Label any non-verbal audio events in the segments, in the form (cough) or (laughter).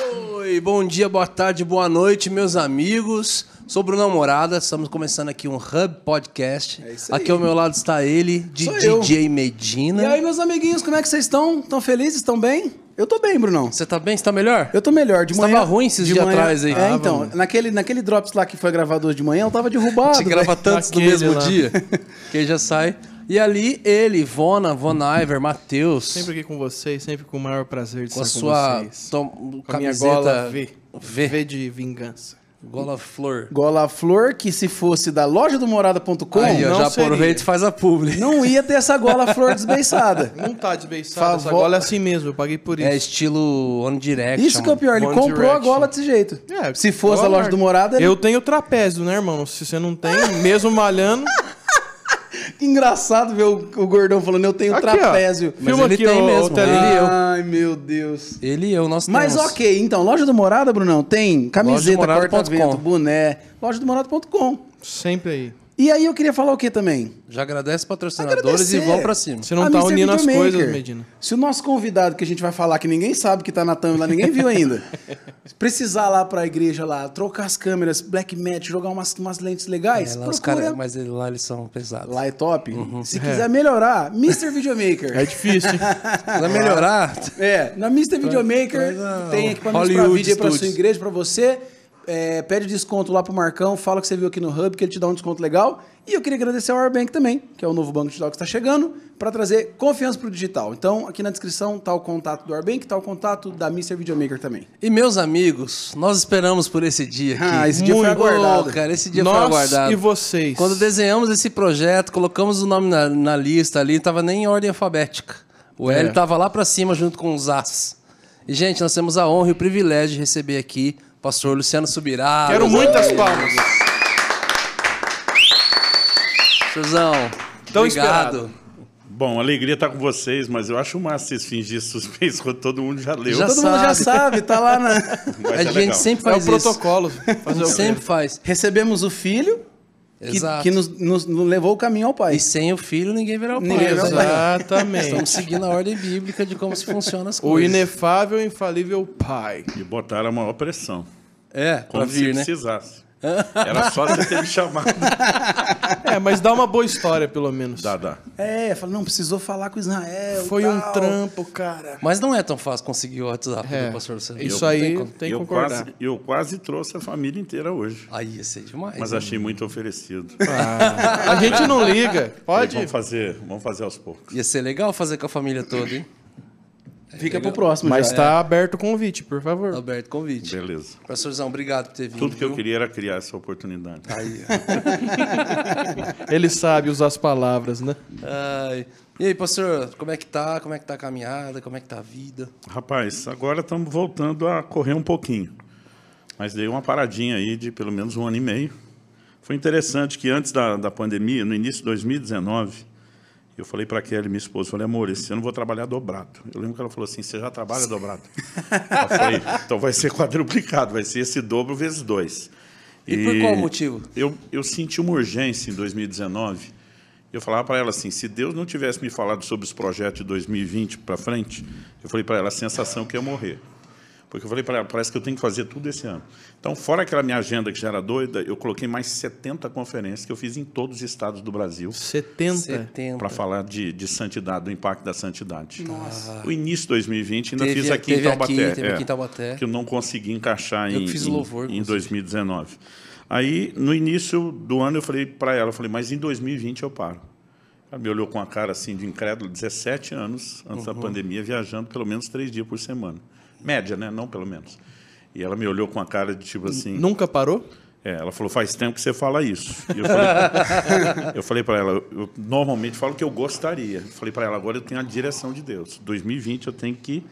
Foi! Bom dia, boa tarde, boa noite, meus amigos. Sou Bruno Morada, estamos começando aqui um Hub Podcast. É isso aí. Aqui ao meu lado está ele, DJ eu. Medina. E aí, meus amiguinhos, como é que vocês estão? Estão felizes? Estão bem? Eu tô bem, Brunão. Você tá bem? Você tá melhor? Eu tô melhor. De Você manhã. tava ruim esses de dias manhã- atrás aí. É, Ah, então. Naquele, naquele Drops lá que foi gravado hoje de manhã, eu tava derrubado. Você grava velho. tantos no mesmo lá. dia (laughs) que já sai. E ali ele, Vona, Von Iver, Matheus, Sempre aqui com vocês, sempre com o maior prazer de com a estar sua com vocês. tom- Com a minha camiseta gola V. V. V de vingança. Gola Flor. Gola Flor, que se fosse da loja do morada.com, Aí, eu não já seria. aproveita e faz a publi. não ia ter essa gola Flor desbeiçada. (laughs) Não tá desbeiçado, essa Favor- gola é assim mesmo, eu paguei por isso. É estilo One Direction. Isso que é o pior, ele comprou a Direction. gola desse jeito. É, se fosse da loja do Morada, ele... Eu tenho trapézio, né, irmão? Se você não tem, mesmo malhando... (laughs) que engraçado ver o, o gordão falando, eu tenho Aqui, ó. trapézio. Mas Filma ele aqui, tem ó, mesmo, ele e eu. Ai, meu Deus. Ele e eu, nós Mas temos. ok, então, loja do Morada, Brunão, tem camiseta, Lojademorada.com. corta-vento, boné, loja do morada.com. Sempre aí. E aí eu queria falar o que também? Já agradece patrocinadores Agradecer. e vão pra cima. Você não A tá Mr. unindo as Videomaker. coisas, Medina. Se o nosso convidado, que a gente vai falar, que ninguém sabe que tá na thumb lá, ninguém viu ainda, (laughs) precisar lá pra igreja lá, trocar as câmeras, black match, jogar umas, umas lentes legais, É, lá os procura. caras, mas ele- lá eles são pesados. Lá é top. Se quiser melhorar, Mr. Videomaker. É difícil, hein? (laughs) Pra melhorar, É, na Mr. Videomaker tem equipamentos pra Hollywood vídeo pra sua igreja, pra você. É, pede desconto lá pro Marcão, fala que você viu aqui no Hub, que ele te dá um desconto legal. E eu queria agradecer ao Airbank também, que é o novo banco digital que está chegando, para trazer confiança pro digital. Então, aqui na descrição tá o contato do Airbank, tá o contato da Mr. Videomaker também. E meus amigos, nós esperamos por esse dia aqui. Ah, esse dia foi Muito. aguardado. Ô, cara, esse dia foi Nós aguardado. e vocês. Quando desenhamos esse projeto, colocamos o nome na, na lista ali, tava nem em ordem alfabética. O L É. tava lá pra cima junto com os As. E, gente, nós temos a honra e o privilégio de receber aqui pastor Luciano Subirá. Quero muitas palmas. Pastorzão, Tão obrigado. esperado. Bom, alegria estar com vocês, mas eu acho massa vocês fingir suspense quando todo mundo já leu. Já Todo mundo já sabe. sabe, tá lá na... (laughs) A ser gente legal. sempre É o faz isso. protocolo. A Fazer gente o quê? sempre faz. Recebemos o filho, que, que nos, nos- nos levou o caminho ao pai. E sem o filho, ninguém verá o pai. Ninguém o. Exatamente. Estamos seguindo a ordem bíblica de como se funcionam as O coisas. inefável e infalível pai. E botaram a maior pressão. É, Como vir, se né? precisasse. (laughs) Era só você ter me chamado. É, mas dá uma boa história, pelo menos. Dá, dá. É, fala, não, precisou falar com Israel. Foi tal. um trampo, cara. Mas não é tão fácil conseguir o WhatsApp É, do pastor Luciano. isso Eu- aí tem tem que eu, concordar. quase, eu quase trouxe a família inteira hoje. Aí ia ser demais. Mas achei muito oferecido. Ah, a gente não liga. Pode? Vamos fazer, vamos fazer aos poucos. Ia ser legal fazer com a família toda, hein? Fica pro próximo Mas já. tá aberto o convite, por favor. Aberto convite. Beleza. Pastorzão, obrigado por ter vindo. Tudo que eu viu? queria era criar essa oportunidade. Aí, (laughs) Ele sabe usar as palavras, né? Ai. E aí, pastor, como é que tá? Como é que tá a caminhada? Como é que tá a vida? Rapaz, agora estamos voltando a correr um pouquinho. Mas dei uma paradinha aí de pelo menos um ano e meio. Foi interessante que antes da, da pandemia, no início de 2019, eu falei para a Kelly, minha esposa, falei, amor, esse ano eu vou trabalhar dobrado. Eu lembro que ela falou assim, você já trabalha dobrado? (laughs) eu falei, então vai ser quadruplicado, vai ser esse dobro vezes dois. E por qual motivo? Eu, eu senti uma urgência em 2019. Eu falava para ela assim, se Deus não tivesse me falado sobre os projetos de 2020 para frente, eu falei para ela a sensação que eu ia morrer. Porque eu falei para ela, parece que eu tenho que fazer tudo esse ano. Então, fora aquela minha agenda que já era doida, eu coloquei mais 70 conferências que eu fiz em todos os estados do Brasil 70. 70. para falar de, de santidade, do impacto da santidade. Nossa. O início de 2020 ainda Teve- fiz aqui teve em Taubaté. aqui, teve é, aqui em Taubaté. Que eu não consegui encaixar Eu em, fiz em- louvor, em inclusive. 2019. Aí, no início do ano, eu falei para ela, eu falei, mas em 2020 eu paro. Ela me olhou com a cara assim de incrédulo, 17 anos antes Uhum. da pandemia, viajando pelo menos três dias por semana. Média, né? Não pelo menos. E ela me olhou com a cara de tipo assim... Nunca parou? É, ela falou, faz tempo que você fala isso. E eu falei, (laughs) eu falei para ela, eu normalmente falo que eu gostaria. Eu falei para ela, agora eu tenho a direção de Deus. 2020 eu tenho que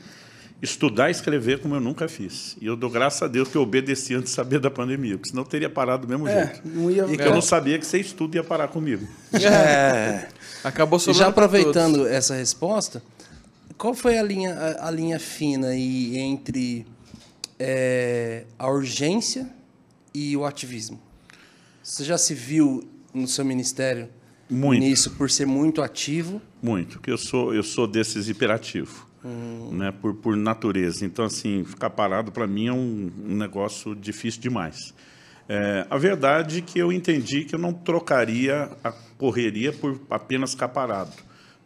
estudar e escrever como eu nunca fiz. E eu dou graças a Deus que eu obedeci antes de saber da pandemia, porque senão eu teria parado do mesmo É, jeito. não ia... E que eu não sabia que você estuda ia parar comigo. É. (laughs) Acabou E sobrando já aproveitando essa resposta, qual foi a linha, a, a linha fina aí entre é, a urgência e o ativismo? Você já se viu no seu ministério Muito. nisso por ser muito ativo? Muito, porque eu sou, eu sou desses hiperativos. né, por, por natureza. Então, assim, ficar parado para mim é um, um negócio difícil demais. É, a verdade é que eu entendi que eu não trocaria a correria por apenas ficar parado.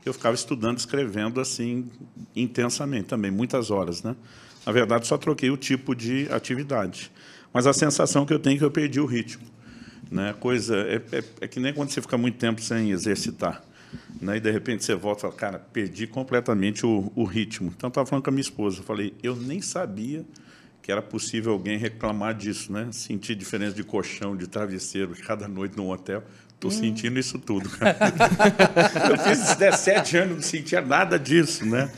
Eu ficava estudando, escrevendo assim intensamente também, muitas horas, né? Na verdade, só troquei o tipo de atividade. Mas a sensação que eu tenho é que eu perdi o ritmo. Né? Coisa, é, é, é que nem quando você fica muito tempo sem exercitar. Né? E, de repente, você volta e fala, cara, perdi completamente o, o ritmo. Então, estava falando com a minha esposa. Eu falei, eu nem sabia que era possível alguém reclamar disso, né? Sentir diferença de colchão, de travesseiro, cada noite num hotel. Estou sentindo isso tudo, cara. (laughs) eu fiz 17 anos, não sentia nada disso, né?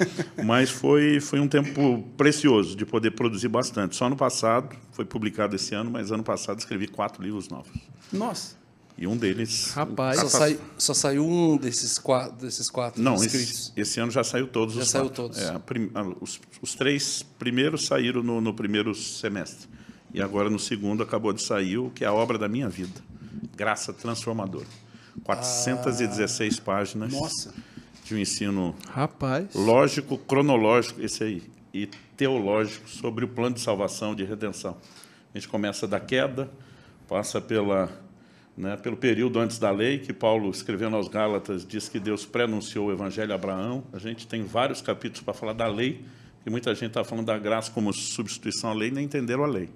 Mas foi, foi um tempo precioso de poder produzir bastante. Só ano passado, foi publicado esse ano, mas ano passado escrevi quatro livros novos. Nossa. E um deles... Rapaz. Só, sai- só saiu um desses quatro, desses quatro Não, inscritos. esse, esse ano já saiu todos Já os saiu quatro. todos. É, prim- os, os três primeiros saíram no, no primeiro semestre. E agora, no segundo, acabou de sair o que é a obra da minha vida. Graça Transformadora. 416 páginas Nossa. de um ensino Rapaz. lógico, cronológico, esse aí, e teológico sobre o plano de salvação, de redenção. A gente começa da queda, passa pela, né, pelo período antes da lei, que Paulo, escrevendo aos Gálatas, diz que Deus prenunciou o Evangelho a Abraão. A gente tem vários capítulos para falar da lei, e muita gente está falando da graça como substituição à lei, nem entenderam a lei.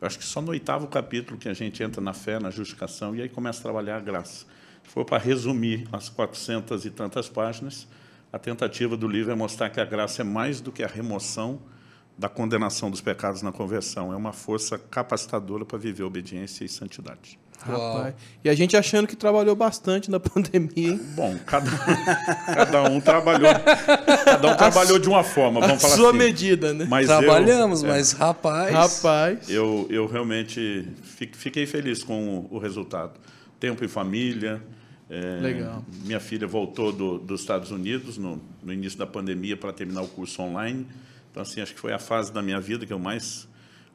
Eu acho que só no oitavo capítulo que a gente entra na fé, na justificação, e aí começa a trabalhar a graça. Se for para resumir as 400 e tantas páginas, a tentativa do livro é mostrar que a graça é mais do que a remoção da condenação dos pecados na conversão. É uma força capacitadora para viver obediência e santidade. Rapaz. E a gente achando que trabalhou bastante na (laughs) pandemia, hein? Bom, cada, (laughs) cada um trabalhou, cada um trabalhou de uma forma, vamos falar Sua assim. medida, né? Mas Trabalhamos, eu, é, mas rapaz. Rapaz. eu, eu realmente fi- fiquei feliz com o, o resultado. Tempo em família. é, Legal. Minha filha voltou do, dos Estados Unidos no, no início da pandemia para terminar o curso online. Então, assim, acho que foi a fase da minha vida que eu mais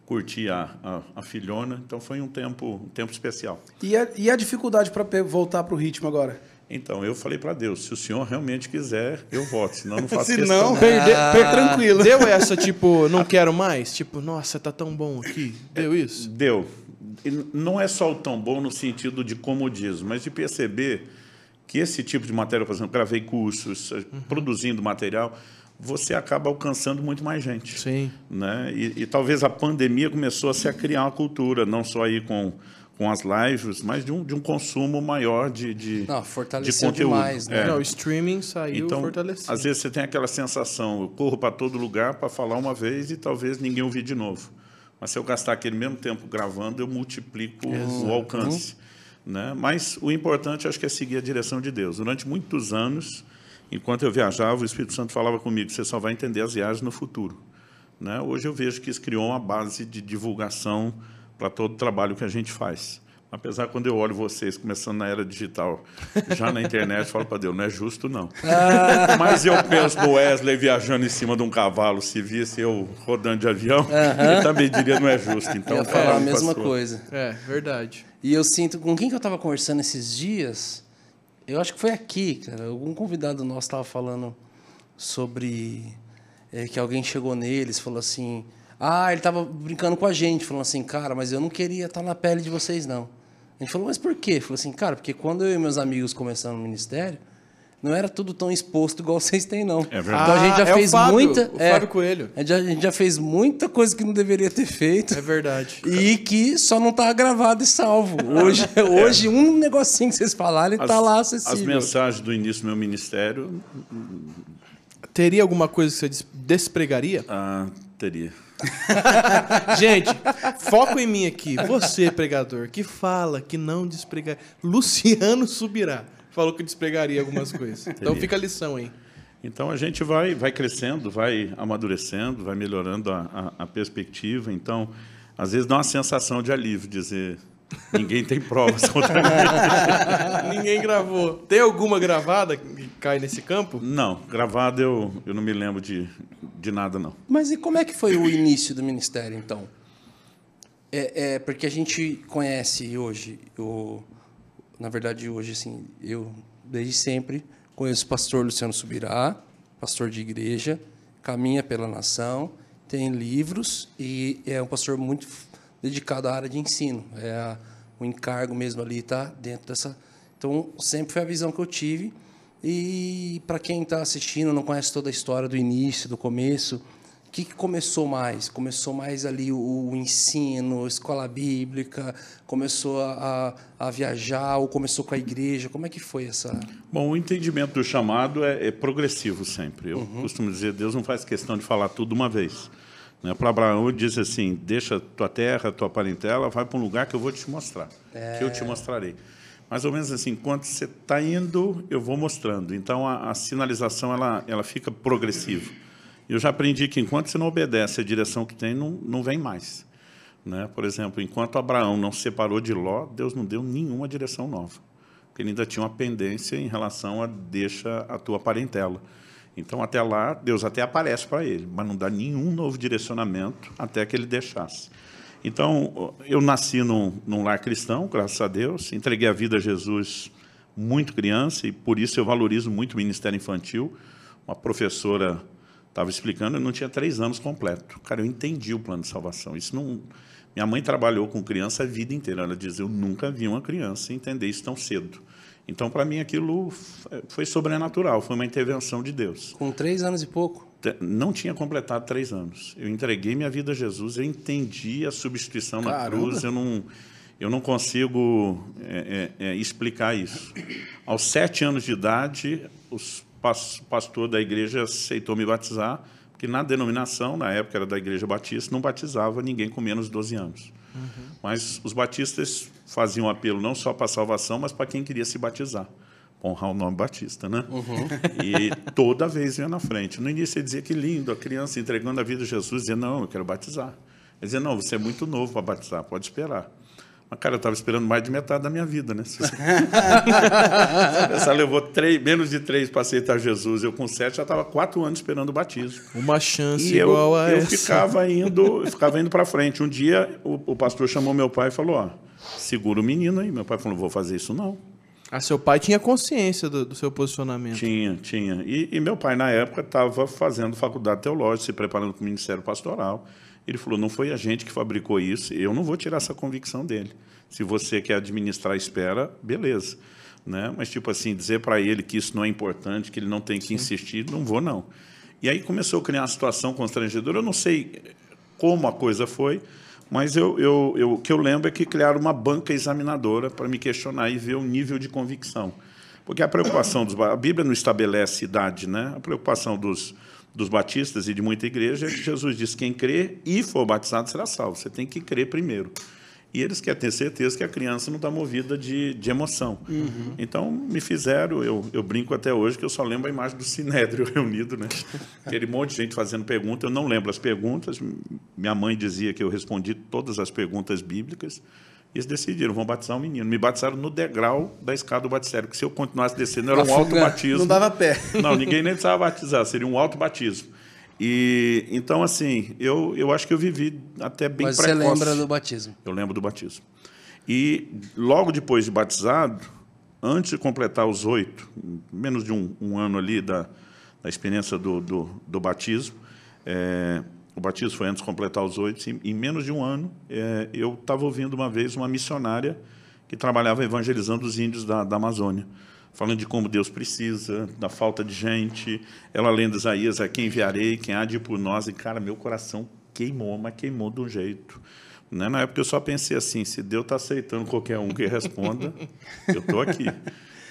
curti a, a, a filhona. Então, foi um tempo, um tempo especial. E a, e a dificuldade para voltar pro ritmo agora? Então, eu falei para Deus, se o senhor realmente quiser, eu voto, senão eu não (laughs) faço Se questão. não, perder, per tranquilo. Deu essa, (laughs) tipo, não quero mais? Tipo, nossa, tá tão bom aqui. Deu isso? Deu. E não é só o tão bom no sentido de comodismo, mas de perceber que esse tipo de matéria, por exemplo, gravei cursos, eh, produzindo material, você acaba alcançando muito mais gente. Sim. Né? E, e talvez a pandemia começou a se a criar uma cultura, não só aí com, com as lives, mas de um, de um consumo maior de, de, Não, de conteúdo. demais, né? É. Não, o streaming saiu Então, fortalecido. às vezes você tem aquela sensação, eu corro para todo lugar para falar uma vez e talvez ninguém ouvir de novo. Mas se eu gastar aquele mesmo tempo gravando, eu multiplico o alcance. Né? Mas o importante, acho que é seguir a direção de Deus. Durante muitos anos, enquanto eu viajava, o Espírito Santo falava comigo, você só vai entender as viagens no futuro. Né? Hoje eu vejo que isso criou uma base de divulgação para todo o trabalho que a gente faz. Apesar quando eu olho vocês começando na era digital, já na internet, eu falo para Deus, não é justo não. Mas eu penso no Wesley viajando em cima de um cavalo, se visse eu rodando de avião, ele também diria não é justo. Então, Eu falar fala, a mesma pastor. coisa. É, verdade. E eu sinto, com quem que eu tava conversando esses dias? Eu acho que foi aqui, cara. Algum convidado nosso tava falando sobre é, que alguém chegou neles, falou assim: Ah, ele tava brincando com a gente, falando assim, cara, mas eu não queria estar na pele de vocês, não. A gente falou, mas por quê? Falou assim, cara, porque quando eu e meus amigos começamos no ministério, não era tudo tão exposto igual (laughs) vocês têm, não. É verdade. Então a gente já Ah, é o fez Fábio, muita. o é, Fábio Coelho. A gente, já, a gente já fez muita coisa que não deveria ter feito. É verdade. E que só não tá gravado e salvo. (laughs) Hoje, hoje um negocinho que vocês falaram As, tá lá as acessível. mensagens do início do meu ministério, Teria alguma coisa que você des- despregaria? ah, teria. (laughs) Gente, foco em mim aqui. Você, pregador, que fala que não despregaria. Luciano Subirá falou que despregaria algumas coisas. (laughs) Então fica a lição aí. Então a gente vai, vai crescendo, vai amadurecendo, vai melhorando a, a, a perspectiva. Então, às vezes dá uma sensação de alívio dizer ninguém tem provas contra mim. (laughs) Ninguém gravou. Tem alguma gravada que cai nesse campo? Não, gravado eu, eu não me lembro de, de nada, não. Mas e como é que foi o início do ministério, então? É, é porque a gente conhece hoje, o, na verdade hoje, assim, eu desde sempre conheço o pastor Luciano Subirá, pastor de igreja, caminha pela nação, tem livros e é um pastor muito dedicado à área de ensino. É a- o encargo mesmo ali está dentro dessa. Então, sempre foi a visão que eu tive. E para quem está assistindo, não conhece toda a história do início, do começo, que, que começou mais? Começou mais ali o, o ensino, a escola bíblica, começou a, a, a viajar, ou começou com a igreja? Como é que foi essa. Bom, o entendimento do chamado é, é progressivo sempre. Eu costumo dizer, Deus não faz questão de falar tudo uma vez. Né? Para Abraão, ele diz assim, deixa tua terra, tua parentela, vai para um lugar que eu vou te mostrar, que eu te mostrarei. Mais ou menos assim, enquanto você está indo, eu vou mostrando. Então, a, a sinalização ela, ela fica progressiva. Eu já aprendi que enquanto você não obedece a direção que tem, não, não vem mais. Né? Por exemplo, enquanto Abraão não se separou de Ló, Deus não deu nenhuma direção nova. Porque ele ainda tinha uma pendência em relação a deixa a tua parentela. Então, até lá, Deus até aparece para ele, mas não dá nenhum novo direcionamento até que ele deixasse. Então, eu nasci num, num lar cristão, graças a Deus, entreguei a vida a Jesus muito criança e por isso eu valorizo muito o ministério infantil. Uma professora estava explicando, eu não tinha três anos completo. Cara, eu entendi o plano de salvação. Isso não. Minha mãe trabalhou com criança a vida inteira. Ela diz: eu nunca vi uma criança entender isso tão cedo. Então, para mim, aquilo foi sobrenatural, foi uma intervenção de Deus. Com três anos e pouco. Não tinha completado três anos. Eu entreguei minha vida a Jesus, eu entendi a substituição na Caramba. cruz, eu não, eu não consigo é, é, é, explicar isso. Aos sete anos de idade, os pastor da igreja aceitou me batizar, porque na denominação, na época era da igreja batista, não batizava ninguém com menos de 12 anos. Mas os batistas faziam apelo não só para a salvação, mas para quem queria se batizar. Pra Honrar o nome Batista, né? E toda vez ia na frente. No início ele dizia que lindo, a criança entregando a vida a Jesus, dizia, não, eu quero batizar. Ele dizia, não, você é muito novo para batizar, pode esperar. Mas, cara, eu estava esperando mais de metade da minha vida, né? (laughs) (laughs) Essa levou três, menos de três para aceitar Jesus. Eu, com sete, já estava quatro anos esperando o batismo. Uma chance E eu, igual a eu essa. ficava (laughs) indo, eu ficava indo para frente. Um dia o, o pastor chamou meu pai e falou: ó, segura o menino aí. Meu pai falou: vou fazer isso não. Ah, seu pai tinha consciência do, do seu posicionamento. Tinha, tinha. E, e meu pai na época estava fazendo faculdade teológica, se preparando para o ministério pastoral. Ele falou: não foi a gente que fabricou isso. Eu não vou tirar essa convicção dele. Se você quer administrar a espera, beleza. Né? Mas, tipo assim, dizer para ele que isso não é importante, que ele não tem que insistir, não vou, não. E aí começou a criar uma situação constrangedora. Eu não sei como a coisa foi, mas eu, eu, eu, o que eu lembro é que criaram uma banca examinadora para me questionar e ver o nível de convicção. Porque a preocupação dos. A Bíblia não estabelece idade, né? A preocupação dos, dos batistas e de muita igreja é que Jesus diz: quem crê e for batizado será salvo. Você tem que crer primeiro. E eles querem ter certeza que a criança não está movida de, de emoção. Então, me fizeram, eu, eu brinco até hoje, que eu só lembro a imagem do Sinédrio (laughs) reunido, né? Aquele monte de gente fazendo pergunta, eu não lembro as perguntas. Minha mãe dizia que eu respondi todas as perguntas bíblicas. Eles decidiram, vão batizar o menino. Me batizaram no degrau da escada do batistério, que se eu continuasse descendo, era um alto batismo. Não dava pé. Não, ninguém nem precisava batizar, seria um alto batismo. E então assim, eu, eu acho que eu vivi até bem Mas precoce. você lembra do batismo. Eu lembro do batismo. E logo depois de batizado, antes de completar os oito, menos de um, um ano ali da, da experiência do, do, do batismo, é, o batismo foi antes de completar os oito, em, em menos de um ano, é, eu estava ouvindo uma vez uma missionária que trabalhava evangelizando os índios da, da Amazônia, falando de como Deus precisa, da falta de gente. Ela lendo Isaías, a quem enviarei, quem há de ir por nós. E, cara, meu coração queimou, mas queimou de um jeito. Né? Na época eu só pensei assim, se Deus está aceitando qualquer um que responda, eu estou aqui.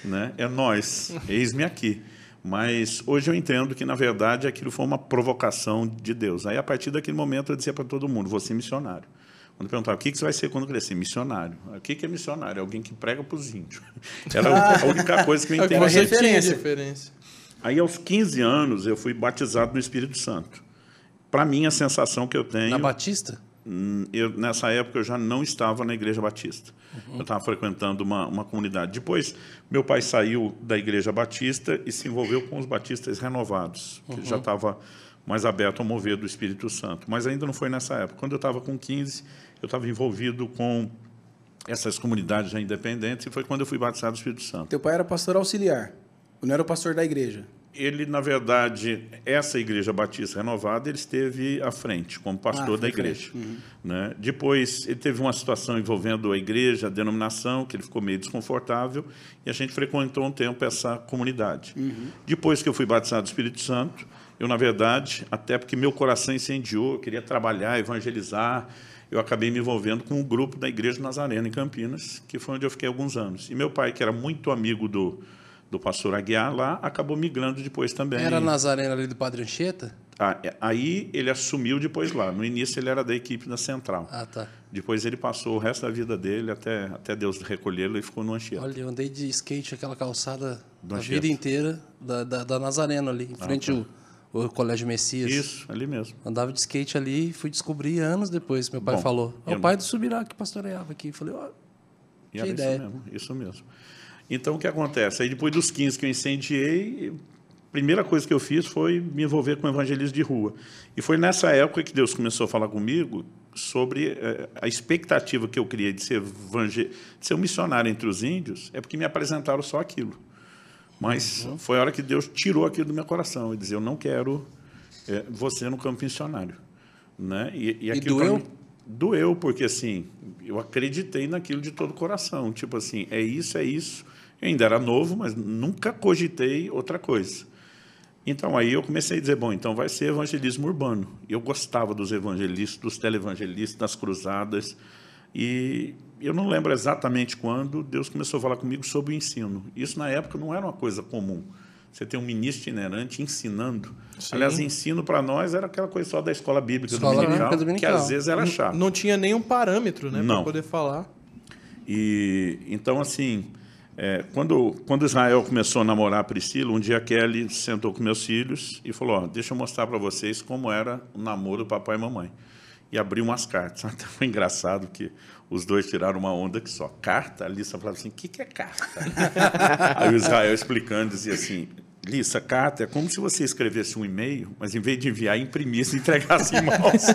Né? É nós, eis-me aqui. Mas hoje eu entendo que, na verdade, aquilo foi uma provocação de Deus. Aí, a partir daquele momento, eu dizia para todo mundo, vou ser missionário. Quando perguntava, o que que você vai ser quando crescer? Missionário. O que que é missionário? É alguém que prega para os índios. (laughs) Era a única coisa que eu É o que entendi. você tinha referência. referência. Aí, aos 15 anos, eu fui batizado no Espírito Santo. Para mim, a sensação que eu tenho... Na Batista? Hum, eu, nessa época eu já não estava na igreja batista. Eu estava frequentando uma, uma comunidade. Depois, meu pai saiu da igreja batista e se envolveu com os batistas renovados, que já estava mais aberto ao mover do Espírito Santo. Mas ainda não foi nessa época. Quando eu estava com 15, eu estava envolvido com essas comunidades já independentes e foi quando eu fui batizado do Espírito Santo. Teu pai era pastor auxiliar. Não era o pastor da igreja. Ele, na verdade, essa igreja batista renovada, ele esteve à frente, como pastor Ah, da igreja. Né? Depois, ele teve uma situação envolvendo a igreja, a denominação, que ele ficou meio desconfortável, e a gente frequentou um tempo essa comunidade. Depois que eu fui batizado do Espírito Santo, eu, na verdade, até porque meu coração incendiou, eu queria trabalhar, evangelizar, eu acabei me envolvendo com um grupo da Igreja Nazarena, em Campinas, que foi onde eu fiquei alguns anos. E meu pai, que era muito amigo do, do pastor Aguiar lá, acabou migrando depois também. Era Nazarena ali do Padre Anchieta? Ah, é, Aí ele assumiu depois lá. No início ele era da equipe da Central. Ah, tá. Depois ele passou o resto da vida dele até, até Deus recolhê-lo e ficou no Anchieta. Olha, eu andei de skate aquela calçada a vida inteira da, da, da Nazareno ali, em frente ao, ao Colégio Messias. Isso, ali mesmo. Andava de skate ali e fui descobrir anos depois. Meu pai Bom, falou. É o pai do Subirá que pastoreava aqui. Falei, ó, E Que era ideia. isso mesmo, isso mesmo. Então, o que acontece? Aí, depois dos 15 que eu incendiei, a primeira coisa que eu fiz foi me envolver com evangelismo de rua. E foi nessa época que Deus começou a falar comigo sobre eh, a expectativa que eu criei de ser, evangel... de ser um missionário entre os índios, é porque me apresentaram só aquilo. Mas Uhum. foi a hora que Deus tirou aquilo do meu coração e dizer, eu não quero eh, você no campo missionário. Né? E, aquilo pra doeu? mim- doeu, porque assim, eu acreditei naquilo de todo o coração. Tipo assim, é isso, é isso. Eu ainda era novo, mas nunca cogitei outra coisa. Então aí eu comecei a dizer, bom, então vai ser evangelismo urbano. Eu gostava dos evangelistas, dos televangelistas, das cruzadas. E eu não lembro exatamente quando Deus começou a falar comigo sobre o ensino. Isso na época não era uma coisa comum. Você tem um ministro itinerante ensinando. Aliás, ensino para nós era aquela coisa só da escola bíblica Escola dominical, bíblica dominical. que às vezes era chato. Não tinha nenhum parâmetro, né? Não. Pra poder falar. E então assim, é, quando quando Israel começou a namorar a Priscila, um dia Kelly sentou com meus filhos e falou: deixa eu mostrar para vocês como era o namoro do papai e mamãe. E abriu umas cartas. (laughs) Até foi engraçado que os dois tiraram uma onda que só carta. A Lissa falava assim: o que, que é carta? (laughs) Aí o Israel explicando dizia assim. Lissa, carta é como se você escrevesse um e-mail, mas em vez de enviar, imprimisse e entregasse em mãos.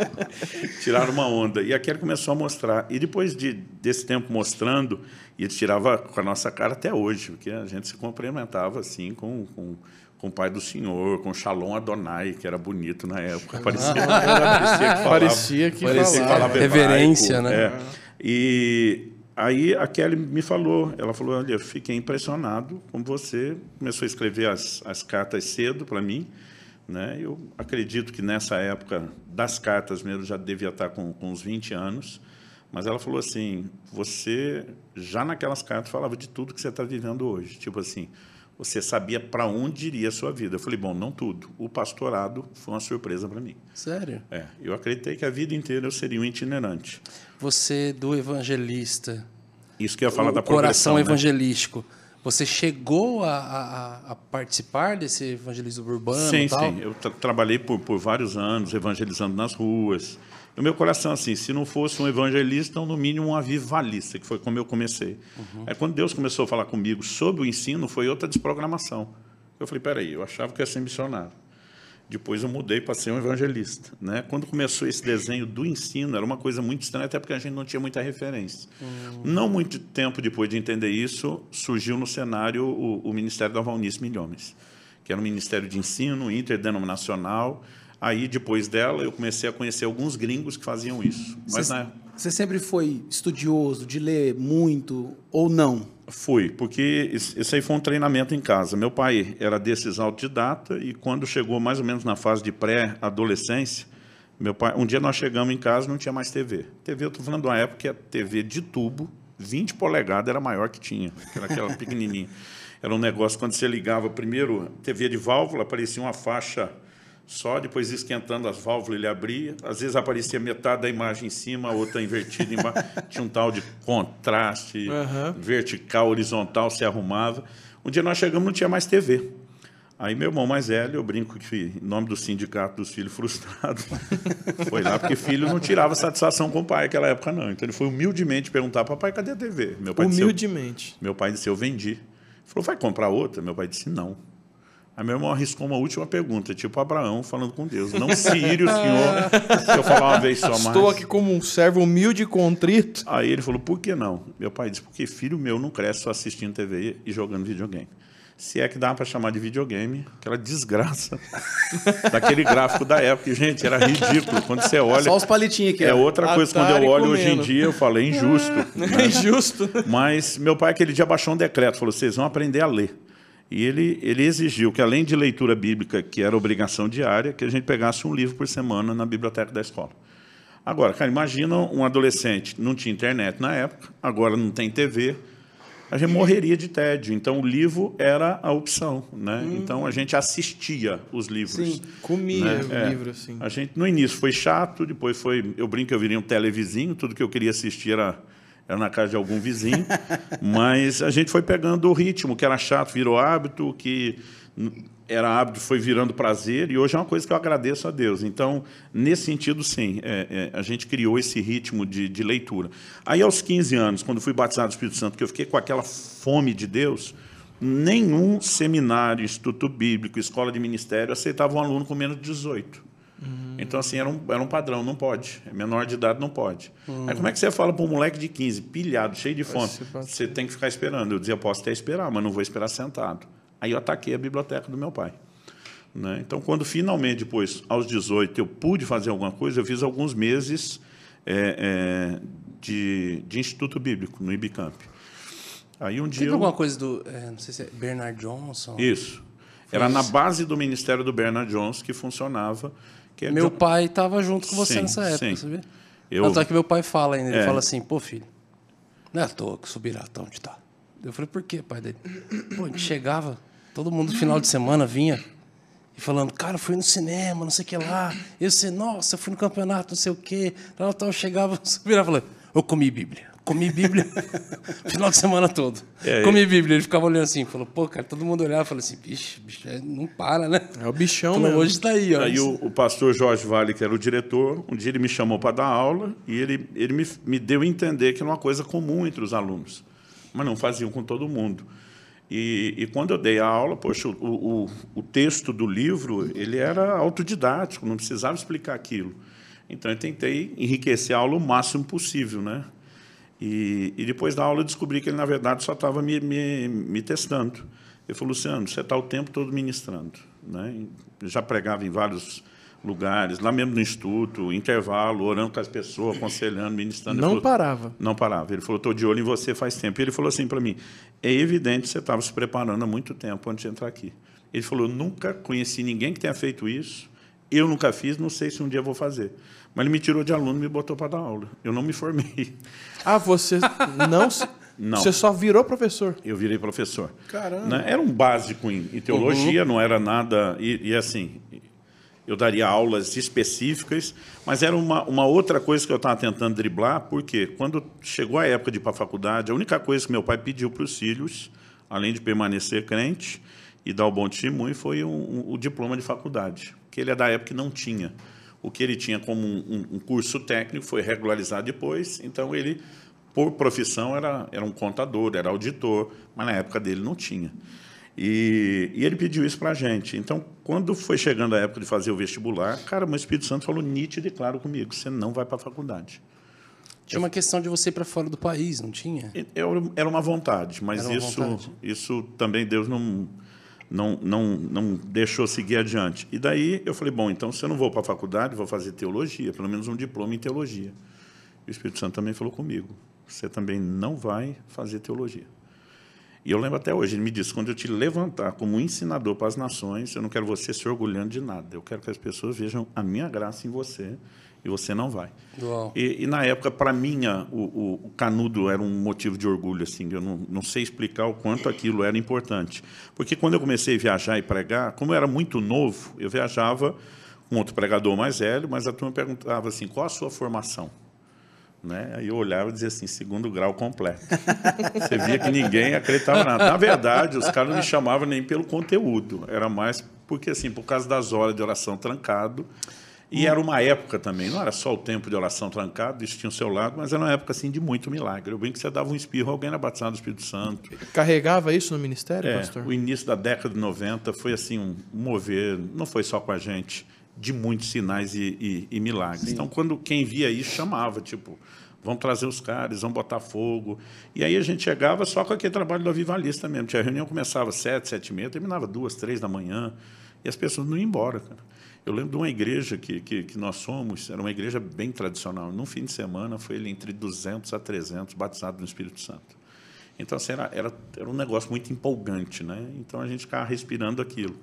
(laughs) Tiraram uma onda. E a Kelly começou a mostrar. E depois de, desse tempo mostrando, e ele tirava com a nossa cara até hoje, porque a gente se cumprimentava assim com, com, com o pai do senhor, com Shalom Adonai, que era bonito na época. Parecia, parecia que falava, Parecia que parecia que falava. Reverência, né? é. E aí a Kelly me falou, ela falou, olha, eu fiquei impressionado com você, começou a escrever as, as cartas cedo para mim, né? Eu acredito que nessa época das cartas mesmo já devia estar com, com uns 20 anos, mas ela falou assim, você já naquelas cartas falava de tudo que você está vivendo hoje, tipo assim, você sabia para onde iria a sua vida. Eu falei, bom, não tudo. O pastorado foi uma surpresa para mim. sério? É, eu acreditei que a vida inteira eu seria um itinerante. Você, do evangelista, Isso que eu ia falar o da coração né? evangelístico, você chegou a, a- a participar desse evangelismo urbano Sim, tal? sim. Eu tra- trabalhei por, por vários anos evangelizando nas ruas. O meu coração, assim, se não fosse um evangelista, então, no mínimo um avivalista, que foi como eu comecei. Uhum. Aí, quando Deus começou a falar comigo sobre o ensino, foi outra desprogramação. Eu falei, peraí, eu achava que ia ser missionário. Depois eu mudei para ser um evangelista. Né? Quando começou esse desenho do ensino, era uma coisa muito estranha, até porque a gente não tinha muita referência. Não muito tempo depois de entender isso, surgiu no cenário o, o Ministério da Valnice Milhões, que era um ministério de ensino interdenominacional. Aí, depois dela, eu comecei a conhecer alguns gringos que faziam isso. Mas Você, você sempre foi estudioso de ler muito ou não? Fui, porque isso aí foi um treinamento em casa. Meu pai era desses autodidata e quando chegou mais ou menos na fase de pré-adolescência, meu pai, um dia nós chegamos em casa não tinha mais TV. TV, eu estou falando de uma época que a TV de tubo, 20 polegadas, era a maior que tinha, era aquela pequenininha. Era um negócio, quando você ligava, primeiro, TV de válvula, aparecia uma faixa só, depois esquentando as válvulas ele abria. Às vezes aparecia metade da imagem em cima, a outra invertida embaixo. (laughs) Tinha um tal de contraste, Aham. vertical, horizontal, se arrumava. Um dia nós chegamos não tinha mais TV. Aí meu irmão mais velho, eu brinco que em nome do sindicato dos filhos frustrados, (laughs) foi lá porque filho não tirava satisfação com o pai naquela época não. Então ele foi humildemente perguntar, papai, cadê a TV? Meu pai disse, "Eu- Humildemente. meu pai disse, eu vendi. Ele falou, vai comprar outra? Meu pai disse, não. Aí meu irmão arriscou uma última pergunta, tipo Abraão falando com Deus. Não se ire o senhor se eu falar uma vez só mais. Estou aqui como um servo humilde e contrito. Aí ele falou, por que não? Meu pai disse, porque filho meu não cresce só assistindo TV e jogando videogame. se é que dá para chamar de videogame, aquela desgraça (laughs) daquele gráfico da época. Gente, era ridículo. Quando você olha. Só os palitinhos aqui. É outra coisa, quando eu Atari olho hoje em comendo. dia, eu falo, é injusto. (laughs) É injusto. Mas meu pai, aquele dia, baixou um decreto, falou: vocês vão aprender a ler. E ele, ele exigiu que, além de leitura bíblica, que era obrigação diária, que a gente pegasse um livro por semana na biblioteca da escola. Agora, cara, imagina um adolescente, não tinha internet na época, agora não tem TV, a gente morreria de tédio. Então, o livro era a opção. Né? Então, a gente assistia os livros. Sim. Comia né? o É. livro, assim. A gente, no início foi chato, depois foi. Eu brinco eu virei um televizinho, tudo que eu queria assistir era, era na casa de algum vizinho. (laughs) mas a gente foi pegando o ritmo, que era chato, virou hábito, que era hábito, foi virando prazer, e hoje é uma coisa que eu agradeço a Deus. Então, nesse sentido, sim, é, é, a gente criou esse ritmo de, de leitura. Aí, aos 15 anos, quando fui batizado do Espírito Santo, que eu fiquei com aquela fome de Deus, nenhum seminário, instituto bíblico, escola de ministério aceitava um aluno com menos de 18. Então, assim, era um, era um padrão, não pode. É menor de idade, não pode. Aí como é que você fala para um moleque de 15, pilhado, cheio de fome? Você tem que ficar esperando. Eu dizia, posso até esperar, mas não vou esperar sentado. Aí eu ataquei a biblioteca do meu pai. Né? Então, quando finalmente, depois, aos 18, eu pude fazer alguma coisa, eu fiz alguns meses é, é, de, de Instituto Bíblico, no Ibicamp. Aí um dia... Teve eu- alguma coisa do. é, não sei se é Bernard Johnson. Isso. Era na base do Ministério do Bernard Jones que funcionava. Que é Meu pai estava junto com você Sim, nessa época, sim. sabia? Eu- Tanto é que meu pai fala ainda, ele É. fala assim, pô, filho, não é à toa que o Subiratão onde tá. Eu falei, por quê, pai dele? Pô, a gente chegava, todo mundo no final de semana vinha e falando, cara, fui no cinema, não sei o que lá. Eu sei, nossa, eu fui no campeonato, não sei o quê. Tal, tal, (laughs) eu chegava, o Subirá falando, eu comi Bíblia. Comi Bíblia (laughs) final de semana todo. É, comi Bíblia. Ele ficava olhando assim, falou, pô, cara, todo mundo olhava e falava assim, bicho, bicho, é, não para, né? É o bichão Falou, mesmo. hoje tá aí, ó. Aí o, o pastor Jorge Vale, que era o diretor, um dia ele me chamou para dar aula e ele, ele me, me deu a entender que era uma coisa comum entre os alunos, mas não faziam com todo mundo. E, e quando eu dei a aula, poxa, o, o, o texto do livro ele era autodidático, não precisava explicar aquilo. Então eu tentei enriquecer a aula o máximo possível, né? E, e depois da aula eu descobri que ele, na verdade, só estava me, me, me testando. Ele falou, Luciano, você está o tempo todo ministrando. Né? Já pregava em vários lugares, lá mesmo no instituto, intervalo, orando com as pessoas, aconselhando, ministrando. Não falou- parava. Não parava. Ele falou, estou de olho em você faz tempo. Ele falou assim para mim, é evidente que você estava se preparando há muito tempo antes de entrar aqui. Ele falou, nunca conheci ninguém que tenha feito isso, eu nunca fiz, não sei se um dia vou fazer. Mas ele me tirou de aluno e me botou para dar aula. Eu não me formei. Ah, você não, se- (laughs) Não. Você só virou professor. Eu virei professor. Caramba. Né? Era um básico em, teologia, não era nada. E, e, assim, eu daria aulas específicas, mas era uma, uma outra coisa que eu estava tentando driblar, porque quando chegou a época de ir para a faculdade, a única coisa que meu pai pediu para os filhos, além de permanecer crente e dar o bom testemunho, foi um, um- o diploma de faculdade, que ele é da época que não tinha. O que ele tinha como um, um- curso técnico foi regularizado depois, então ele por profissão era, era um contador, era auditor, mas na época dele não tinha. E, e ele pediu isso para a gente. Então, quando foi chegando a época de fazer o vestibular, cara, o Espírito Santo falou nítido e claro comigo: você não vai para a faculdade. Tinha uma questão de você ir para fora do país, não tinha? Era uma vontade, mas uma isso, vontade. isso também Deus não, não, não, não deixou seguir adiante. E daí eu falei: bom, então se eu não vou para a faculdade, vou fazer teologia, pelo menos um diploma em teologia. E o Espírito Santo também falou comigo: você também não vai fazer teologia. E eu lembro até hoje, ele me disse: quando eu te levantar como ensinador para as nações, eu não quero você se orgulhando de nada. Eu quero que as pessoas vejam a minha graça em você e você não vai. E, e na época, para mim, o- o canudo era um motivo de orgulho. Assim, eu não, não sei explicar o quanto aquilo era importante. Porque quando eu comecei a viajar e pregar, como eu era muito novo, eu viajava com outro pregador mais velho, mas a turma perguntava assim: qual a sua formação? Né? Aí eu olhava e dizia assim, segundo grau completo. (laughs) Você via que ninguém acreditava nada. Na verdade, os caras não me chamavam nem pelo conteúdo, era mais porque, assim, por causa das horas de oração trancado. E era uma época também, não era só o tempo de oração trancado, isso tinha o seu lado, mas era uma época assim de muito milagre. Eu bem que você dava um espirro, alguém era batizado do Espírito Santo. Carregava isso no ministério, É, pastor? o início da década de 90 foi assim um mover, não foi só com a gente, de muitos sinais e, e- e milagres. Então, quando quem via isso chamava, tipo, Vamos trazer os caras, vamos botar fogo. E aí a gente chegava só com aquele trabalho do avivalista mesmo. A reunião começava às sete, sete e meia, terminava duas, três da manhã. E as pessoas não iam embora, cara. Eu lembro de uma igreja que, que, que nós somos, era uma igreja bem tradicional. Num fim de semana, foi ele entre 200 a 300 batizados no Espírito Santo. Então, assim, era, era, era um negócio muito empolgante, né? Então, a gente ficava respirando aquilo.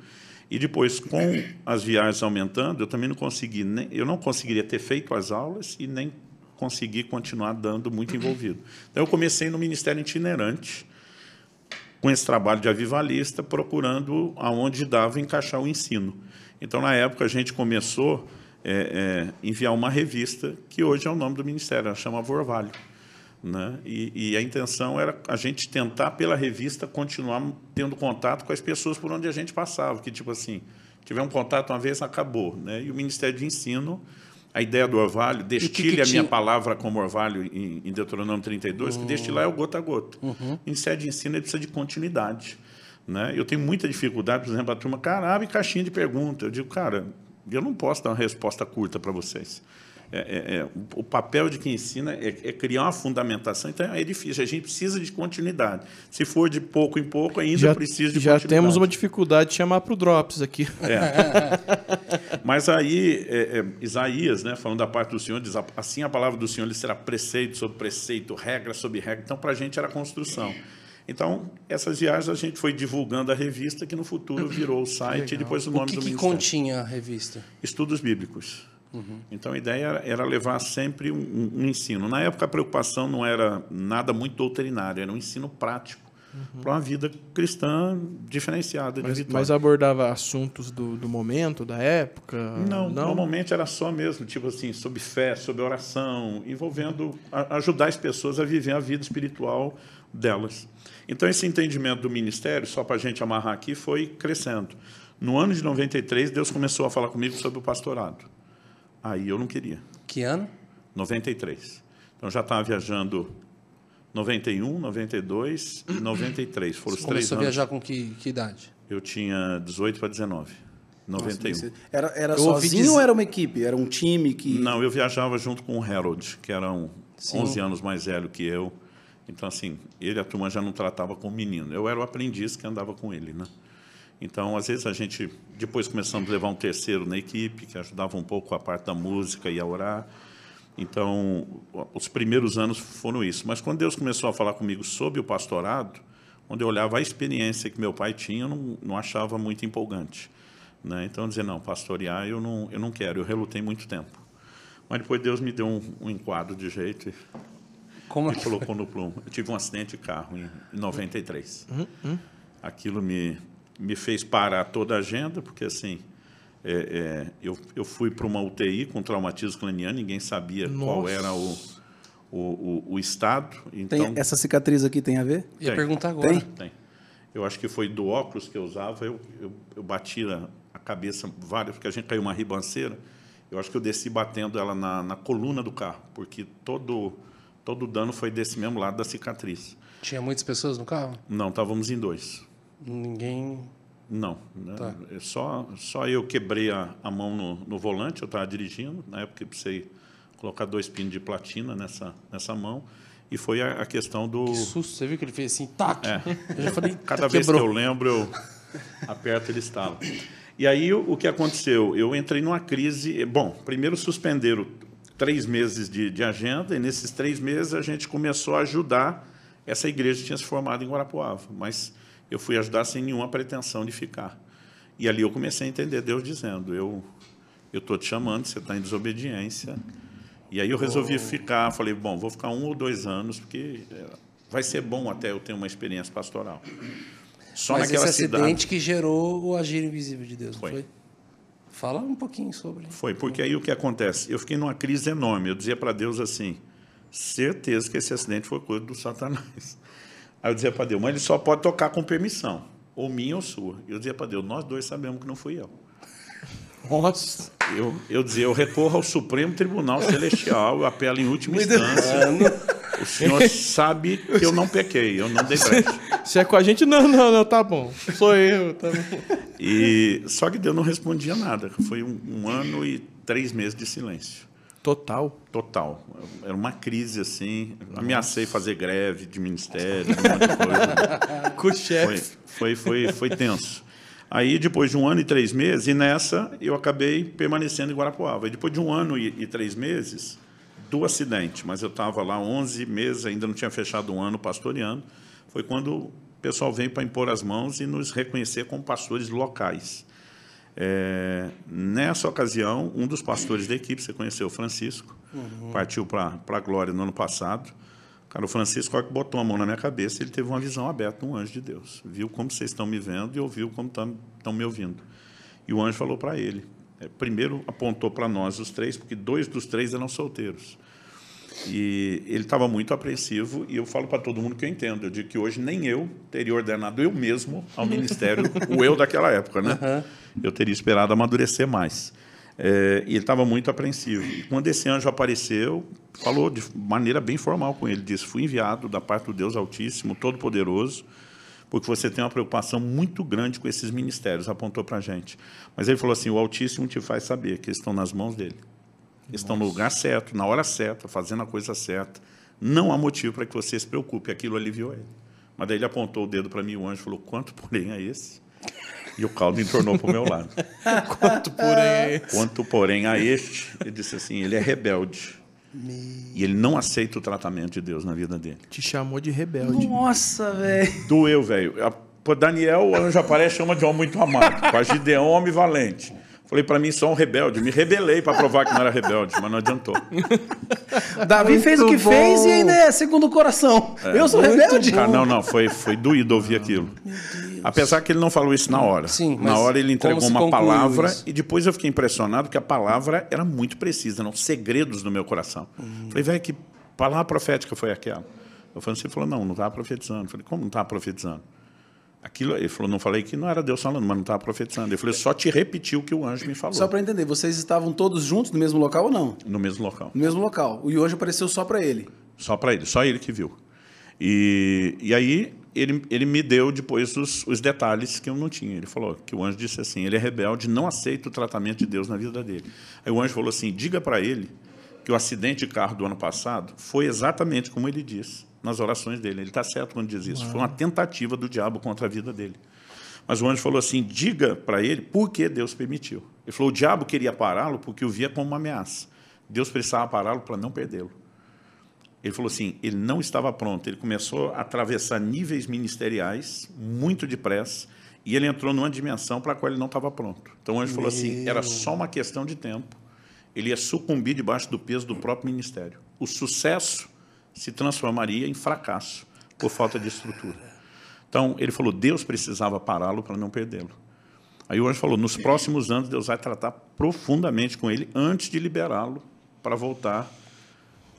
E depois, com as viagens aumentando, eu também não consegui, nem, eu não conseguiria ter feito as aulas e nem consegui continuar dando muito envolvido. Então, eu comecei no Ministério Itinerante, com esse trabalho de avivalista, procurando aonde dava encaixar o ensino. Então, na época, a gente começou a é, é, enviar uma revista, que hoje é o nome do Ministério, ela chama Vorvalho. Né? E, e, a intenção era a gente tentar, pela revista, continuar tendo contato com as pessoas por onde a gente passava, que, tipo assim, tiver um contato uma vez, acabou. Né? E o Ministério de Ensino, a ideia do orvalho, que a minha palavra como orvalho em, em Deuteronômio 32, uhum. que destilar é o gota a gota. Uhum. O Ministério de Ensino ele precisa de continuidade. Né? Eu tenho muita dificuldade, por exemplo, a turma, cara, abre caixinha de pergunta. Eu digo, cara, eu não posso dar uma resposta curta para vocês. É, é, é, o papel de quem ensina é, é, criar uma fundamentação, então é difícil, a gente precisa de continuidade. Se for de pouco em pouco, ainda já, precisa de já continuidade. Já temos uma dificuldade de chamar para o Drops aqui. É. (laughs) Mas aí, é, Isaías, né, falando da parte do Senhor, diz assim a palavra do Senhor lhe será preceito sobre preceito, regra sobre regra. Então, para a gente era construção. Então, essas viagens a gente foi divulgando a revista, que no futuro virou o site e depois o nome o que do que Ministério. continha a revista? Estudos bíblicos. Uhum. Então a ideia era, levar sempre um, um, ensino. Na época a preocupação não era nada muito doutrinário, era um ensino prático uhum. para uma vida cristã diferenciada. Mas, mas abordava assuntos do, do, momento, da época? Não, não, normalmente era só mesmo, tipo assim, sobre fé, sobre oração, envolvendo, a, ajudar as pessoas a viver a vida espiritual delas. Então esse entendimento do ministério, só para a gente amarrar aqui, foi crescendo. No ano de 93, Deus começou a falar comigo sobre o pastorado. Aí eu não queria. Que ano? 93. Então já estava viajando 91, 92 e 93. Foram Você os três começou a viajar com que, que idade? Eu tinha 18 para 19. 91. Nossa, era era sozinho dizer... ou era uma equipe? Era um time que... Não, eu viajava junto com o Harold, que era um 11 anos mais velho que eu. Então, assim, ele, a turma já não tratava como menino. Eu era o aprendiz que andava com ele, né? Então, às vezes, a gente, depois começamos a levar um terceiro na equipe, que ajudava um pouco a parte da música e a orar. Então, os primeiros anos foram isso. Mas quando Deus começou a falar comigo sobre o pastorado, quando eu olhava a experiência que meu pai tinha, eu não, não achava muito empolgante. Né? Então, dizia, não, pastorear eu não, eu não quero, eu relutei muito tempo. Mas depois Deus me deu um, um enquadro de jeito e Como me colocou no plumo. Eu tive um acidente de carro em, em 93. Uhum, uhum. Aquilo me, me fez parar toda a agenda, porque assim, é, é, eu, eu fui para uma UTI com traumatismo craniano, ninguém sabia Nossa. qual era o, o, o, o estado. Então, tem, essa cicatriz aqui tem a ver? Ia perguntar agora. Tem? Tem. Eu acho que foi do óculos que eu usava, eu, eu, eu bati a, a cabeça várias, porque a gente caiu uma ribanceira, eu acho que eu desci batendo ela na, na coluna do carro, porque todo, todo o dano foi desse mesmo lado da cicatriz. Tinha muitas pessoas no carro? Não, estávamos em dois. Ninguém. Não, né? tá. É só, só eu quebrei a, a mão no, no volante, eu estava dirigindo, na época eu precisei colocar dois pinos de platina nessa, nessa mão, e foi a, a questão do... Que susto, você viu que ele fez assim, tac! É. Eu já falei, Cada vez quebrou. que eu lembro, eu aperto ele estala. E aí o, o que aconteceu? Eu entrei numa crise... Bom, primeiro suspenderam três meses de, de agenda, e nesses três meses a gente começou a ajudar essa igreja que tinha se formado em Guarapuava, mas eu fui ajudar sem nenhuma pretensão de ficar. E ali eu comecei a entender Deus dizendo: Eu estou te chamando, você está em desobediência. E aí eu resolvi oh. ficar. Falei: Bom, vou ficar um ou dois anos, porque é, vai ser bom até eu ter uma experiência pastoral. Só Mas naquela esse acidente cidade, que gerou o agir invisível de Deus, foi. foi? Fala um pouquinho sobre. Foi, porque aí o que acontece? Eu fiquei numa crise enorme. Eu dizia para Deus assim: certeza que esse acidente foi coisa do Satanás. Aí eu dizia para Deus, mas ele só pode tocar com permissão, ou minha ou sua. Eu dizia para Deus, nós dois sabemos que não fui eu. Nossa. Eu, eu dizia, eu recorro ao Supremo Tribunal Celestial, eu apelo em última instância. O senhor sabe que eu não pequei, eu não dei brecha. Se é com a gente, não, não, não, tá bom. Sou eu. Tá bom. E, só que Deus não respondia nada. Foi um, um ano e três meses de silêncio. Total. Total. Era uma crise assim. Ameacei fazer greve de ministério, um monte de coisa. (laughs) Com o Foi, chefe. foi, foi, foi tenso. Aí, depois de um ano e três meses, e nessa eu acabei permanecendo em Guarapuava. E depois de um ano e, e três meses, do acidente, mas eu estava lá 11 meses, ainda não tinha fechado um ano pastoreando, foi quando o pessoal veio para impor as mãos e nos reconhecer como pastores locais. É, nessa ocasião, um dos pastores da equipe, você conheceu o Francisco, partiu para a Glória no ano passado. Cara, o Francisco, hora que botou a mão na minha cabeça, ele teve uma visão aberta, um anjo de Deus. Viu como vocês estão me vendo e ouviu como estão me ouvindo. E o anjo falou para ele. é, primeiro apontou para nós os três, porque dois dos três eram solteiros. E ele estava muito apreensivo, e eu falo para todo mundo que eu entendo. Eu digo que hoje nem eu teria ordenado eu mesmo ao ministério, o eu daquela época, né? Eu teria esperado amadurecer mais. É, e ele estava muito apreensivo. E quando esse anjo apareceu, falou de maneira bem formal com ele: disse, Fui enviado da parte do Deus Altíssimo, Todo-Poderoso, porque você tem uma preocupação muito grande com esses ministérios, apontou para a gente. Mas ele falou assim: o Altíssimo te faz saber que eles estão nas mãos dele. Eles estão no lugar certo, na hora certa, fazendo a coisa certa. Não há motivo para que você se preocupe. Aquilo aliviou ele. Mas daí ele apontou o dedo para mim, o anjo falou: quanto porém é esse? E o caldo entornou para o meu lado. (laughs) Quanto porém. Quanto, porém, a este, ele disse assim: ele é rebelde. E ele não aceita o tratamento de Deus na vida dele. Te chamou de rebelde. Nossa, velho. Doeu, velho. Daniel, o anjo aparece chama de homem muito amado. Para Gideão, homem valente. Falei, para mim, só um rebelde. Me rebelei para provar que não era rebelde, mas não adiantou. Davi fez o que Muito fez bom. e ainda é segundo o coração. Eu sou rebelde. Cara, não, não, foi, foi doído ouvir aquilo. Apesar que ele não falou isso na hora. Sim, na hora ele entregou uma palavra isso? e depois eu fiquei impressionado que a palavra era muito precisa, não segredos do meu coração. Hum. Falei, velho, que palavra profética foi aquela? O Francisco falou, não, não estava profetizando. Falei, como não estava profetizando? Aquilo, ele falou, não falei que não era Deus falando, mas não estava profetizando. Eu falei, só te repetiu o que o anjo me falou. Só pra entender, vocês estavam todos juntos no mesmo local ou não? No mesmo local. No mesmo local. O anjo apareceu só pra ele. Só para ele, só ele que viu. E, e aí ele, ele me deu depois os, os detalhes que eu não tinha. Ele falou que o anjo disse assim: ele é rebelde, não aceita o tratamento de Deus na vida dele. Aí o anjo falou assim: diga para ele que o acidente de carro do ano passado foi exatamente como ele disse nas orações dele. Ele está certo quando diz isso. Foi uma tentativa do diabo contra a vida dele. Mas o anjo falou assim: diga para ele por que Deus permitiu. Ele falou: o diabo queria pará-lo porque o via como uma ameaça. Deus precisava pará-lo para não perdê-lo. Ele falou assim: ele não estava pronto. Ele começou a atravessar níveis ministeriais muito depressa e ele entrou numa dimensão para a qual ele não estava pronto. Então o anjo falou assim: era só uma questão de tempo. Ele ia sucumbir debaixo do peso do próprio ministério. O sucesso se transformaria em fracasso por falta de estrutura. Então ele falou: Deus precisava pará-lo para não perdê-lo. Aí o anjo falou: nos próximos anos Deus vai tratar profundamente com ele antes de liberá-lo para voltar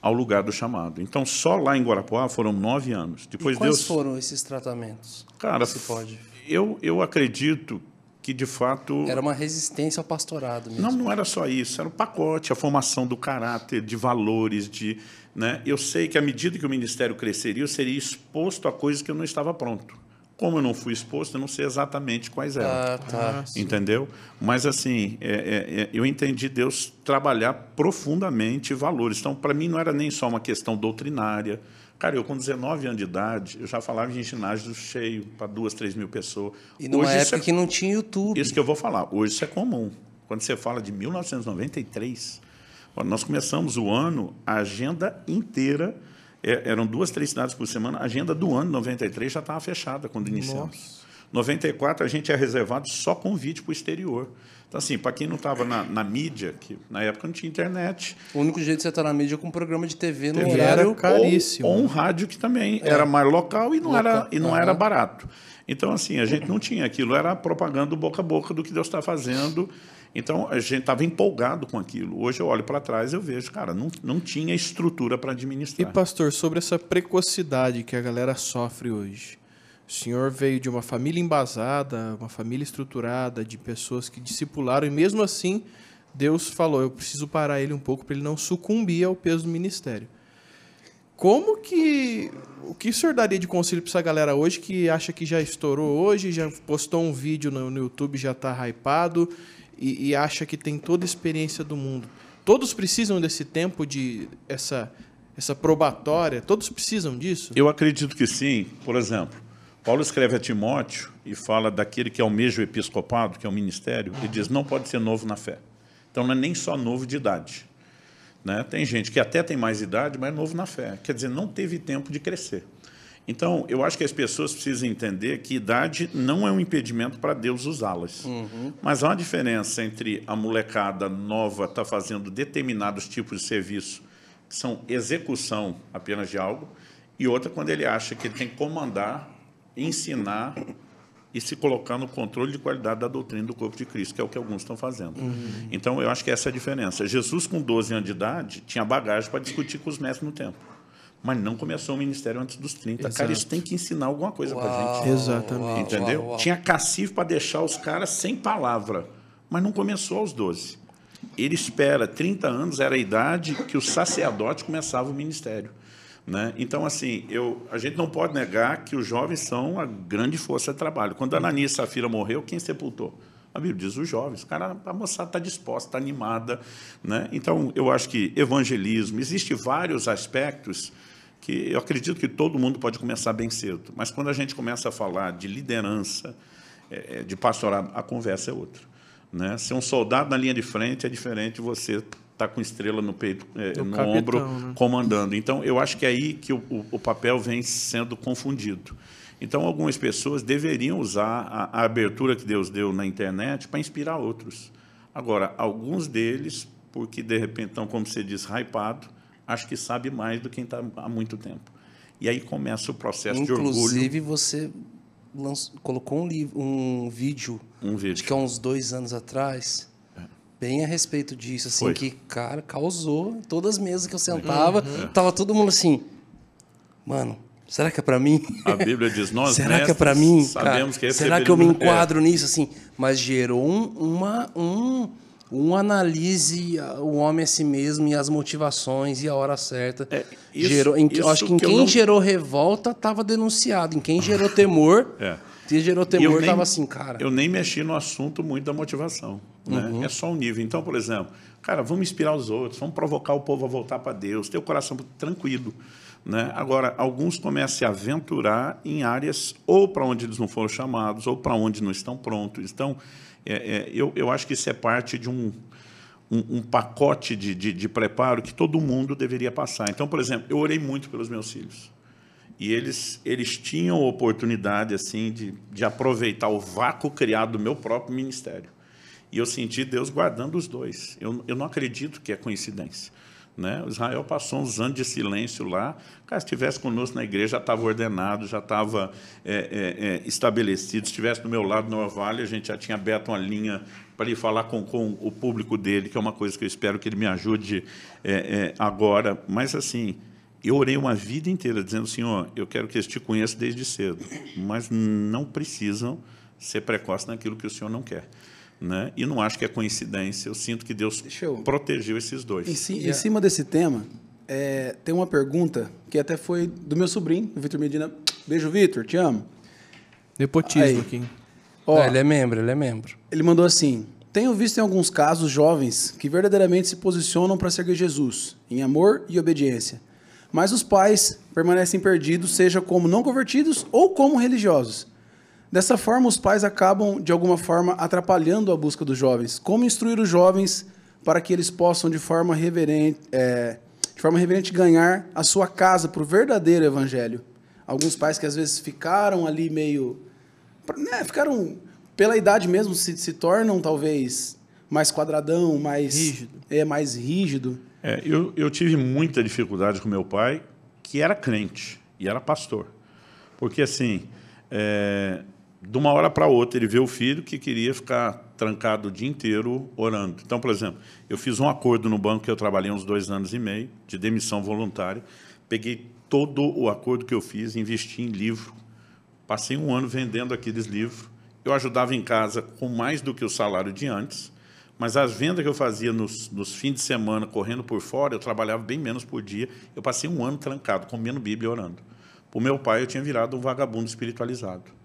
ao lugar do chamado. Então, só lá em Guarapuá foram nove anos. Depois e quais Deus, foram esses tratamentos? cara, se pode. Eu eu acredito que de fato Era uma resistência ao pastorado mesmo. não, não era só isso, era o pacote, a formação do caráter, de valores, de, né? Eu sei que à medida que o ministério cresceria, eu seria exposto a coisas que eu não estava pronto. Como eu não fui exposto, eu não sei exatamente quais eram. Ah, tá. Entendeu? Mas, assim, é, é, é, eu entendi Deus trabalhar profundamente valores. Então, para mim, não era nem só uma questão doutrinária. Cara, eu com 19 anos de idade, eu já falava em ginásio cheio, para duas, três mil pessoas. E numa Hoje, isso época é, que não tinha YouTube. isso que eu vou falar, hoje isso é comum. Quando você fala de 1993, quando nós começamos o ano, a agenda inteira, é, eram duas, três cidades por semana, a agenda do ano 93 já estava fechada quando iniciamos. 94 a gente é reservado só convite para o exterior. Então, assim, para quem não estava na, na mídia, que na época não tinha internet, O único jeito de você estar na mídia é com um programa de TV no TV horário. era caríssimo. Ou, ou um rádio que também era mais local e não, era, Local, e não aham. era barato. Então, assim, a gente não tinha aquilo, era propaganda boca a boca do que Deus está fazendo. Então, a gente estava empolgado com aquilo. Hoje eu olho para trás e eu vejo, cara, não, não tinha estrutura para E, administrar. pastor, sobre essa precocidade que a galera sofre hoje. O senhor veio de uma família embasada, uma família estruturada, de pessoas que discipularam, e mesmo assim, Deus falou: eu preciso parar ele um pouco para ele não sucumbir ao peso do ministério. Como que. O que o senhor daria de conselho para essa galera hoje que acha que já estourou hoje, já postou um vídeo no, no YouTube, já está hypado e, e acha que tem toda a experiência do mundo? todos precisam desse tempo de essa essa probatória? Todos precisam disso? Eu acredito que sim. Por exemplo, Paulo escreve a Timóteo e fala daquele que almeja o episcopado, que é o ministério, e diz, não pode ser novo na fé. Então não é nem só novo de idade. Né? Tem gente que até tem mais idade, mas é novo na fé. Quer dizer, não teve tempo de crescer. Então, eu acho que as pessoas precisam entender que idade não é um impedimento para Deus usá-las. Uhum. Mas há uma diferença entre a molecada nova estar tá fazendo determinados tipos de serviço, que são execução apenas de algo, e outra quando ele acha que ele tem que comandar, ensinar e se colocar no controle de qualidade da doutrina do corpo de Cristo, que é o que alguns estão fazendo. Uhum. Então, eu acho que essa é a diferença. Jesus, com 12 anos de idade, tinha bagagem para discutir com os mestres no tempo mas não começou o ministério antes dos 30. Exato. Cara, isso tem que ensinar alguma coisa para gente. Exatamente. Entendeu? Uau, uau. Tinha cacife para deixar os caras sem palavra, mas não começou aos 12. Ele espera, 30 anos era a idade que o sacerdote começava o ministério. Né? Então, assim, eu, a gente não pode negar que os jovens são a grande força de trabalho. Quando a Ananias Safira morreu, quem sepultou? A Bíblia diz os jovens. Cara, a moçada está disposta, está animada. Né? Então, eu acho que evangelismo, existe vários aspectos que eu acredito que todo mundo pode começar bem cedo, mas quando a gente começa a falar de liderança, é, é de pastorar, a conversa é outra. Né? Ser um soldado na linha de frente é diferente de você estar tá com estrela no peito, é, no capitão, ombro, né? comandando. Então, eu acho que é aí que o, o, o, papel vem sendo confundido. Então, algumas pessoas deveriam usar a, a abertura que Deus deu na internet para inspirar outros. Agora, alguns deles, porque de repente estão, como você diz, hypado, acho que sabe mais do que quem está há muito tempo. E aí começa o processo Inclusive, de orgulho. Inclusive, você lançou, colocou um, livro, um vídeo, um vídeo, acho que há uns dois anos atrás, é. bem a respeito disso, assim, Foi. que, cara, causou. Todas as mesas que eu sentava, uhum. tava todo mundo assim, mano, será que é para mim? A Bíblia diz, nós (laughs) Será que é para mim? Sabemos cara? que é Será que eu me enquadro é. nisso, assim? Mas gerou um, uma... Um, um analise o homem a si mesmo e as motivações e a hora certa. É, isso, gerou, em, acho que em que quem não... gerou revolta estava denunciado, em quem gerou temor, (laughs) é. quem gerou temor estava assim, cara. Eu nem mexi no assunto muito da motivação, né? uhum. é só um nível. Então, por exemplo, cara, vamos inspirar os outros, vamos provocar o povo a voltar para Deus, ter o coração tranquilo. Né? Agora, alguns começam a se aventurar em áreas ou para onde eles não foram chamados, ou para onde não estão prontos. Então, é, é, eu, eu acho que isso é parte de um, um, um pacote de, de, de, preparo que todo mundo deveria passar. Então, por exemplo, eu orei muito pelos meus filhos. E eles, eles tinham oportunidade assim de, de aproveitar o vácuo criado do meu próprio ministério. E eu senti Deus guardando os dois. Eu, eu não acredito que é coincidência. Né? Israel passou uns anos de silêncio lá. Cara, se estivesse conosco na igreja, já estava ordenado, já estava é, é, é, estabelecido. Se estivesse do meu lado no Vale, a gente já tinha aberto uma linha para ir falar com, com o público dele, que é uma coisa que eu espero que ele me ajude é, é, agora. Mas, assim, eu orei uma vida inteira dizendo, Senhor, eu quero que eles te conheçam desde cedo, mas não precisam ser precoces naquilo que o Senhor não quer. Né? E não acho que é coincidência. Eu sinto que Deus eu... protegeu esses dois. Em, ci yeah. em cima desse tema, é, tem uma pergunta que até foi do meu sobrinho, o Vitor Medina. Beijo, Vitor, te amo. Nepotismo Aí. aqui. Ó, ele é membro, ele é membro. Ele mandou assim: Tenho visto em alguns casos jovens que verdadeiramente se posicionam para seguir Jesus, em amor e obediência. Mas os pais permanecem perdidos, seja como não convertidos ou como religiosos. Dessa forma, os pais acabam, de alguma forma, atrapalhando a busca dos jovens. Como instruir os jovens para que eles possam, de forma reverente, é, de forma reverente ganhar a sua casa para o verdadeiro evangelho? Alguns pais que às vezes ficaram ali meio. Né, ficaram, pela idade mesmo, se, se tornam talvez mais quadradão, mais rígido. É, mais rígido. É, eu, eu tive muita dificuldade com meu pai, que era crente e era pastor. Porque, assim, é, de uma hora para outra, ele vê o filho que queria ficar trancado o dia inteiro orando. Então, por exemplo, eu fiz um acordo no banco que eu trabalhei uns dois anos e meio, de demissão voluntária. Peguei todo o acordo que eu fiz, investi em livro. Passei um ano vendendo aqueles livros. Eu ajudava em casa com mais do que o salário de antes, mas as vendas que eu fazia nos, nos fins de semana, correndo por fora, eu trabalhava bem menos por dia. Eu passei um ano trancado, comendo Bíblia e orando. Para o meu pai, eu tinha virado um vagabundo espiritualizado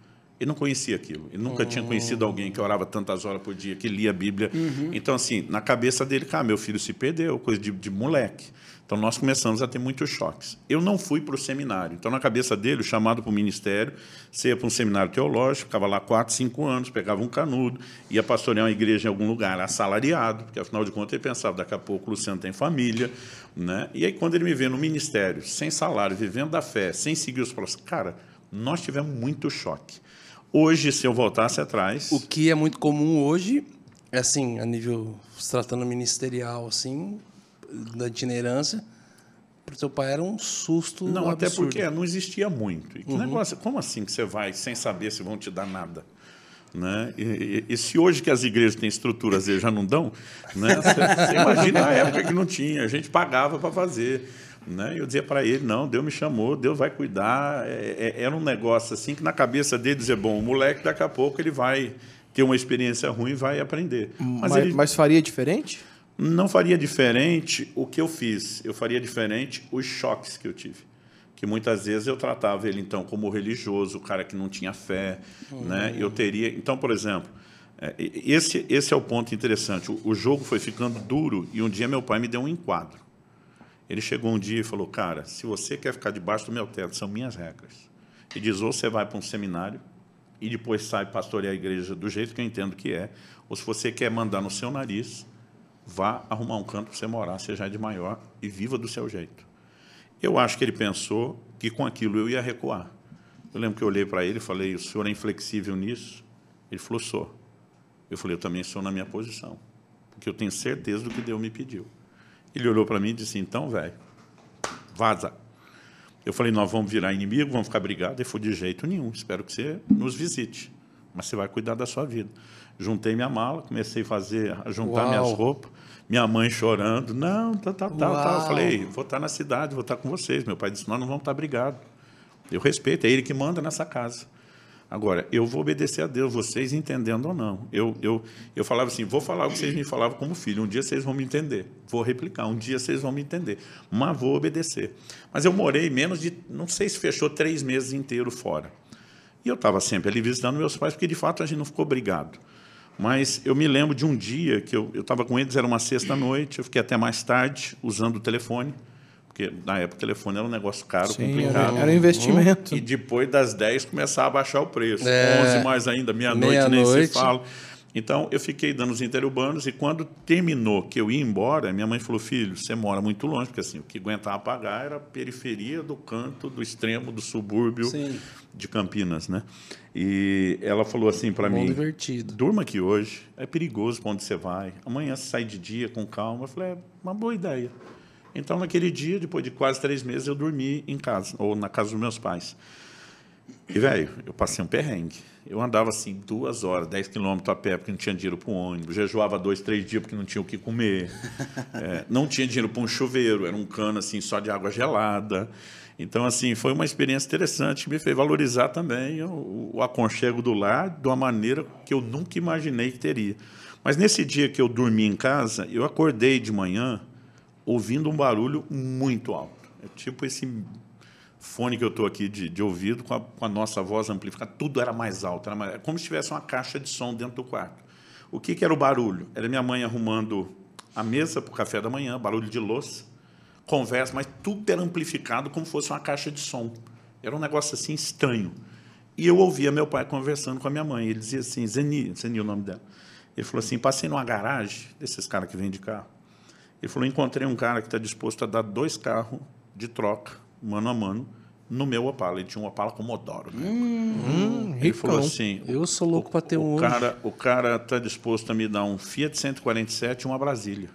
Ele não conhecia aquilo. Ele nunca tinha conhecido alguém que orava tantas horas por dia, que lia a Bíblia. Então, assim, na cabeça dele, cara, meu filho se perdeu, coisa de, de moleque. Então, nós começamos a ter muitos choques. Eu não fui para o seminário. Então, na cabeça dele, o chamado para o ministério, você ia para um seminário teológico, ficava lá quatro, cinco anos, pegava um canudo, ia pastorear uma igreja em algum lugar, assalariado, porque, afinal de contas, ele pensava, daqui a pouco o Luciano tem família. Né? E aí, quando ele me vê no ministério, sem salário, vivendo da fé, sem seguir os próximos, cara, nós tivemos muito choque. Hoje, se eu voltasse atrás... O que é muito comum hoje, é assim, a nível, se tratando ministerial, assim, da itinerância, para o seu pai era um susto Não, até absurdo. porque não existia muito. E que negócio, como assim que você vai sem saber se vão te dar nada? Né? E, e- e se hoje que as igrejas têm estruturas eles já não dão, né? você, você imagina a época que não tinha, a gente pagava para fazer. Né? Eu dizia para ele, não, Deus me chamou, Deus vai cuidar. É- é- era um negócio assim que na cabeça dele dizia, bom, o moleque daqui a pouco ele vai ter uma experiência ruim e vai aprender. Mas, Mas, ele mas faria diferente? não faria diferente o que eu fiz, eu faria diferente os choques que eu tive. Que muitas vezes eu tratava ele então como religioso, o cara que não tinha fé, né? Eu teria, então, por exemplo, é, esse esse é o ponto interessante. O, o jogo foi ficando duro e um dia meu pai me deu um enquadro. Ele chegou um dia e falou: "Cara, se você quer ficar debaixo do meu teto, são minhas regras." E diz: ou você vai para um seminário e depois sai pastorear a igreja do jeito que eu entendo que é, ou se você quer mandar no seu nariz, vá arrumar um canto para você morar, seja de maior e viva do seu jeito. Eu acho que ele pensou que com aquilo eu ia recuar. Eu lembro que eu olhei para ele e falei: o senhor é inflexível nisso? Ele falou: sou. Eu falei: eu também sou na minha posição, porque eu tenho certeza do que Deus me pediu. Ele olhou para mim e disse: então, velho, vaza. Eu falei: nós vamos virar inimigo, vamos ficar brigados. Ele falou: de jeito nenhum, espero que você nos visite, mas você vai cuidar da sua vida. Juntei minha mala, comecei a fazer, a juntar Uau. minhas roupas, minha mãe chorando, não, tal, tal, tal, tal. Eu falei, vou estar na cidade, vou estar com vocês. Meu pai disse, nós não vamos estar brigados. Eu respeito, é ele que manda nessa casa. Agora, eu vou obedecer a Deus, vocês entendendo ou não. Eu, eu, eu falava assim, vou falar o que vocês me falavam como filho, um dia vocês vão me entender. Vou replicar, um dia vocês vão me entender. Mas vou obedecer. Mas eu morei menos de, não sei se fechou três meses inteiro fora. E eu estava sempre ali visitando meus pais, porque de fato a gente não ficou brigado. Mas eu me lembro de um dia que eu estava com eles, era uma sexta-noite, eu fiquei até mais tarde usando o telefone, porque na época o telefone era um negócio caro, Sim, complicado. era, era um investimento. E depois das 10 começar a baixar o preço. É. 11 mais ainda, meia-noite nem se fala. Então, eu fiquei dando os interurbanos e quando terminou que eu ia embora, minha mãe falou, filho, você mora muito longe, porque assim, o que aguentava pagar era a periferia do canto, do extremo, do subúrbio Sim. de Campinas, né? E ela falou assim para mim, divertido. durma aqui hoje, é perigoso para onde você vai, amanhã você sai de dia com calma. Eu falei, é uma boa ideia. Então, naquele dia, depois de quase três meses, eu dormi em casa, ou na casa dos meus pais. E, velho, eu passei um perrengue. Eu andava assim duas horas, 10 quilômetros a pé, porque não tinha dinheiro para o ônibus. Jejuava dois, três dias porque não tinha o que comer. (laughs) É, não tinha dinheiro para um chuveiro, era um cano assim só de água gelada. Então, assim, foi uma experiência interessante que me fez valorizar também o, o aconchego do lar de uma maneira que eu nunca imaginei que teria. Mas nesse dia que eu dormi em casa, eu acordei de manhã ouvindo um barulho muito alto. É tipo esse fone que eu estou aqui de, de ouvido com a, com a nossa voz amplificada, tudo era mais alto, era mais, como se tivesse uma caixa de som dentro do quarto. O que, que era o barulho? Era minha mãe arrumando a mesa para o café da manhã, barulho de louça, conversa, mas tudo era amplificado como fosse uma caixa de som. Era um negócio assim estranho. E eu ouvia meu pai conversando com a minha mãe. Ele dizia assim, Zeni, Zeni é o nome dela. Ele falou assim, passei numa garagem desses caras que vendem carro. Ele falou, encontrei um cara que está disposto a dar dois carros de troca, mano a mano, no meu Opala. Ele tinha um Opala Comodoro. Né? Hum, Ele falou ricão. assim, Eu sou louco para ter um o cara, o cara está disposto a me dar um Fiat 147 e uma Brasília.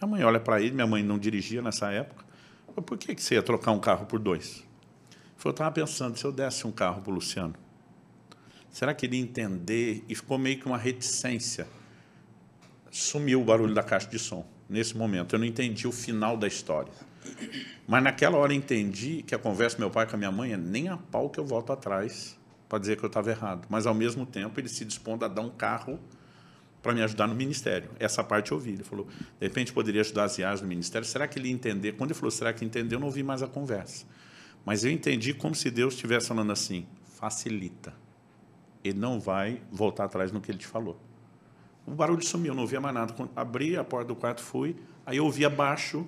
Minha mãe olha para ele, minha mãe não dirigia nessa época. Falei, Por que, que você ia trocar um carro por dois? Ele falou, eu estava pensando, se eu desse um carro para o Luciano, será que ele ia entender? E ficou meio que uma reticência. Sumiu o barulho da caixa de som nesse momento. Eu não entendi o final da história. Mas naquela hora eu entendi que a conversa do meu pai com a minha mãe é nem a pau que eu volto atrás para dizer que eu estava errado. Mas, ao mesmo tempo, ele se dispondo a dar um carro para me ajudar no ministério. Essa parte eu ouvi. Ele falou, de repente, poderia ajudar as IAs no ministério. Será que ele entender? Quando ele falou, será que entendeu? Eu não ouvi mais a conversa. Mas eu entendi como se Deus estivesse falando assim, facilita. ele não vai voltar atrás no que ele te falou. O barulho sumiu, não ouvia mais nada. Quando abri a porta do quarto, fui, aí eu ouvi abaixo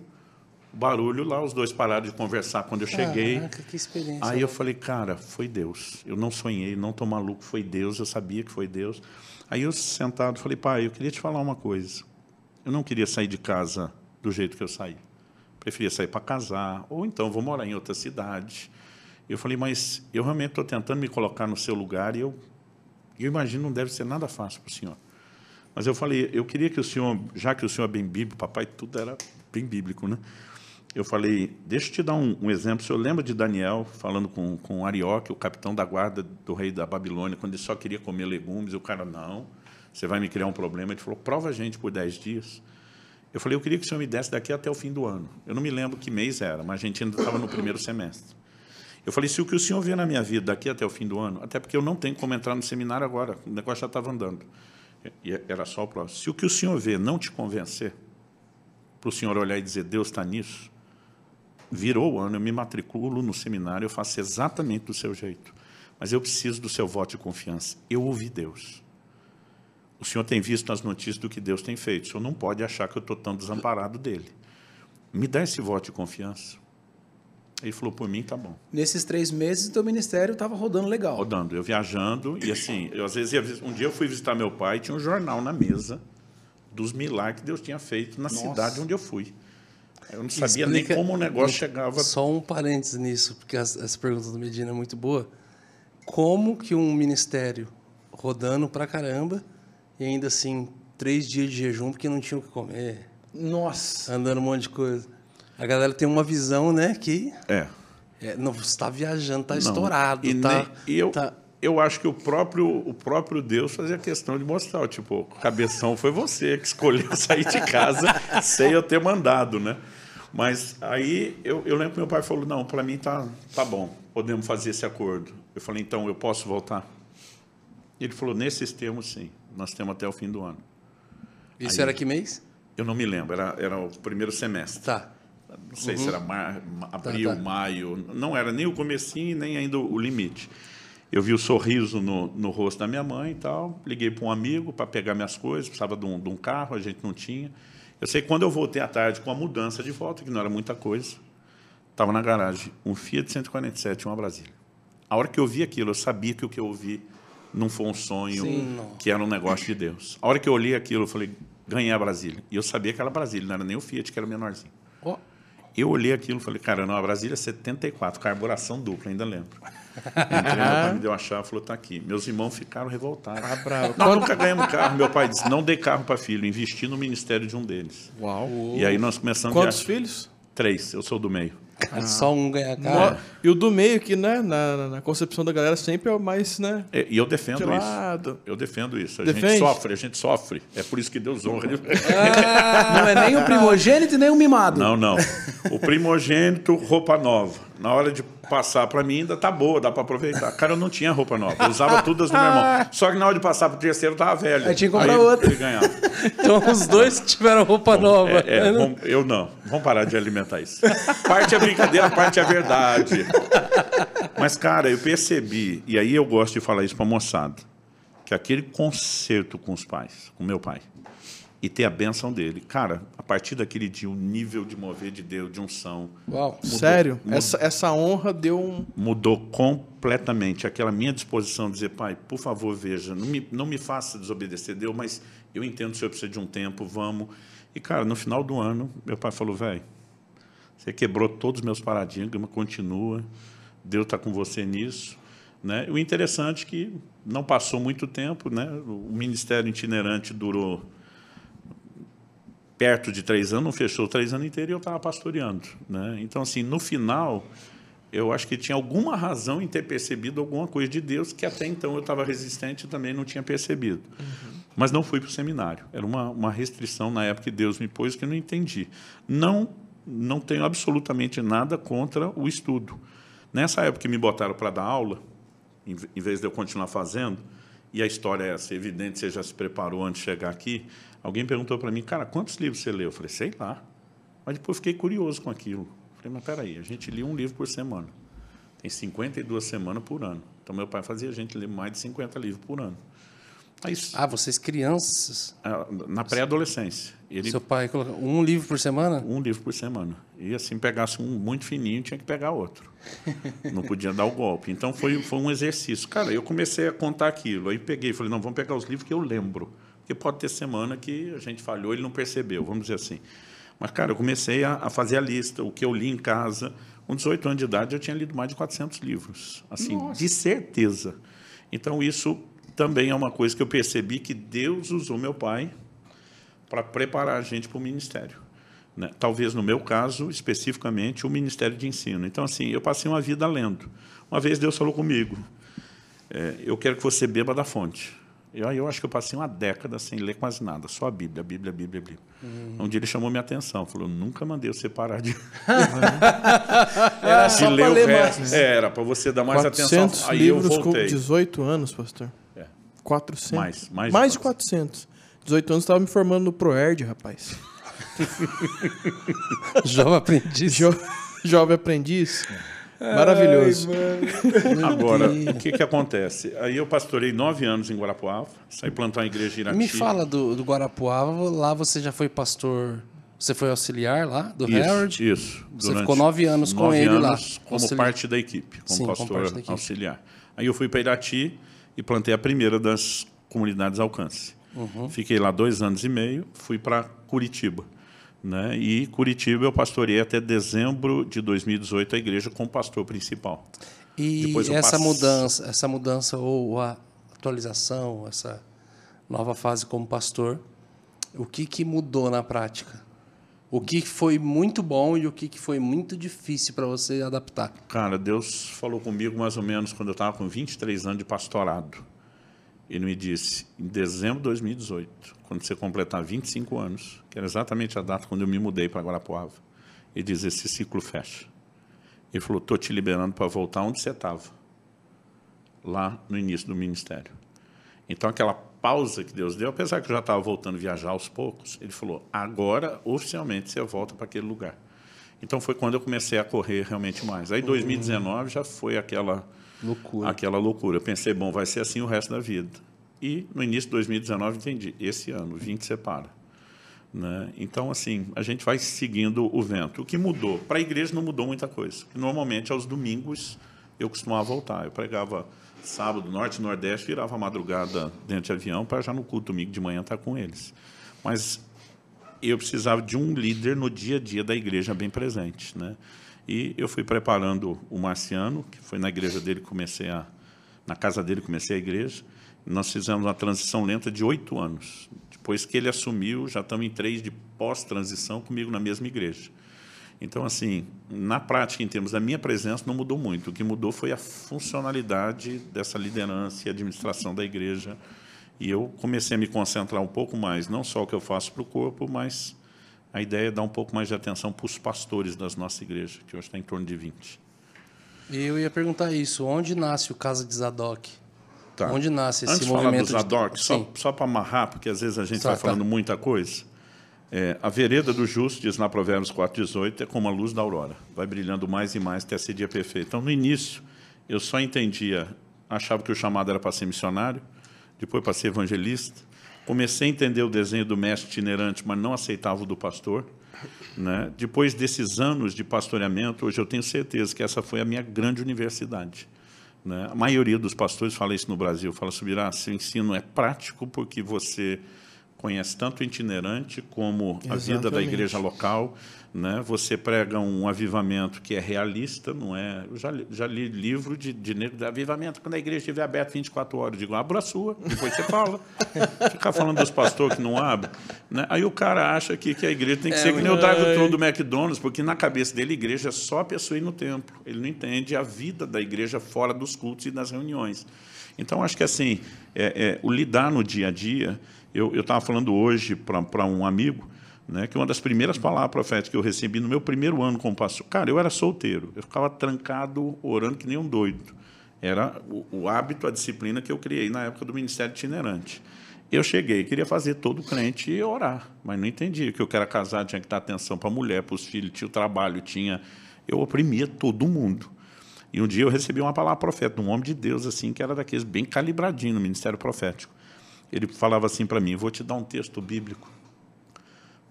o barulho lá, os dois pararam de conversar quando eu cheguei. Caraca, que experiência. Aí eu falei, cara, foi Deus. Eu não sonhei, não tô maluco, foi Deus, eu sabia que foi Deus. Aí eu sentado falei, pai, eu queria te falar uma coisa. Eu não queria sair de casa do jeito que eu saí. Preferia sair para casar, ou então vou morar em outra cidade. Eu falei, mas eu realmente estou tentando me colocar no seu lugar e eu, eu imagino não deve ser nada fácil para o senhor. Mas eu falei, eu queria que o senhor, já que o senhor é bem bíblico, papai, tudo era bem bíblico, né? Eu falei, deixa eu te dar um, um exemplo. O senhor lembra de Daniel falando com, com Arioque, o capitão da guarda do rei da Babilônia, quando ele só queria comer legumes, e o cara, não, você vai me criar um problema. Ele falou, prova a gente por 10 dias. Eu falei, eu queria que o senhor me desse daqui até o fim do ano. Eu não me lembro que mês era, mas a gente ainda estava no primeiro semestre. Eu falei, se o que o senhor vê na minha vida daqui até o fim do ano, até porque eu não tenho como entrar no seminário agora, o negócio já estava andando. E era só o próximo. Se o que o senhor vê não te convencer, para o senhor olhar e dizer, Deus está nisso, virou o ano, eu me matriculo no seminário, eu faço exatamente do seu jeito. Mas eu preciso do seu voto de confiança. Eu ouvi Deus. O senhor tem visto as notícias do que Deus tem feito. O senhor não pode achar que eu estou tão desamparado dele. Me dá esse voto de confiança. Ele falou, por mim, tá bom. Nesses três meses, o teu ministério estava rodando legal. Rodando. Eu viajando, e assim, eu às vezes ia, um dia eu fui visitar meu pai, tinha um jornal na mesa dos milagres que Deus tinha feito na Nossa. cidade onde eu fui. Eu não sabia Explica, nem como o negócio chegava. Só um parênteses nisso, porque essa pergunta do Medina é muito boa. Como que um ministério rodando pra caramba e ainda assim três dias de jejum porque não tinha o que comer? Nossa! Andando um monte de coisa. A galera tem uma visão, né, que... É. é não, você está viajando, está estourado. E, tá, e eu, tá... eu acho que o próprio, o próprio Deus fazia questão de mostrar, tipo, cabeção foi você que escolheu (laughs) sair de casa sem eu ter mandado, né? Mas aí eu, eu lembro que meu pai falou, não, para mim tá, tá bom, podemos fazer esse acordo. Eu falei, então, eu posso voltar? Ele falou, nesses termos, sim, nós temos até o fim do ano. Isso aí, era que mês? Eu não me lembro, era, era o primeiro semestre. Tá. Não sei uhum. se era mar, abril, tá, tá. maio, não era nem o comecinho, nem ainda o limite. Eu vi o sorriso no, no rosto da minha mãe e tal, liguei para um amigo para pegar minhas coisas, precisava de um, de um carro, a gente não tinha. Eu sei que quando eu voltei à tarde com a mudança de volta, que não era muita coisa, estava na garagem um Fiat 147 e uma Brasília. A hora que eu vi aquilo, eu sabia que o que eu ouvi não foi um sonho, Sim, que era um negócio de Deus. A hora que eu olhei aquilo, eu falei, ganhei a Brasília. E eu sabia que era Brasília, não era nem o Fiat, que era menorzinho. Eu olhei aquilo e falei, cara, não, a Brasília é 74, carburação dupla, ainda lembro. (laughs) Entrei, meu pai me deu a chave e falou, tá aqui. Meus irmãos ficaram revoltados. Ah, bravo. Nós nunca ganhamos carro. Meu pai disse, não dê carro para filho, investi no ministério de um deles. Uau. E aí nós começamos... Quantos a... filhos? Três, eu sou do meio. Ah. Só um ganha carro. E o do meio, que né, na, na, concepção da galera sempre é o mais, né? É, e eu defendo gelado. isso. Eu defendo isso. A Defende? gente sofre, a gente sofre. É por isso que Deus honra. Ah, não é nem o primogênito e nem o mimado. Não, não. O primogênito, roupa nova. Na hora de passar para mim ainda tá boa, dá para aproveitar. Cara, eu não tinha roupa nova, eu usava todas do meu irmão. Só que na hora de passar pro terceiro tava velho. Aí tinha que comprar outra. Ele ganhava. (laughs) Então os dois tiveram roupa Bom, nova. É, é, vamos, eu não. Vamos parar de alimentar isso. Parte é brincadeira, parte é verdade. Mas, cara, eu percebi, e aí eu gosto de falar isso pra moçada, que aquele concerto com os pais, com meu pai, e ter a benção dele. Cara, a partir daquele dia, o nível de mover de Deus, de unção. Uau, mudou, sério? Mudou, essa, essa honra deu um. Mudou completamente. Aquela minha disposição de dizer, pai, por favor, veja, não me, não me faça desobedecer Deus, mas eu entendo que o senhor precisa de um tempo, vamos. E, cara, no final do ano, meu pai falou, velho, você quebrou todos os meus paradigmas, continua, Deus está com você nisso. Né? O interessante é que não passou muito tempo, né? o ministério itinerante durou perto de três anos, não fechou três anos inteiros e eu estava pastoreando. Né? Então, assim, no final, eu acho que tinha alguma razão em ter percebido alguma coisa de Deus que até então eu estava resistente e também não tinha percebido. Uhum. Mas não fui para o seminário. Era uma, uma restrição na época que Deus me pôs que eu não entendi. Não, não tenho absolutamente nada contra o estudo. Nessa época que me botaram para dar aula, em, em vez de eu continuar fazendo, e a história é essa, evidente, você já se preparou antes de chegar aqui, Alguém perguntou para mim, cara, quantos livros você leu? Eu falei, sei lá. Mas depois fiquei curioso com aquilo. Eu falei, mas peraí, a gente lia um livro por semana. Tem 52 semanas por ano. Então, meu pai fazia a gente ler mais de 50 livros por ano. Aí, Ah, vocês crianças. ah, na pré-adolescência. Seu pai coloca um livro por semana? um livro por semana. E assim, pegasse um muito fininho, tinha que pegar outro. Não podia dar o golpe. Então foi, foi um exercício. Cara, eu comecei a contar aquilo. Aí peguei falei, não, vamos pegar os livros que eu lembro. Porque pode ter semana que a gente falhou, ele não percebeu, vamos dizer assim. Mas, cara, eu comecei a, a fazer a lista, o que eu li em casa. Com 18 anos de idade, eu tinha lido mais de 400 livros. Assim, de certeza. Então, isso também é uma coisa que eu percebi que Deus usou meu pai para preparar a gente para o ministério. né? Talvez, no meu caso, especificamente, o Ministério de Ensino. Então, assim, eu passei uma vida lendo. Uma vez Deus falou comigo, é, eu quero que você beba da fonte. Eu, aí eu acho que eu passei uma década sem ler quase nada, só a Bíblia, a Bíblia, a Bíblia, a Bíblia. Um dia ele chamou minha atenção, falou, nunca mandei você parar de, (laughs) Era de só ler para o ler resto. mais. É, era para você dar mais 400 atenção. Aí eu livros com voltei. 18 anos, pastor. É. 400. Mais, mais de mais de 400. 18 anos estava me formando no ProErd, rapaz. (laughs) Jovem aprendiz. Jo jovem aprendiz. Maravilhoso. Agora, o que, que acontece? Aí eu pastorei nove anos em Guarapuava, saí plantar uma igreja em Irati. Me fala do, do Guarapuava. Lá você já foi pastor. Você foi auxiliar lá, do Isso, Harold? isso. Você Durante ficou nove anos com nove ele lá, anos Como auxiliar. parte da equipe, como Sim, como pastor da equipe. auxiliar. Aí eu fui para Irati e plantei a primeira das comunidades alcance. Uhum. Fiquei lá dois anos e meio, fui para Curitiba. Né? E Curitiba eu pastorei até dezembro de 2018 a igreja como pastor principal. E Depois essa passo- mudança, essa mudança ou a atualização, essa nova fase como pastor, o que, que mudou na prática? O que foi muito bom e o que, que foi muito difícil para você adaptar? Cara, Deus falou comigo mais ou menos quando eu estava com 23 anos de pastorado. Ele me disse, em dezembro de 2018, quando você completar 25 anos, que era exatamente a data quando eu me mudei para Guarapuava, ele diz, esse ciclo fecha. Ele falou, estou te liberando para voltar onde você estava, lá no início do ministério. Então, aquela pausa que Deus deu, apesar que eu já estava voltando a viajar aos poucos, ele falou, agora, oficialmente, você volta para aquele lugar. Então, foi quando eu comecei a correr realmente mais. Aí, 2019, já foi aquela Loucura. aquela loucura. Eu pensei, bom, vai ser assim o resto da vida. E, no início de 2019, entendi, esse ano, 20 separa. Né? Então, assim, a gente vai seguindo o vento. O que mudou? Para a igreja não mudou muita coisa. Normalmente, aos domingos, eu costumava voltar. Eu pregava sábado, norte nordeste, virava madrugada dentro de avião para já no culto domingo de manhã estar com eles. Mas eu precisava de um líder no dia a dia da igreja bem presente, né? E eu fui preparando o Marciano, que foi na igreja dele comecei a, na casa dele comecei a igreja. Nós fizemos uma transição lenta de oito anos. Depois que ele assumiu, já estamos em três de pós-transição comigo na mesma igreja. Então, assim, na prática, em termos da minha presença, não mudou muito. O que mudou foi a funcionalidade dessa liderança e administração da igreja. E eu comecei a me concentrar um pouco mais, não só o que eu faço para o corpo, mas a ideia é dar um pouco mais de atenção para os pastores das nossas igrejas, que hoje está em torno de 20. Eu ia perguntar isso. Onde nasce o Casa de Zadok? Tá. Onde nasce esse Antes de falar movimento? dos Zadok, de... só, só para amarrar, porque às vezes a gente Tá, vai tá. falando muita coisa. É, a vereda do justo, diz na Provérbios 4,18, é como a luz da aurora. Vai brilhando mais e mais até ser dia perfeito. Então, no início, eu só entendia, achava que o chamado era para ser missionário, depois para ser evangelista. Comecei a entender o desenho do mestre itinerante, mas não aceitava o do pastor. Né? Depois desses anos de pastoreamento, hoje eu tenho certeza que essa foi a minha grande universidade. Né? A maioria dos pastores fala isso no Brasil, fala, Subirá, seu ensino é prático porque você conhece tanto o itinerante como a vida da Exatamente. igreja local, né? Você prega um avivamento que é realista, não é? Eu já li, já li livro de, de de avivamento quando a igreja estiver aberta 24 horas. Eu digo, abra a sua, depois você fala. (laughs) Ficar falando dos pastores que não abrem. Né? Aí o cara acha que, que a igreja tem que ser que nem o drive-thru do McDonald's, porque na cabeça dele, a igreja é só a pessoa ir no templo. Ele não entende a vida da igreja fora dos cultos e das reuniões. Então, acho que assim, é, é, o lidar no dia a dia. Eu estava falando hoje para um amigo né, que uma das primeiras palavras proféticas que eu recebi no meu primeiro ano como pastor, cara, eu era solteiro, eu ficava trancado orando que nem um doido. Era o, o hábito, a disciplina que eu criei na época do ministério itinerante. Eu cheguei, queria fazer todo crente e orar, mas não entendia que eu era casado, tinha que dar atenção para a mulher, para os filhos, tinha o trabalho, tinha. Eu oprimia todo mundo. E um dia eu recebi uma palavra profética um homem de Deus, assim, que era daqueles bem calibradinho no ministério profético. Ele falava assim para mim: Vou te dar um texto bíblico,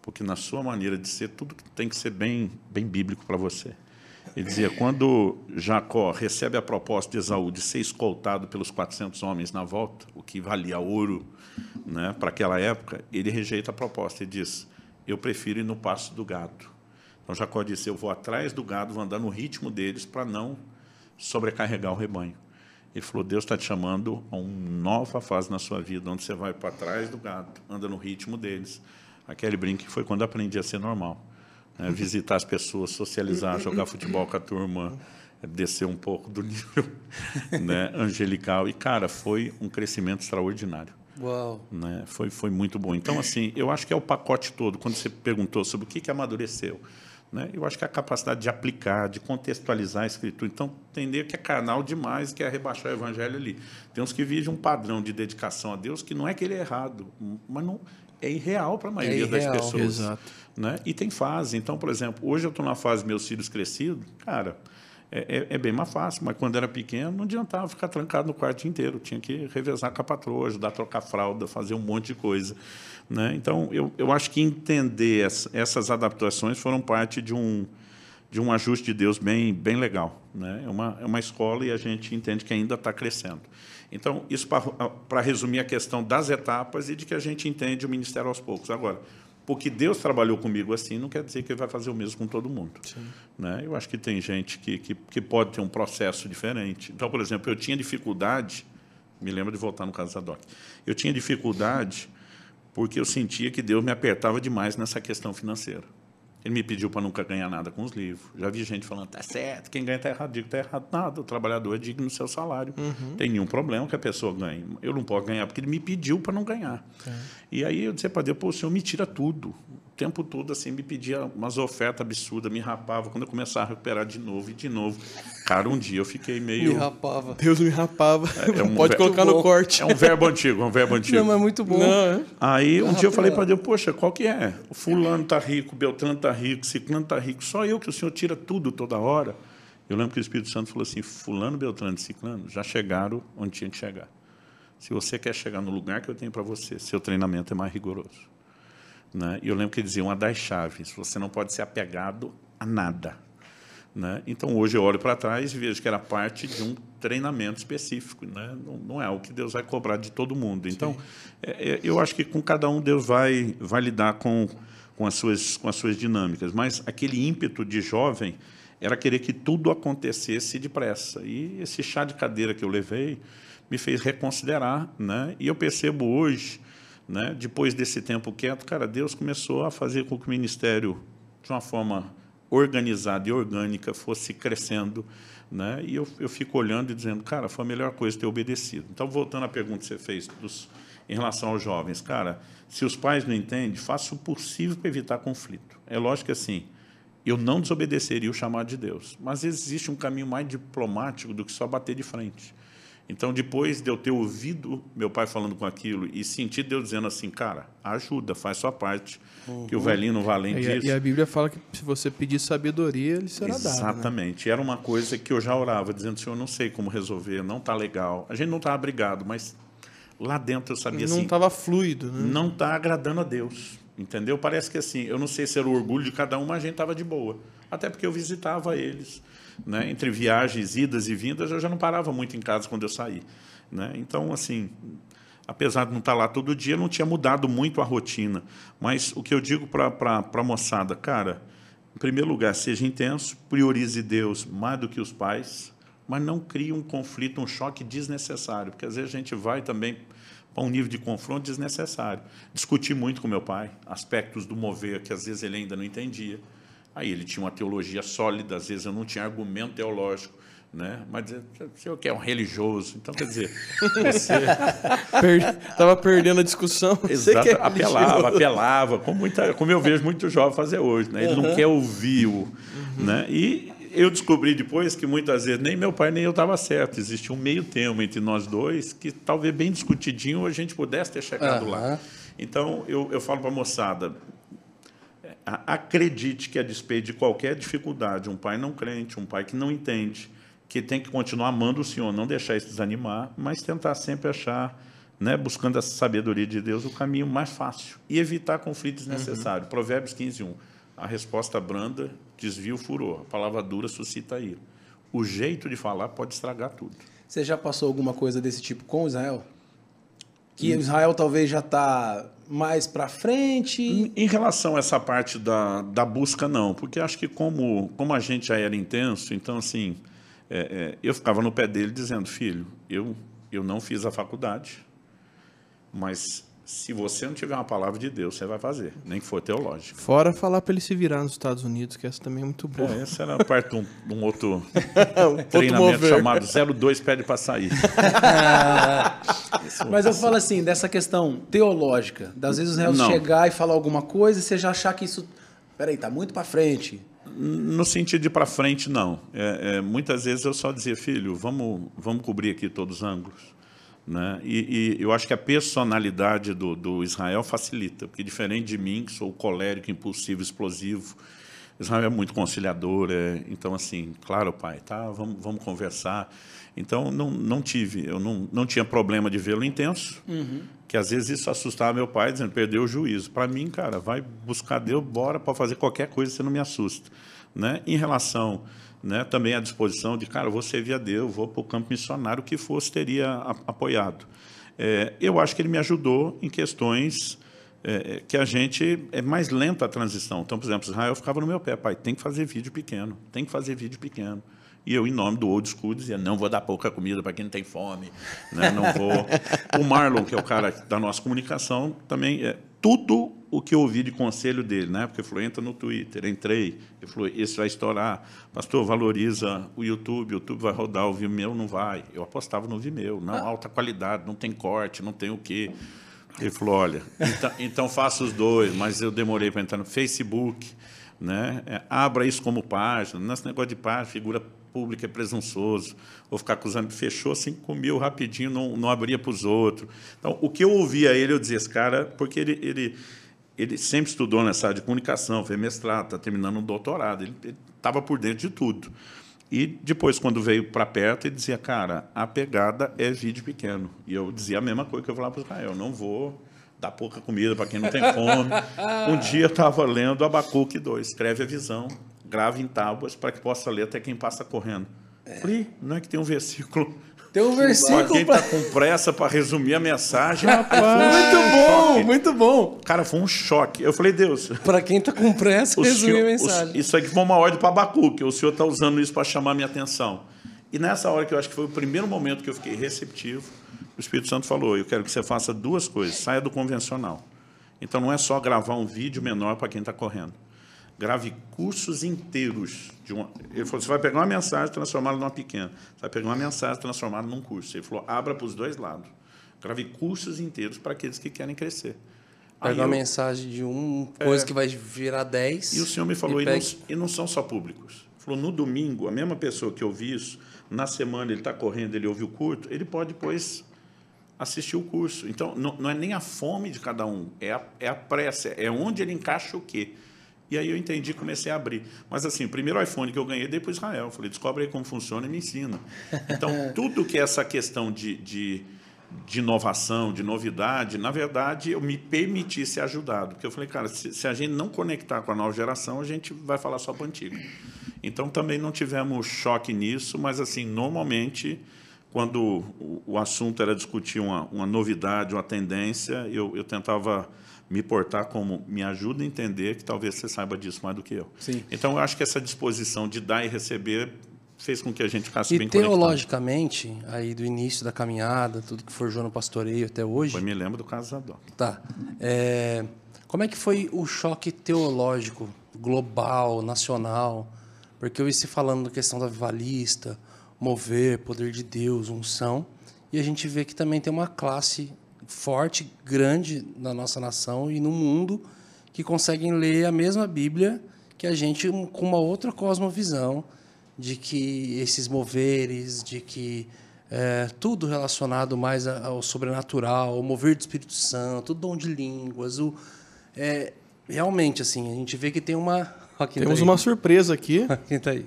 porque na sua maneira de ser, tudo tem que ser bem, bem bíblico para você. Ele dizia: (laughs) quando Jacó recebe a proposta de Esaú de ser escoltado pelos 400 homens na volta, o que valia ouro né, para aquela época, ele rejeita a proposta e diz: Eu prefiro ir no passo do gado. Então Jacó disse: Eu vou atrás do gado, vou andar no ritmo deles para não sobrecarregar o rebanho. Ele falou: Deus está te chamando a uma nova fase na sua vida, onde você vai para trás do gado, anda no ritmo deles. Aquele brinque foi quando aprendi a ser normal. Né? Visitar as pessoas, socializar, jogar futebol com a turma, descer um pouco do (laughs) nível né? angelical. E, cara, foi um crescimento extraordinário. Uau. Né? Foi, foi muito bom. Então, assim, eu acho que é o pacote todo. Quando você perguntou sobre o que, que amadureceu, né? Eu acho que a capacidade de aplicar, de contextualizar a escritura. Então, entender que é carnal demais, que é rebaixar o evangelho ali. Tem uns que vivem um padrão de dedicação a Deus que não é que ele é errado, mas não é irreal para a maioria É das pessoas. Exato. Né? E tem fase. Então, por exemplo, hoje eu estou na fase meus filhos crescidos, cara, é, é- é bem mais fácil. Mas quando era pequeno, não adiantava ficar trancado no quarto inteiro. Tinha que revezar com a patroa, ajudar a trocar fralda, fazer um monte de coisa. Né? Então, eu, eu acho que entender essa- essas adaptações foram parte de um, de um ajuste de Deus bem, bem legal. Né? É, uma, é uma escola e a gente entende que ainda está crescendo. Então, isso para resumir a questão das etapas e de que a gente entende o ministério aos poucos. Agora, porque Deus trabalhou comigo assim, não quer dizer que Ele vai fazer o mesmo com todo mundo. Né? Eu acho que tem gente que, que, que pode ter um processo diferente. Então, por exemplo, eu tinha dificuldade, me lembro de voltar no caso da DOC, eu tinha dificuldade porque eu sentia que Deus me apertava demais nessa questão financeira. Ele me pediu para nunca ganhar nada com os livros. Já vi gente falando, tá certo, quem ganha está errado. Digo, está errado nada, o trabalhador é digno do seu salário. Tem nenhum problema que a pessoa ganhe. Eu não posso ganhar porque ele me pediu para não ganhar. E aí eu disse para Deus, pô, o senhor me tira tudo. O tempo todo assim, me pedia umas ofertas absurdas, me rapava. Quando eu começava a recuperar de novo e de novo. Cara, um dia eu fiquei meio... Me rapava. Deus me rapava. É um Pode ve- colocar no corte. É um verbo antigo, é um verbo antigo. Não, mas é muito bom. Não, é? Aí um Ah, dia eu falei rapaz. para Deus, poxa, qual que é? O fulano tá rico, Beltrano tá rico, Ciclano tá rico, só eu que o senhor tira tudo toda hora. Eu lembro que o Espírito Santo falou assim, fulano, Beltrano e Ciclano já chegaram onde tinha que chegar. Se você quer chegar no lugar que eu tenho para você, seu treinamento é mais rigoroso. Né? E eu lembro que ele dizia, uma das chaves, você não pode ser apegado a nada. Né? Então, hoje eu olho para trás e vejo que era parte de um treinamento específico. Né? Não, não é o que Deus vai cobrar de todo mundo. Então, é, é, eu acho que com cada um Deus vai, vai lidar com, com, as suas, com as suas dinâmicas. Mas aquele ímpeto de jovem era querer que tudo acontecesse depressa. E esse chá de cadeira que eu levei me fez reconsiderar. Né? E eu percebo hoje, né, depois desse tempo quieto, cara, Deus começou a fazer com que o ministério, de uma forma organizada e orgânica fosse crescendo, né? E eu, eu fico olhando e dizendo, cara, foi a melhor coisa ter obedecido. Então, voltando à pergunta que você fez dos, em relação aos jovens, cara, se os pais não entendem, faça o possível para evitar conflito. É lógico que assim, eu não desobedeceria o chamado de Deus, mas existe um caminho mais diplomático do que só bater de frente. Então, depois de eu ter ouvido meu pai falando com aquilo e sentir Deus dizendo assim, cara, ajuda, faz sua parte, que o velhinho não vai além E a, disso. e a Bíblia fala que se você pedir sabedoria, ele será dado. né? Exatamente. Era uma coisa que eu já orava, dizendo, Senhor, não sei como resolver, não está legal. A gente não estava brigado, mas lá dentro eu sabia Não assim, estava fluido, né? não está agradando a Deus. Entendeu? Parece que assim, eu não sei se era o orgulho de cada um, mas a gente estava de boa. Até porque eu visitava eles. Né? Entre viagens, idas e vindas, eu já não parava muito em casa quando eu saí. Né? Então, assim, apesar de não estar lá todo dia, não tinha mudado muito a rotina. Mas o que eu digo para a moçada, cara, em primeiro lugar, seja intenso, priorize Deus mais do que os pais, mas não crie um conflito, um choque desnecessário, porque às vezes a gente vai também para um nível de confronto desnecessário. Discuti muito com meu pai aspectos do mover que às vezes ele ainda não entendia. Aí ele tinha uma teologia sólida, às vezes eu não tinha argumento teológico, né? Mas o senhor que é um religioso, então quer dizer, (laughs) você Per... Tava perdendo a discussão. (laughs) Você Exato, é apelava, apelava, como, muita, como eu vejo muito jovem fazer hoje, né? Ele não quer ouvir o, né? E eu descobri depois que muitas vezes nem meu pai nem eu estava certo. Existia um meio termo entre nós dois que talvez bem discutidinho a gente pudesse ter chegado lá. Aham. Então eu, eu falo para a moçada, acredite que a despeito de qualquer dificuldade, um pai não crente, um pai que não entende, que tem que continuar amando o Senhor, não deixar isso desanimar, mas tentar sempre achar, né, buscando essa sabedoria de Deus, o caminho mais fácil e evitar conflitos desnecessários. Provérbios 15, 1. A resposta branda desvia o furor, a palavra dura suscita ira. O jeito de falar pode estragar tudo. Você já passou alguma coisa desse tipo com Israel? Que Israel talvez já está mais para frente? Em, relação a essa parte da, da busca, não, porque acho que como, como a gente já era intenso, então assim, é, é, eu ficava no pé dele dizendo, filho, eu, eu não fiz a faculdade, mas se você não tiver uma palavra de Deus, você vai fazer, nem que for teológico. Fora falar para ele se virar nos Estados Unidos, que essa também é muito boa. É, essa era parte de um, de um outro (laughs) treinamento mover. chamado 02 pede para sair. (laughs) Mas eu falo assim, dessa questão teológica, das vezes o Israel Não. chegar e falar alguma coisa e você já achar que isso. Peraí, tá muito para frente. No sentido de para frente, não. É, é, muitas vezes eu só dizia, filho, vamos, vamos cobrir aqui todos os ângulos. Né? E, e eu acho que a personalidade do, do Israel facilita, porque diferente de mim, que sou colérico, impulsivo, explosivo, Israel é muito conciliador. É, então, assim, claro, pai, tá, vamos, vamos conversar. Então, não, não tive, eu não, não tinha problema de vê-lo intenso, que às vezes isso assustava meu pai, dizendo, perdeu o juízo. Para mim, cara, vai buscar Deus, bora para fazer qualquer coisa, você não me assusta. Né? Em relação né, também à disposição de, cara, vou servir a Deus, vou para o campo missionário, o que fosse, teria apoiado. É, eu acho que ele me ajudou em questões é, que a gente é mais lenta a transição. Então, por exemplo, Israel ficava no meu pé, pai, tem que fazer vídeo pequeno, tem que fazer vídeo pequeno. E eu, em nome do old school, dizia, não vou dar pouca comida para quem não tem fome, né? não vou... (laughs) O Marlon, que é o cara da nossa comunicação, também, é, tudo o que eu ouvi de conselho dele, né? porque ele falou, entra no Twitter, entrei, ele falou, esse vai estourar, pastor, valoriza o YouTube, o YouTube vai rodar, o Vimeo não vai. Eu apostava no Vimeo, não, alta qualidade, não tem corte, não tem o quê. Ele falou, olha, então, então faça os dois, mas eu demorei para entrar no Facebook, né? É, abra isso como página, nesse negócio de página, figura pública é presunçoso, vou ficar acusando, fechou 5 mil rapidinho, não, não abria para os outros. Então, o que eu ouvia ele, eu dizia, esse cara, porque ele, ele, ele sempre estudou nessa área de comunicação, fez mestrado, está terminando um doutorado, ele estava por dentro de tudo. E depois, quando veio para perto, ele dizia, cara, a pegada é vídeo pequeno. E eu dizia a mesma coisa que eu falava para Israel, não vou dar pouca comida para quem não tem fome. (laughs) um dia eu estava lendo Abacuque 2, escreve a visão, grave em tábuas para que possa ler até quem passa correndo. Falei, não é que tem um versículo Tem um (laughs) versículo. quem pra- está com pressa para resumir a mensagem. Muito bom, muito bom. Cara, foi um choque. Eu falei, Deus, Para quem tá com pressa, (laughs) resumir a mensagem. o- isso aqui foi uma ordem para Abacuque. O senhor está usando isso para chamar a minha atenção. E nessa hora que eu acho que foi o primeiro momento que eu fiquei receptivo, o Espírito Santo falou: Eu quero que você faça duas coisas. Saia do convencional. Então não é só gravar um vídeo menor para quem está correndo. Grave cursos inteiros. De uma... Ele falou: Você vai pegar uma mensagem e transformá-la numa pequena. Você vai pegar uma mensagem e transformá-la num curso. Ele falou: Abra para os dois lados. Grave cursos inteiros para aqueles que querem crescer. Pega uma eu- mensagem de um, coisa que vai virar 10. e o senhor me falou, e, pega- não, e não são só públicos. Falou, no domingo, a mesma pessoa que ouviu isso, na semana ele está correndo, ele ouviu o curto, ele pode depois assistir o curso. Então, não, não é nem a fome de cada um, é a, é a pressa, é onde ele encaixa o quê. E aí eu entendi e comecei a abrir. Mas assim, o primeiro iPhone que eu ganhei, dei para Israel. Falei, descobre aí como funciona e me ensina. Então, (laughs) tudo que é essa questão de, de, de inovação, de novidade, na verdade, eu me permiti ser ajudado. Porque eu falei, cara, se, se a gente não conectar com a nova geração, a gente vai falar só para o antigo. Então, também não tivemos choque nisso, mas, assim, normalmente, quando o, o assunto era discutir uma, uma novidade, uma tendência, eu, eu tentava me portar como me ajuda a entender que talvez você saiba disso mais do que eu. Sim. Então, eu acho que essa disposição de dar e receber fez com que a gente ficasse E bem conectado. teologicamente, aí do início da caminhada, tudo que forjou no pastoreio até hoje, Eu me lembro do caso Zadok. tá. É, como é que foi o choque teológico, global, nacional? Porque eu ia se falando da questão da avivalista, mover, poder de Deus, unção, e a gente vê que também tem uma classe forte, grande na nossa nação e no mundo que conseguem ler a mesma Bíblia que a gente com uma outra cosmovisão de que esses moveres, de que é, tudo relacionado mais ao sobrenatural, ao mover do Espírito Santo, o dom de línguas, o é, realmente assim a gente vê que tem uma (laughs) Ó, tá Temos aí. uma surpresa aqui. (laughs) Quem tá aí?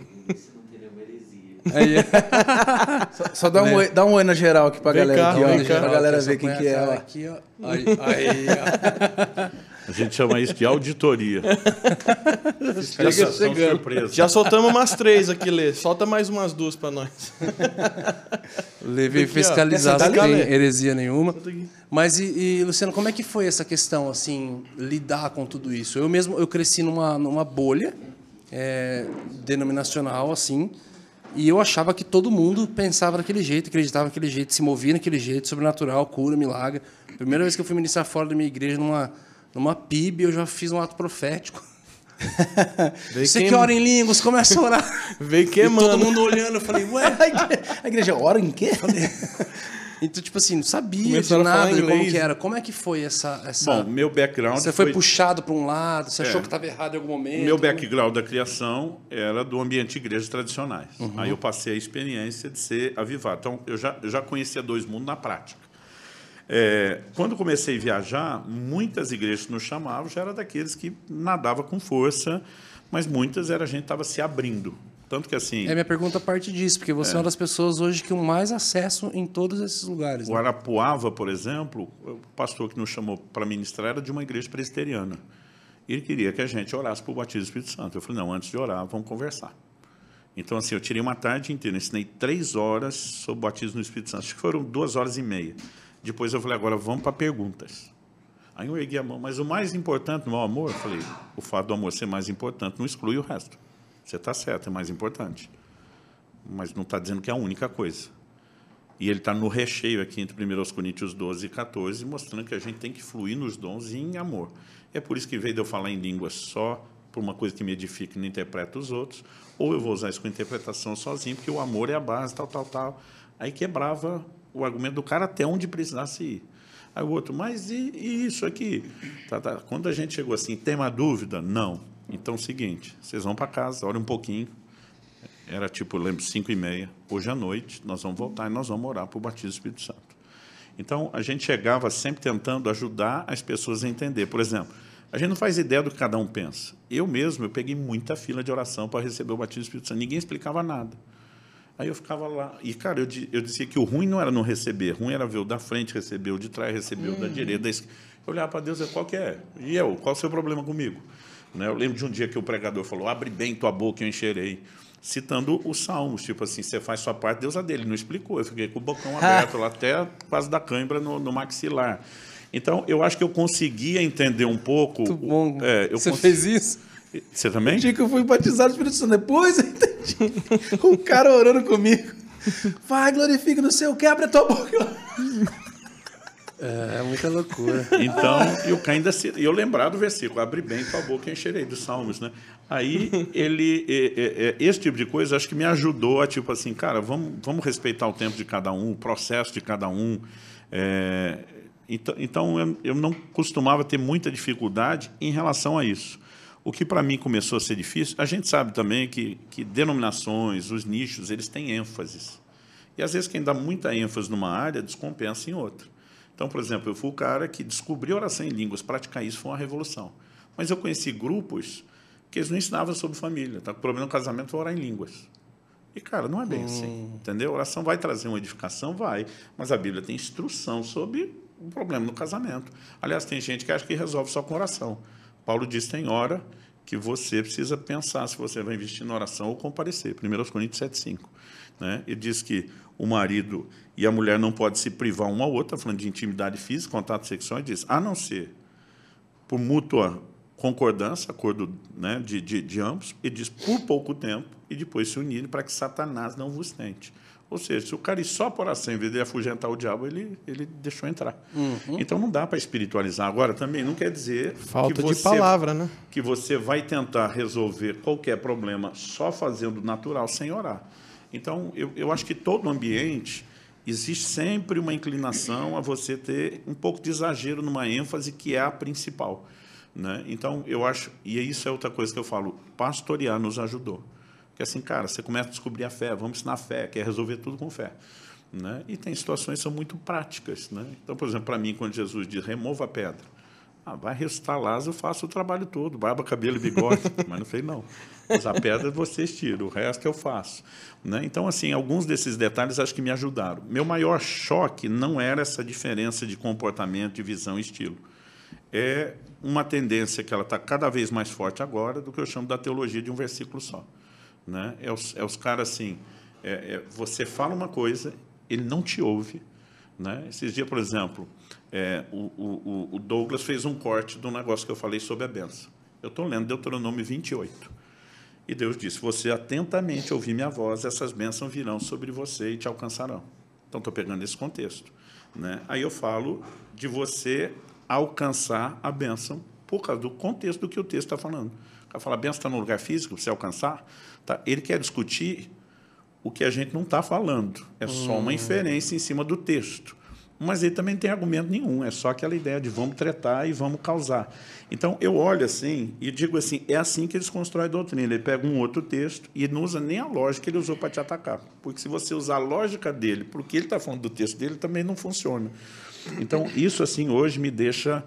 Aí, (laughs) Só, só dá, um oi, dá um oi na geral aqui pra Vem galera. cá, aqui, ó, vem cá. Pra galera ver quem que é. ó. Aqui, ó. Aí, aí, ó. A gente chama isso de auditoria. (laughs) Chegando. surpresa. Já soltamos umas três aqui, Lê. Solta mais umas duas pra nós. Levei fiscalizar tá ali. heresia nenhuma. Mas e, e, Luciano, como é que foi essa questão, assim, lidar com tudo isso? Eu mesmo, eu cresci numa, numa bolha é, denominacional, assim, e eu achava que todo mundo pensava daquele jeito, acreditava daquele jeito, se movia daquele jeito, sobrenatural, cura, milagre. Primeira vez que eu fui ministrar fora da minha igreja, numa, numa PIB, eu já fiz um ato profético. Você queim... que ora em línguas, começa a orar. Veio E todo queimando. mundo olhando, eu falei, ué, A igreja- ora em quê? Então, tipo assim, não sabia Começaram de nada de como que era. Como é que foi essa... essa... Bom, meu background você foi, puxado para um lado, você achou que estava errado em algum momento? Meu background da criação era do ambiente de igrejas tradicionais. Uhum. Aí eu passei a experiência de ser avivado. Então, eu já, eu já conhecia dois mundos na prática. É, quando comecei a viajar, muitas igrejas que nos chamavam já eram daqueles que nadava com força, mas muitas era a gente estava se abrindo. Tanto que assim, É, minha pergunta parte disso, porque você é, uma das pessoas hoje que o mais acesso em todos esses lugares. o Né? Arapuava, por exemplo, o pastor que nos chamou para ministrar era de uma igreja presbiteriana. Ele queria que a gente orasse por batismo do Espírito Santo. Eu falei, não, antes de orar, vamos conversar. Então, assim, eu tirei uma tarde inteira, ensinei três horas sobre o batismo no Espírito Santo. Acho que foram duas horas e meia. Depois eu falei, agora vamos para perguntas. Aí eu ergui a mão, mas o mais importante no meu amor, eu falei, o fato do amor ser mais importante não exclui o resto. Você está certo, é mais importante. Mas não está dizendo que é a única coisa. E ele está no recheio aqui entre 1 Coríntios 12 e 14, mostrando que a gente tem que fluir nos dons e em amor. É por isso que, vez de eu falar em línguas só, por uma coisa que me edifica e não interpreta os outros, ou eu vou usar isso com interpretação sozinho, porque o amor é a base, tal, tal, tal. Aí quebrava o argumento do cara até onde precisasse ir. Aí o outro, mas e, e isso aqui? Tá, tá. Quando a gente chegou assim, tem uma dúvida? Não. Então, é o seguinte, vocês vão para casa, olhem um pouquinho. Era tipo, lembro, 5 e meia. Hoje à noite, nós vamos voltar e nós vamos orar para o batismo do Espírito Santo. Então, a gente chegava sempre tentando ajudar as pessoas a entender. Por exemplo, a gente não faz ideia do que cada um pensa. Eu mesmo, eu peguei muita fila de oração para receber o batismo do Espírito Santo. Ninguém explicava nada. Aí eu ficava lá. E, cara, eu, eu dizia que o ruim não era não receber. ruim era ver o da frente receber, o de trás receber, o da direita, da esquerda. Eu olhava para Deus e qual que é? E eu? Qual o seu problema comigo? Né? Eu lembro de um dia que o pregador falou, abre bem tua boca e eu encherei. Citando os salmos, tipo assim, você faz sua parte, Deus a dele. Não explicou. Eu fiquei com o bocão (laughs) aberto lá, até quase da cãibra no, no maxilar. Então, eu acho que eu conseguia entender um pouco. Muito bom. É, você cons- fez isso? Você também? O dia que eu fui batizado no Espírito Santo, depois eu entendi. O (laughs) cara orando comigo. Vai, glorifica no céu, quebra a tua boca. É, muita loucura. (laughs) Então, e Caim ainda eu lembrar do versículo, abre bem tua boca e encherei dos salmos, né? Aí ele, é, é, é, esse tipo de coisa, acho que me ajudou a tipo assim, cara, vamos, vamos respeitar o tempo de cada um, o processo de cada um. É, então, então eu, eu não costumava ter muita dificuldade em relação a isso. O que para mim começou a ser difícil, a gente sabe também que, que denominações, os nichos, eles têm ênfases. E às vezes quem dá muita ênfase numa área descompensa em outra. Então, por exemplo, eu fui o cara que descobriu oração em línguas, praticar isso foi uma revolução. Mas eu conheci grupos que eles não ensinavam sobre família. Tá? O problema no casamento foi orar em línguas. E, cara, não é bem assim. Entendeu? A oração vai trazer uma edificação? Vai. Mas a Bíblia tem instrução sobre o problema no casamento. Aliás, tem gente que acha que resolve só com oração. Paulo diz: tem hora que você precisa pensar se você vai investir na oração ou comparecer. 1 Coríntios 7,5. Né? Ele diz que o marido e a mulher não podem se privar um ao outro, está falando de intimidade física, contato sexual, e diz, a não ser por mútua concordância, acordo né, de, de, de ambos, e diz por pouco tempo, e depois se unirem para que Satanás não vos tente. Ou seja, se o cara ir só por oração, em vez de afugentar o diabo, ele, ele deixou entrar. Uhum. Então não dá para espiritualizar. Agora, também não quer dizer Falta que de você, palavra, né? que você vai tentar resolver qualquer problema só fazendo natural, sem orar. Então, eu, eu acho que todo ambiente existe sempre uma inclinação a você ter um pouco de exagero numa ênfase que é a principal. Né? Então, eu acho, e isso é outra coisa que eu falo, pastorear nos ajudou. Porque assim, cara, você começa a descobrir a fé, vamos ensinar a fé, quer resolver tudo com fé. Né? E tem situações que são muito práticas. Né? Então, por exemplo, para mim, quando Jesus diz remova a pedra, Ah, vai ressuscitar Lázaro, eu faço o trabalho todo, barba, cabelo e bigode. (laughs) Mas não falei, não. Usar pedra vocês tiram, o resto eu faço. Né? Então, assim, alguns desses detalhes acho que me ajudaram. Meu maior choque não era essa diferença de comportamento, de visão e estilo. É uma tendência que ela está cada vez mais forte agora do que eu chamo da teologia de um versículo só. Né? É, os, é os caras assim, é, é, você fala uma coisa, ele não te ouve. Né? Esses dias, por exemplo, é, o, o, o, Douglas fez um corte do negócio que eu falei sobre a benção. Eu estou lendo Deuteronômio 28. E Deus disse: Você atentamente ouvir minha voz, essas bênçãos virão sobre você e te alcançarão. Então, estou pegando esse contexto. Né? Aí eu falo de você alcançar a bênção por causa do contexto do que o texto está falando. O cara fala: a bênção está no lugar físico, você alcançar. Tá? Ele quer discutir o que a gente não está falando. É só uma hum. inferência em cima do texto. Mas ele também não tem argumento nenhum, é só aquela ideia de vamos tretar e vamos causar. Então, eu olho assim e digo assim, é assim que eles constroem a doutrina. Ele pega um outro texto e não usa nem a lógica que ele usou para te atacar. Porque se você usar a lógica dele, porque ele está falando do texto dele, também não funciona. Então, isso assim hoje me deixa...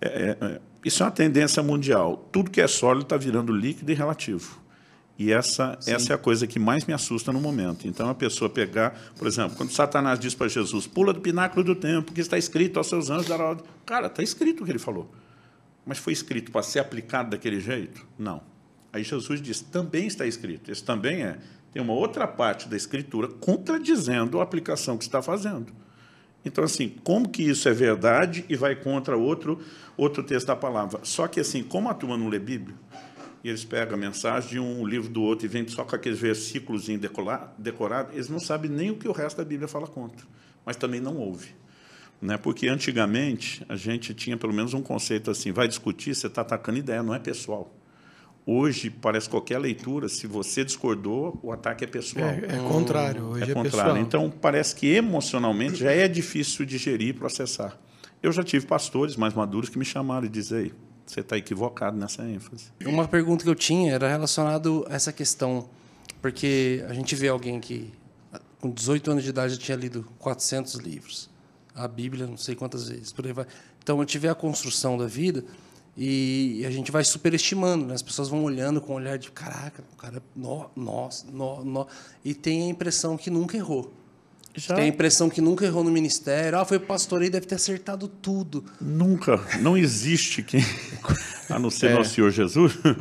É, é, é isso é uma tendência mundial. Tudo que é sólido está virando líquido e relativo. E essa, essa é a coisa que mais me assusta no momento. Então, a pessoa pegar, por exemplo, quando Satanás diz para Jesus, pula do pináculo do templo, que está escrito aos seus anjos dará ordem. Cara, está escrito o que ele falou. Mas foi escrito para ser aplicado daquele jeito? Não. Aí Jesus diz, também está escrito. Esse também é. Tem uma outra parte da escritura contradizendo a aplicação que está fazendo. Então, assim, como que isso é verdade e vai contra outro, outro texto da palavra? Só que, assim, como a turma não lê Bíblia, e eles pegam a mensagem de um livro do outro e vêm só com aqueles versículos decorados, eles não sabem nem o que o resto da Bíblia fala contra, mas também não ouve. Né? Porque antigamente a gente tinha pelo menos um conceito assim, vai discutir, você está atacando ideia, não é pessoal. Hoje, parece qualquer leitura, se você discordou, o ataque é pessoal. É, é contrário, hoje é, é contrário. Pessoal. Então, parece que emocionalmente já é difícil digerir e processar. Eu já tive pastores mais maduros que me chamaram e dizer, você está equivocado nessa ênfase. Uma pergunta que eu tinha era relacionada a essa questão, porque a gente vê alguém que com 18 anos de idade já tinha lido 400 livros, a Bíblia não sei quantas vezes, por aí vai. Então gente vê a construção da vida e a gente vai superestimando, né? as pessoas vão olhando com um olhar de caraca, o cara, nó, nossa, e tem a impressão que nunca errou. Já... Tem a impressão que nunca errou no ministério. Ah, foi pastor aí, deve ter acertado tudo. Nunca. Não existe quem, a não ser é. nosso Senhor Jesus, uhum.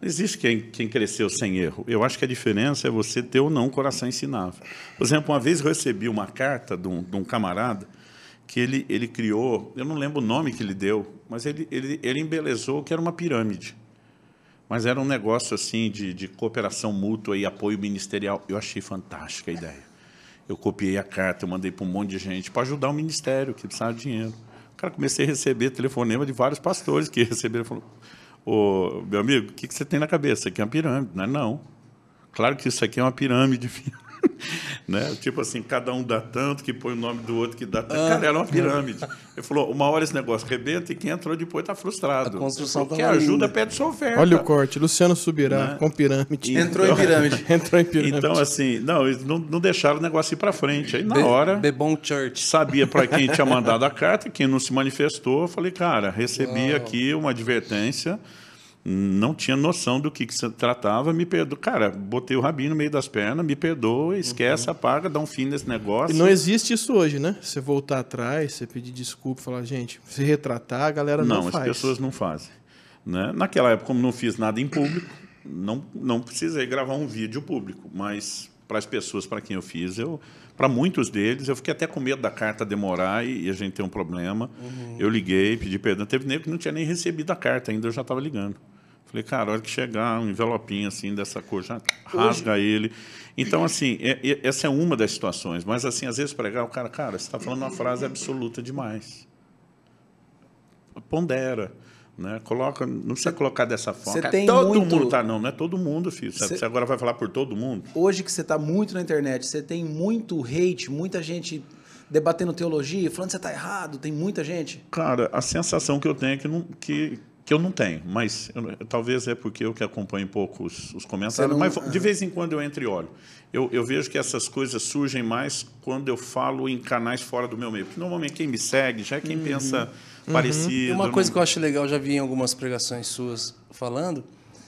não existe quem, quem cresceu sem erro. Eu acho que a diferença é você ter ou não um coração ensinável. Por exemplo, uma vez eu recebi uma carta de um, de um camarada que ele, ele criou, eu não lembro o nome que ele deu, mas ele, ele, ele embelezou que era uma pirâmide. Mas era um negócio assim de, de cooperação mútua e apoio ministerial. Eu achei fantástica a ideia. Eu copiei a carta, eu mandei para um monte de gente para ajudar o ministério, que precisava de dinheiro. Cara, comecei a receber telefonema de vários pastores que (laughs) receberam. Falou, Ô, meu amigo, o que, que você tem na cabeça? Isso aqui é uma pirâmide. Não é não. Claro que isso aqui é uma pirâmide, (laughs) filho. (laughs) né? Tipo assim, cada um dá tanto, que põe o nome do outro que dá tanto. Ah, Cara, era uma pirâmide. Ele falou, uma hora esse negócio rebenta e quem entrou depois está frustrado. A construção Quem ajuda linda. pede sua oferta. Olha o corte, Luciano subirá né? com pirâmide. Entrou então, em pirâmide. (laughs) Entrou em pirâmide. Então, assim, não, eles não, não deixaram o negócio ir para frente. Aí, na Be hora, Bebon Church. sabia para quem tinha (laughs) mandado a carta, quem não se manifestou, eu falei, cara, recebi Uau. aqui uma advertência não tinha noção do que, que se tratava, me perdoa. Cara, botei o rabinho no meio das pernas, me perdoa, esquece, uhum. apaga, dá um fim nesse negócio. E não existe isso hoje, né? Você voltar atrás, você pedir desculpa, falar, gente, se retratar, a galera não, não faz. Não, as pessoas não fazem. Né? Naquela época, como não fiz nada em público, não, não precisei gravar um vídeo público, mas para as pessoas para quem eu fiz, eu para muitos deles, eu fiquei até com medo da carta demorar e, e a gente ter um problema. Uhum. Eu liguei, pedi perdão. Teve nego que não tinha nem recebido a carta ainda, eu já estava ligando. Falei, cara, a hora que chegar um envelopinho assim dessa cor, já rasga Hoje... ele. Então, assim, é, é, essa é uma das situações. Mas, assim, às vezes pregar, o cara, cara, você está falando uma frase absoluta demais. Pondera. Né? Coloca, não precisa colocar dessa forma. Cara, todo muito... mundo tá, não, não é todo mundo, filho. Você, agora vai falar por todo mundo? Hoje que você está muito na internet, você tem muito hate, muita gente debatendo teologia, falando que você está errado, tem muita gente. Cara, a sensação que eu tenho é que, não, que que eu não tenho, mas eu, talvez é porque eu que acompanho um pouco os, os comentários, não- mas de vez em quando eu entro e olho. Eu, eu vejo que essas coisas surgem mais quando eu falo em canais fora do meu meio. Porque normalmente quem me segue já é quem pensa parecido. Uma não- coisa que eu acho legal, já vi em algumas pregações suas falando,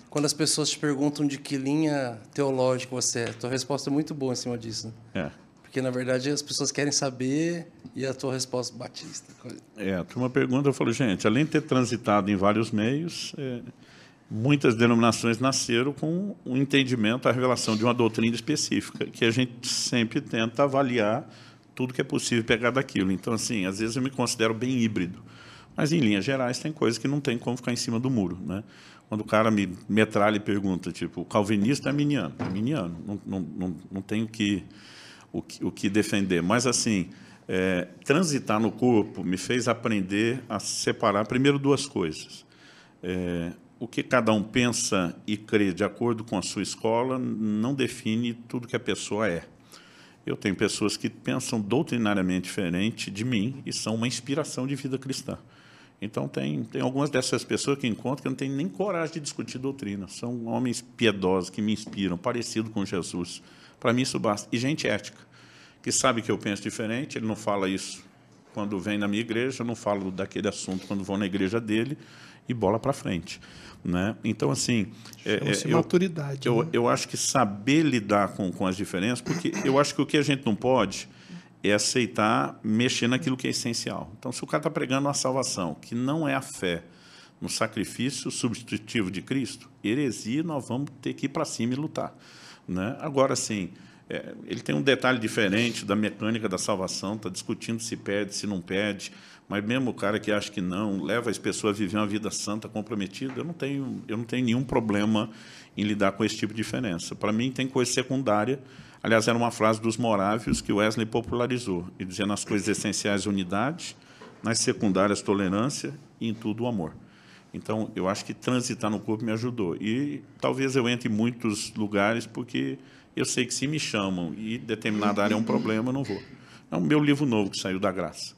quando as pessoas te perguntam de que linha teológica você é. Tua resposta é muito boa em cima disso. Né? É. Porque, na verdade, as pessoas querem saber e a tua resposta batista. É, a turma pergunta, eu falo, gente, além de ter transitado em vários meios, é, muitas denominações nasceram com o entendimento, a revelação de uma doutrina específica, que a gente sempre tenta avaliar tudo que é possível pegar daquilo. Então, assim, às vezes eu me considero bem híbrido, mas em linhas gerais tem coisas que não tem como ficar em cima do muro, né? Quando o cara me metralha e pergunta, tipo, calvinista é miniano? É miniano, não, não, não, não tenho que, o, que, o que defender. Mas, assim, é, transitar no corpo me fez aprender a separar, primeiro, duas coisas. É, o que cada um pensa e crê de acordo com a sua escola não define tudo que a pessoa é. Eu tenho pessoas que pensam doutrinariamente diferente de mim e são uma inspiração de vida cristã. Então, tem, tem algumas dessas pessoas que encontro que não tenho nem coragem de discutir doutrina. São homens piedosos que me inspiram, parecido com Jesus. Para mim, isso basta. E gente ética, que sabe que eu penso diferente, ele não fala isso quando vem na minha igreja, eu não falo daquele assunto quando vou na igreja dele, e bola para frente. Né? Então, assim. é, é, eu- maturidade. eu, né? eu acho que saber lidar com, com as diferenças, porque eu acho que o que a gente não pode é aceitar mexer naquilo que é essencial. Então, se o cara está pregando uma salvação, que não é a fé no sacrifício substitutivo de Cristo, heresia, nós vamos ter que ir para cima e lutar. Né? Agora, sim, é, ele tem um detalhe diferente da mecânica da salvação, está discutindo se perde, se não perde, mas mesmo o cara que acha que não, leva as pessoas a viver uma vida santa, comprometida, eu não tenho, eu não tenho nenhum problema em lidar com esse tipo de diferença. Para mim, tem coisa secundária. Aliás, era uma frase dos Morávios que Wesley popularizou, e dizia nas coisas essenciais unidade, nas secundárias tolerância e em tudo o amor. Então, eu acho que transitar no corpo me ajudou. E talvez eu entre em muitos lugares porque eu sei que se me chamam e determinada área é um problema, eu não vou. É o meu livro novo que saiu da graça.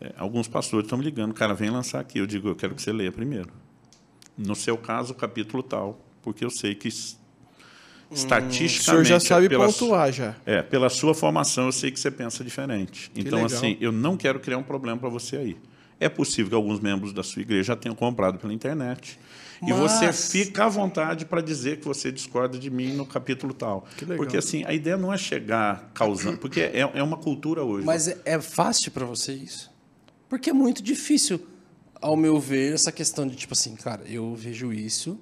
É, alguns pastores estão me ligando, cara, vem lançar aqui. Eu digo, eu quero que você leia primeiro. No seu caso, o capítulo tal, porque eu sei que O estatisticamente... senhor já sabe pela pontuar já. é, pela sua formação, eu sei que você pensa diferente. então, legal. assim, eu não quero criar um problema para você aí. É possível que alguns membros da sua igreja já tenham comprado pela internet. E você Mas- fica à vontade para dizer que você discorda de mim no capítulo tal. legal. Porque, assim, a ideia não é chegar causando... Porque é, é uma cultura hoje. Mas é, é fácil para você isso? Porque é muito difícil, ao meu ver, essa questão de tipo assim, cara, eu vejo isso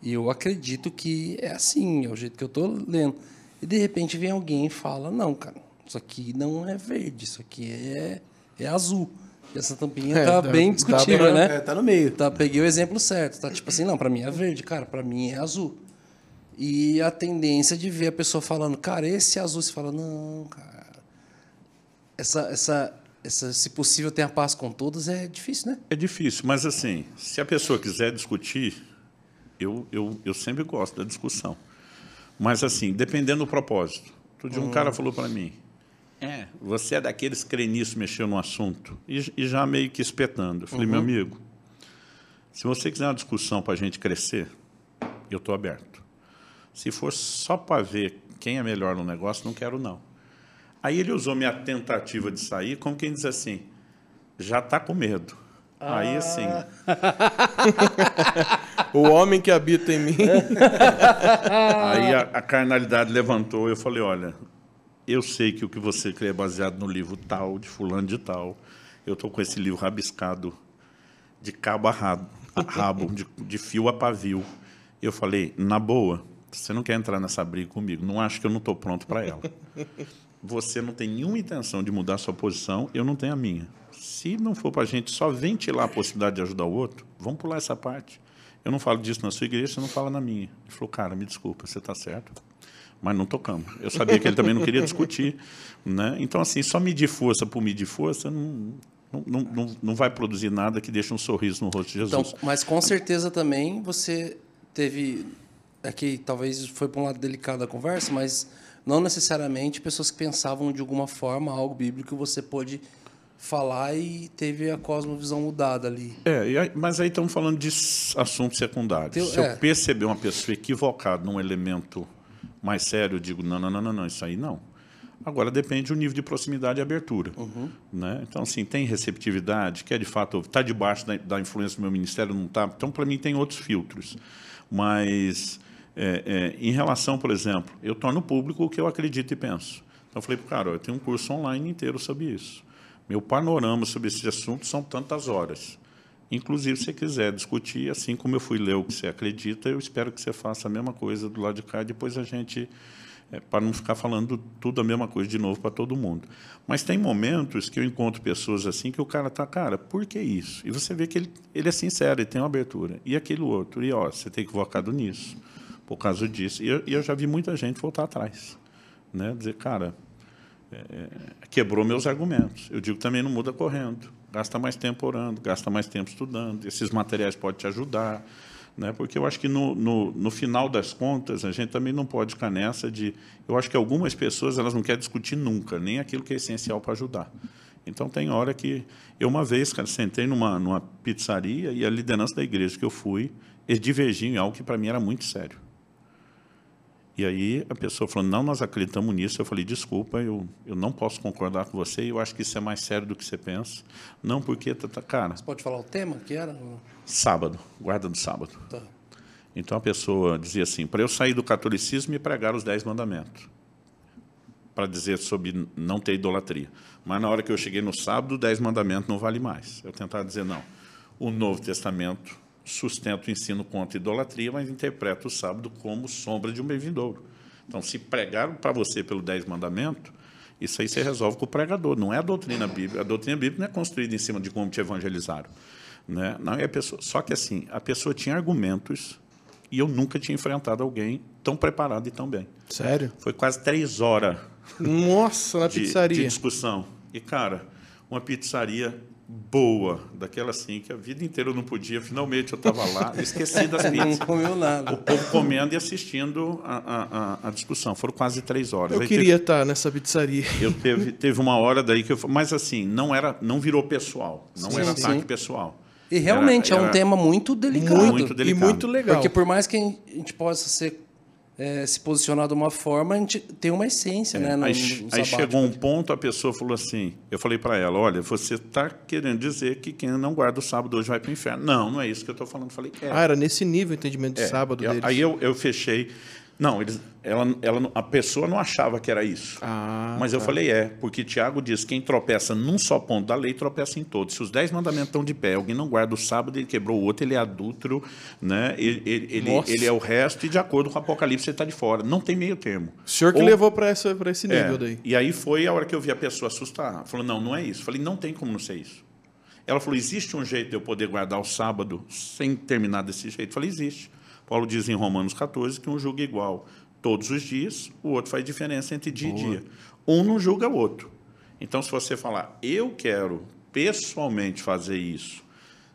e eu acredito que é assim, é o jeito que eu tô lendo. E de repente vem alguém e fala, não, cara, isso aqui não é verde, isso aqui é, é azul. E essa tampinha É, tá dá- bem discutível, pra- né? É, tá no meio. Tá, peguei o exemplo certo. Tá tipo assim, não, para mim é verde, cara, para mim é azul. E a tendência de ver a pessoa falando, cara, esse azul, você fala, não, cara. Essa, essa, essa, se possível, ter a paz com todos é difícil, né? É difícil, mas assim, se a pessoa quiser discutir, eu, eu, eu sempre gosto da discussão. Mas assim, dependendo do propósito. Outro dia um cara falou para mim, é, você é daqueles que crê nisso, mexeu no assunto, e, e já meio que espetando. Eu falei, meu amigo, se você quiser uma discussão para a gente crescer, eu estou aberto. Se for só para ver quem é melhor no negócio, não quero não. Aí ele usou minha tentativa de sair como quem diz assim, já está com medo. Aí assim, (laughs) O homem que habita em mim. aí a, a carnalidade levantou eu falei, olha, eu sei que o que você crê é baseado no livro tal, de fulano de tal. Eu estou com esse livro rabiscado de cabo a rabo, a rabo de, de fio a pavio. Eu falei, na boa, você não quer entrar nessa briga comigo. Não acho que eu não estou pronto para ela. (laughs) Você não tem nenhuma intenção de mudar sua posição, eu não tenho a minha. Se não for para a gente só ventilar a possibilidade de ajudar o outro, vamos pular essa parte. Eu não falo disso na sua igreja, você não fala na minha. Ele falou, cara, me desculpa, você está certo. Mas não tocamos. Eu sabia que ele também não queria discutir. Né? Então, assim, só medir força por medir força não, não, não, não, vai produzir nada que deixe um sorriso no rosto de Então, Jesus. mas com certeza também você teve. Aqui talvez foi para um lado delicado da conversa, mas não necessariamente pessoas que pensavam de alguma forma algo bíblico você pôde falar e teve a cosmovisão mudada ali. É, aí- mas aí estamos falando de assuntos secundários. Teu- Se eu é. perceber uma pessoa equivocada num elemento mais sério, eu digo, não, não, não, não, não, isso aí não. Agora depende do nível de proximidade e abertura. Né? Então, assim, tem receptividade, que é de fato, está debaixo da, da influência do meu ministério, não está. Então, para mim, tem outros filtros. Mas, é, é, em relação, por exemplo, eu torno público o que eu acredito e penso. Então, eu falei para o cara, ó, eu tenho um curso online inteiro sobre isso. Meu panorama sobre esse assunto são tantas horas. Inclusive, se quiser discutir, assim como eu fui ler o que você acredita, eu espero que você faça a mesma coisa do lado de cá, depois a gente, é, para não ficar falando tudo a mesma coisa de novo para todo mundo. Mas tem momentos que eu encontro pessoas assim que o cara tá, cara, por que isso? E você vê que ele, ele é sincero, ele tem uma abertura. E aquele outro, e ó, você tem equivocado nisso, por causa disso. E eu, e eu já vi muita gente voltar atrás, né? Dizer, cara, é, quebrou meus argumentos. Eu digo também não muda correndo. Gasta mais tempo orando, gasta mais tempo estudando. Esses materiais podem te ajudar. Né? Porque eu acho que, no, no, no final das contas, a gente também não pode ficar nessa de... Eu acho que algumas pessoas elas não querem discutir nunca, nem aquilo que é essencial para ajudar. Então, tem hora que... Eu, uma vez, cara, sentei numa, numa pizzaria e a liderança da igreja que eu fui, eles divergiam em algo que, para mim, era muito sério. E aí a pessoa falou, não, nós acreditamos nisso. Eu falei, desculpa, eu, eu não posso concordar com você, eu acho que isso é mais sério do que você pensa. Não, porque, tá, tá, cara, Você pode falar o tema que era? sábado, guarda do sábado. Tá. Então a pessoa dizia assim, para eu sair do catolicismo e pregar os dez mandamentos, para dizer sobre não ter idolatria. Mas na hora que eu cheguei no sábado, dez mandamentos não vale mais. Eu tentava dizer, não, o Novo Testamento sustenta o ensino contra a idolatria, mas interpreta o sábado como sombra de um bem vindouro. Então, se pregaram para você pelo dez mandamentos, isso aí você resolve com o pregador, não é a doutrina bíblica. A doutrina bíblica não é construída em cima de como te evangelizaram. Né? Não é pessoa. Só que assim, a pessoa tinha argumentos e eu nunca tinha enfrentado alguém tão preparado e tão bem. Sério? Foi quase três horas Nossa, na de, pizzaria. de discussão. E, cara, uma pizzaria boa, daquela assim, que a vida inteira eu não podia, finalmente eu estava lá, (laughs) esqueci das Não pizzas. comeu O nada. povo comendo e assistindo a, a, a, a discussão. Foram quase três horas. Eu Aí queria estar nessa pizzaria. Teve, eu teve, teve uma hora daí que eu... Mas, assim, não, era, não virou pessoal. Não Sim, era sim. ataque pessoal. E realmente Era- é um era- tema muito delicado. Muito E delicado. muito legal. Porque por mais que a gente possa ser, é, se posicionar de uma forma, a gente tem uma essência, né? no- É, aí no aí chegou um ponto, a pessoa falou assim, eu falei para ela, olha, você está querendo dizer que quem não guarda o sábado hoje vai para o inferno. Não, não é isso que eu estou falando. Eu falei, é. Ah, era nesse nível o entendimento de É, sábado eu- deles. Aí eu, eu fechei. Não, eles, ela, ela, a pessoa não achava que era isso. Ah, Mas eu falei, é, porque Tiago diz: quem tropeça num só ponto da lei, tropeça em todos. Se os dez mandamentos estão de pé, alguém não guarda o sábado, ele quebrou o outro, ele é adúltero, né? ele, ele, ele, ele é o resto, e de acordo com o Apocalipse, você está de fora. Não tem meio termo. O senhor que Ou- levou para esse é, nível daí. E aí foi a hora que eu vi a pessoa assustar. Falou, não, não é isso. Falei, não tem como não ser isso. Ela falou, existe um jeito de eu poder guardar o sábado sem terminar desse jeito? Falei, existe. Paulo diz em Romanos 14 que um julga igual todos os dias, o outro faz diferença entre dia e dia. Um não julga o outro. Então, se você falar, eu quero pessoalmente fazer isso,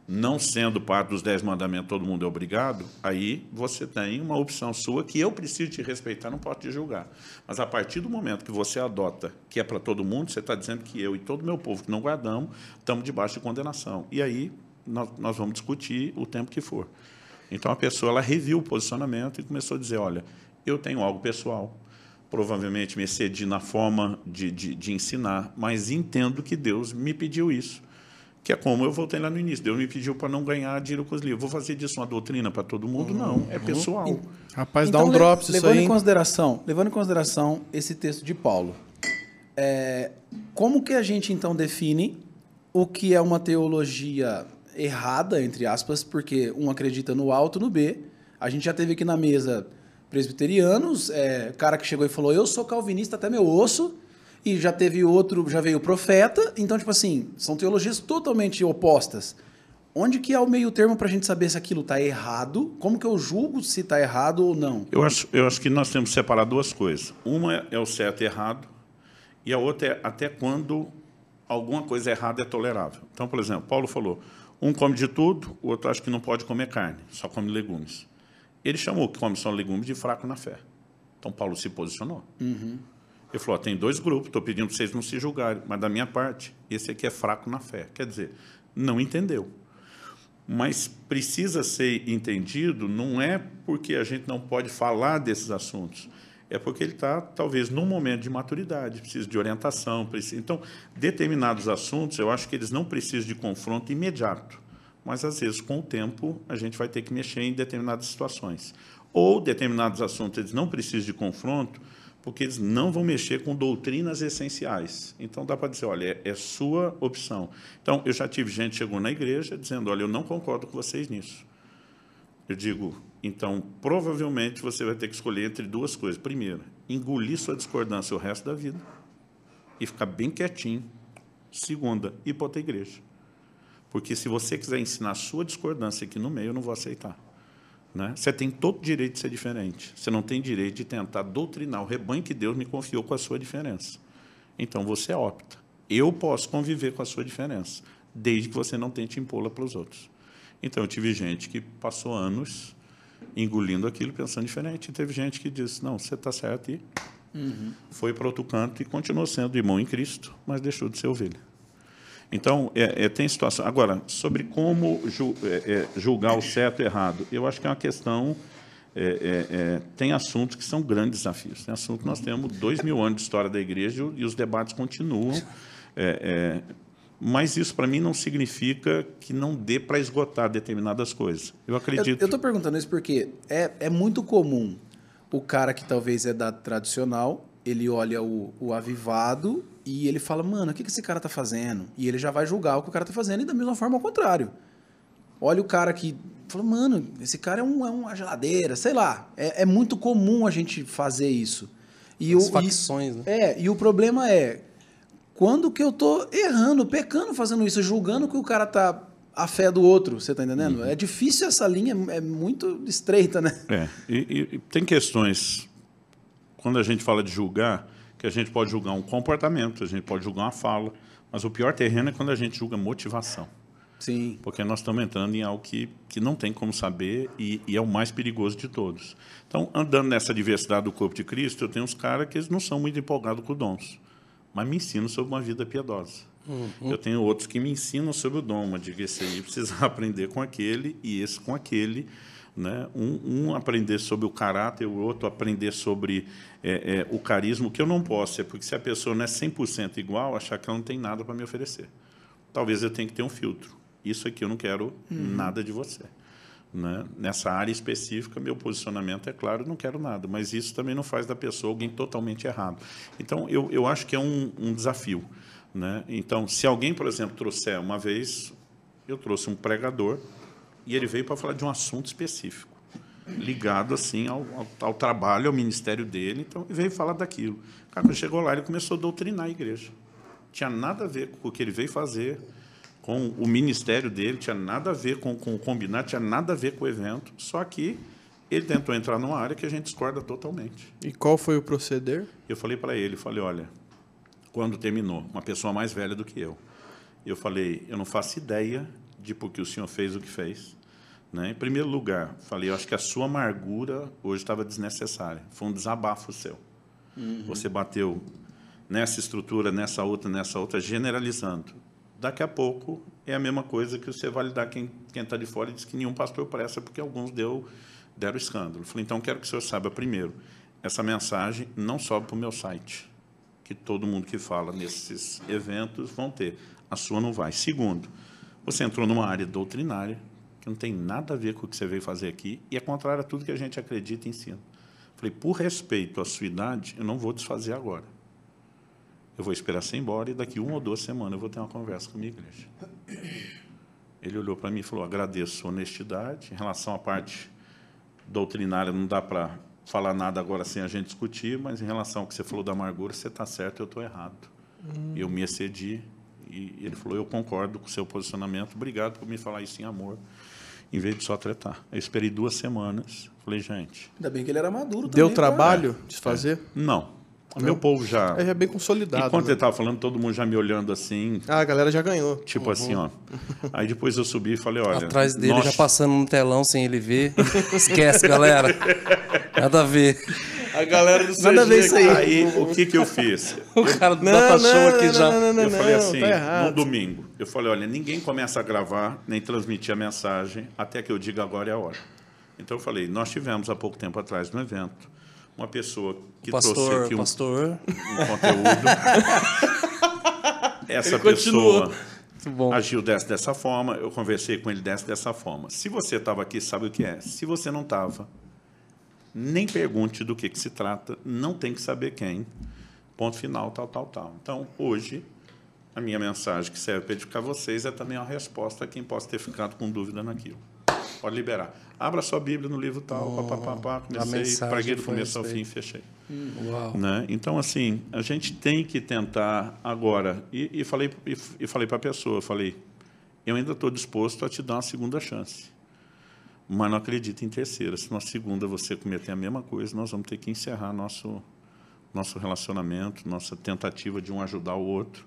não sendo parte dos dez mandamentos, todo mundo é obrigado, aí você tem uma opção sua que eu preciso te respeitar, não posso te julgar. Mas a partir do momento que você adota que é para todo mundo, você está dizendo que eu e todo o meu povo que não guardamos, estamos debaixo de condenação. E aí nós, nós vamos discutir o tempo que for. Então a pessoa ela reviu o posicionamento e começou a dizer, olha, eu tenho algo pessoal, provavelmente me excedi na forma de, de, de ensinar, mas entendo que Deus me pediu isso que é como eu voltei lá no início. Deus me pediu para não ganhar dinheiro com os livros. Vou fazer disso uma doutrina para todo mundo? Não, é pessoal. Rapaz, dá Então, um le- drops isso levando aí. em consideração, levando em consideração esse texto de Paulo, é, como que a gente então define o que é uma teologia errada entre aspas, porque um acredita no A, outro no B. A gente já teve aqui na mesa presbiterianos, é, cara que chegou e falou: "Eu sou calvinista até meu osso". E já teve outro, já veio o profeta. Então, tipo assim, são teologias totalmente opostas. Onde que é o meio termo para a gente saber se aquilo está errado? Como que eu julgo se está errado ou não? Eu acho, eu acho que nós temos que separar duas coisas. Uma é o certo e errado, e a outra é até quando alguma coisa errada é tolerável. Então, por exemplo, Paulo falou: um come de tudo, o outro acha que não pode comer carne, só come legumes. Ele chamou o que come só legumes de fraco na fé. Então, Paulo se posicionou. Ele falou: ó, tem dois grupos, estou pedindo para vocês não se julgarem, mas da minha parte, esse aqui é fraco na fé. Quer dizer, não entendeu. Mas precisa ser entendido, não é porque a gente não pode falar desses assuntos, é porque ele está, talvez, num momento de maturidade, precisa de orientação. Precisa... Então, determinados assuntos, eu acho que eles não precisam de confronto imediato, mas, às vezes, com o tempo, a gente vai ter que mexer em determinadas situações. Ou determinados assuntos, eles não precisam de confronto, porque eles não vão mexer com doutrinas essenciais. Então, dá para dizer, olha, é, é sua opção. Então, eu já tive gente que chegou na igreja dizendo, olha, eu não concordo com vocês nisso. Eu digo, então, provavelmente você vai ter que escolher entre duas coisas. Primeiro, engolir sua discordância o resto da vida e ficar bem quietinho. Segunda, ir para outra igreja. Porque se você quiser ensinar sua discordância aqui no meio, eu não vou aceitar. Né? Você tem todo o direito de ser diferente. Você não tem direito de tentar doutrinar o rebanho que Deus me confiou com a sua diferença. Então, você opta. Eu posso conviver com a sua diferença, desde que você não tente impô-la para os outros. Então, eu tive gente que passou anos engolindo aquilo, pensando diferente. E teve gente que disse, não, você está certo, e uhum. foi para outro canto e continuou sendo irmão em Cristo, mas deixou de ser ovelha. Então, é, é, tem situação. Agora, sobre como ju, é, é julgar o certo e errado, eu acho que é uma questão. É, é, tem assuntos que são grandes desafios. Tem assuntos que nós temos dois mil anos de história da igreja e os debates continuam. Mas isso, para mim, não significa que não dê para esgotar determinadas coisas. Eu acredito. Eu estou perguntando isso porque é, é muito comum o cara que talvez é da tradicional, ele olha o, o avivado e ele fala, mano, o que, que esse cara tá fazendo? E ele já vai julgar o que o cara tá fazendo, e da mesma forma ao contrário. Olha o cara que fala, mano, esse cara é, um, é uma geladeira, sei lá. É, é muito comum a gente fazer isso. E As o, facções, e, né? É, e o problema é, quando que eu tô errando, pecando fazendo isso, julgando que o cara tá a fé do outro, você tá entendendo? Uhum. É difícil essa linha, é muito estreita, né? É, e, e tem questões, quando a gente fala de julgar, que a gente pode julgar um comportamento, a gente pode julgar uma fala, mas o pior terreno é quando a gente julga motivação. Sim. Porque nós estamos entrando em algo que, que não tem como saber e, e, é o mais perigoso de todos. Então, andando nessa diversidade do corpo de Cristo, eu tenho uns caras que eles não são muito empolgados com dons, mas me ensinam sobre uma vida piedosa. Uhum. Eu tenho outros que me ensinam sobre o dom, mas diga esse aí precisa (laughs) aprender com aquele e esse com aquele, né? Um, um, aprender sobre o caráter, o outro aprender sobre é, é, o carisma. O que eu não posso é porque se a pessoa não é 100% igual, achar que ela não tem nada para me oferecer. Talvez eu tenha que ter um filtro. Isso aqui eu não quero uhum. nada de você. Né? Nessa área específica, meu posicionamento é claro, não quero nada, mas isso também não faz da pessoa alguém totalmente errado. Então, eu, eu acho que é um, um desafio. Né? Então, se alguém, por exemplo, trouxer uma vez, eu trouxe um pregador, e ele veio para falar de um assunto específico, ligado assim ao, ao, ao, trabalho, ao ministério dele. Então, veio falar daquilo. Cara chegou lá, ele começou a doutrinar a igreja. Tinha nada a ver com o que ele veio fazer, com o ministério dele, tinha nada a ver com, com o combinado, tinha nada a ver com o evento. Só que ele tentou entrar numa área que a gente discorda totalmente. E qual foi o proceder? Eu falei para ele, falei, olha, quando terminou, uma pessoa mais velha do que eu, eu falei, eu não faço ideia de por que o senhor fez o que fez. Né? Em primeiro lugar, falei, eu acho que a sua amargura hoje estava desnecessária. Foi um desabafo seu. Uhum. Você bateu nessa estrutura, nessa outra, nessa outra, generalizando. Daqui a pouco é a mesma coisa que você validar quem está de fora e diz que nenhum pastor presta porque alguns deu, deram escândalo. Falei, então quero que o senhor saiba primeiro, essa mensagem não sobe para o meu site, que todo mundo que fala nesses eventos vão ter. A sua não vai. Segundo, você entrou numa área doutrinária, que não tem nada a ver com o que você veio fazer aqui e é contrário a tudo que a gente acredita e ensina. Falei, por respeito à sua idade, eu não vou desfazer agora. Eu vou esperar você ir embora e daqui uma ou duas semanas eu vou ter uma conversa com a minha igreja. Ele olhou para mim e falou, agradeço a honestidade. Em relação à parte doutrinária, não dá para falar nada agora sem a gente discutir, mas em relação ao que você falou da amargura, você está certo, eu estou errado. Hum. Eu me excedi e ele falou, eu concordo com o seu posicionamento, obrigado por me falar isso em amor em vez de só tretar. Eu esperei duas semanas. Falei, gente. Ainda bem que ele era maduro Deu também, trabalho cara. de fazer? É. Não. O meu povo já. É, já bem consolidado. Enquanto né? ele estava falando, todo mundo já me olhando assim. Ah, a galera já ganhou. Tipo uhum. assim, ó. Aí depois eu subi e falei, olha. Atrás dele, nós... já passando no telão sem ele ver. Esquece, galera. Nada a ver. A galera do Nada a ver isso aí. Aí, o que, que eu fiz? O cara do Não, Data Show aqui não, já. não, não, não, eu falei não, assim, tá no domingo, eu falei, olha, ninguém começa a gravar nem transmitir a mensagem até que eu diga agora é a hora. Então eu falei, nós tivemos há pouco tempo atrás no evento uma pessoa que trouxe Pastor, aqui um, pastor. um conteúdo. (laughs) Essa Ele pessoa agiu dessa, dessa forma, eu conversei com ele dessa, dessa forma. Se você estava aqui, sabe o que é. Se você não estava, nem pergunte do que, que se trata, não tem que saber quem. Ponto final, tal, tal, tal. Então, hoje, a minha mensagem que serve para edificar vocês é também uma resposta a quem possa ter ficado com dúvida naquilo. Pode liberar. Abra sua Bíblia no livro tal, Oh, pá, pá, pá, pá, comecei, preguei do começo ao fim e fechei. Uau. Né? Então, assim, a gente tem que tentar agora. E, e falei, e, e falei para a pessoa, falei, eu ainda estou disposto a te dar uma segunda chance. Mas não acredito em terceira. Se na segunda você cometer a mesma coisa, nós vamos ter que encerrar nosso nosso relacionamento, nossa tentativa de um ajudar o outro.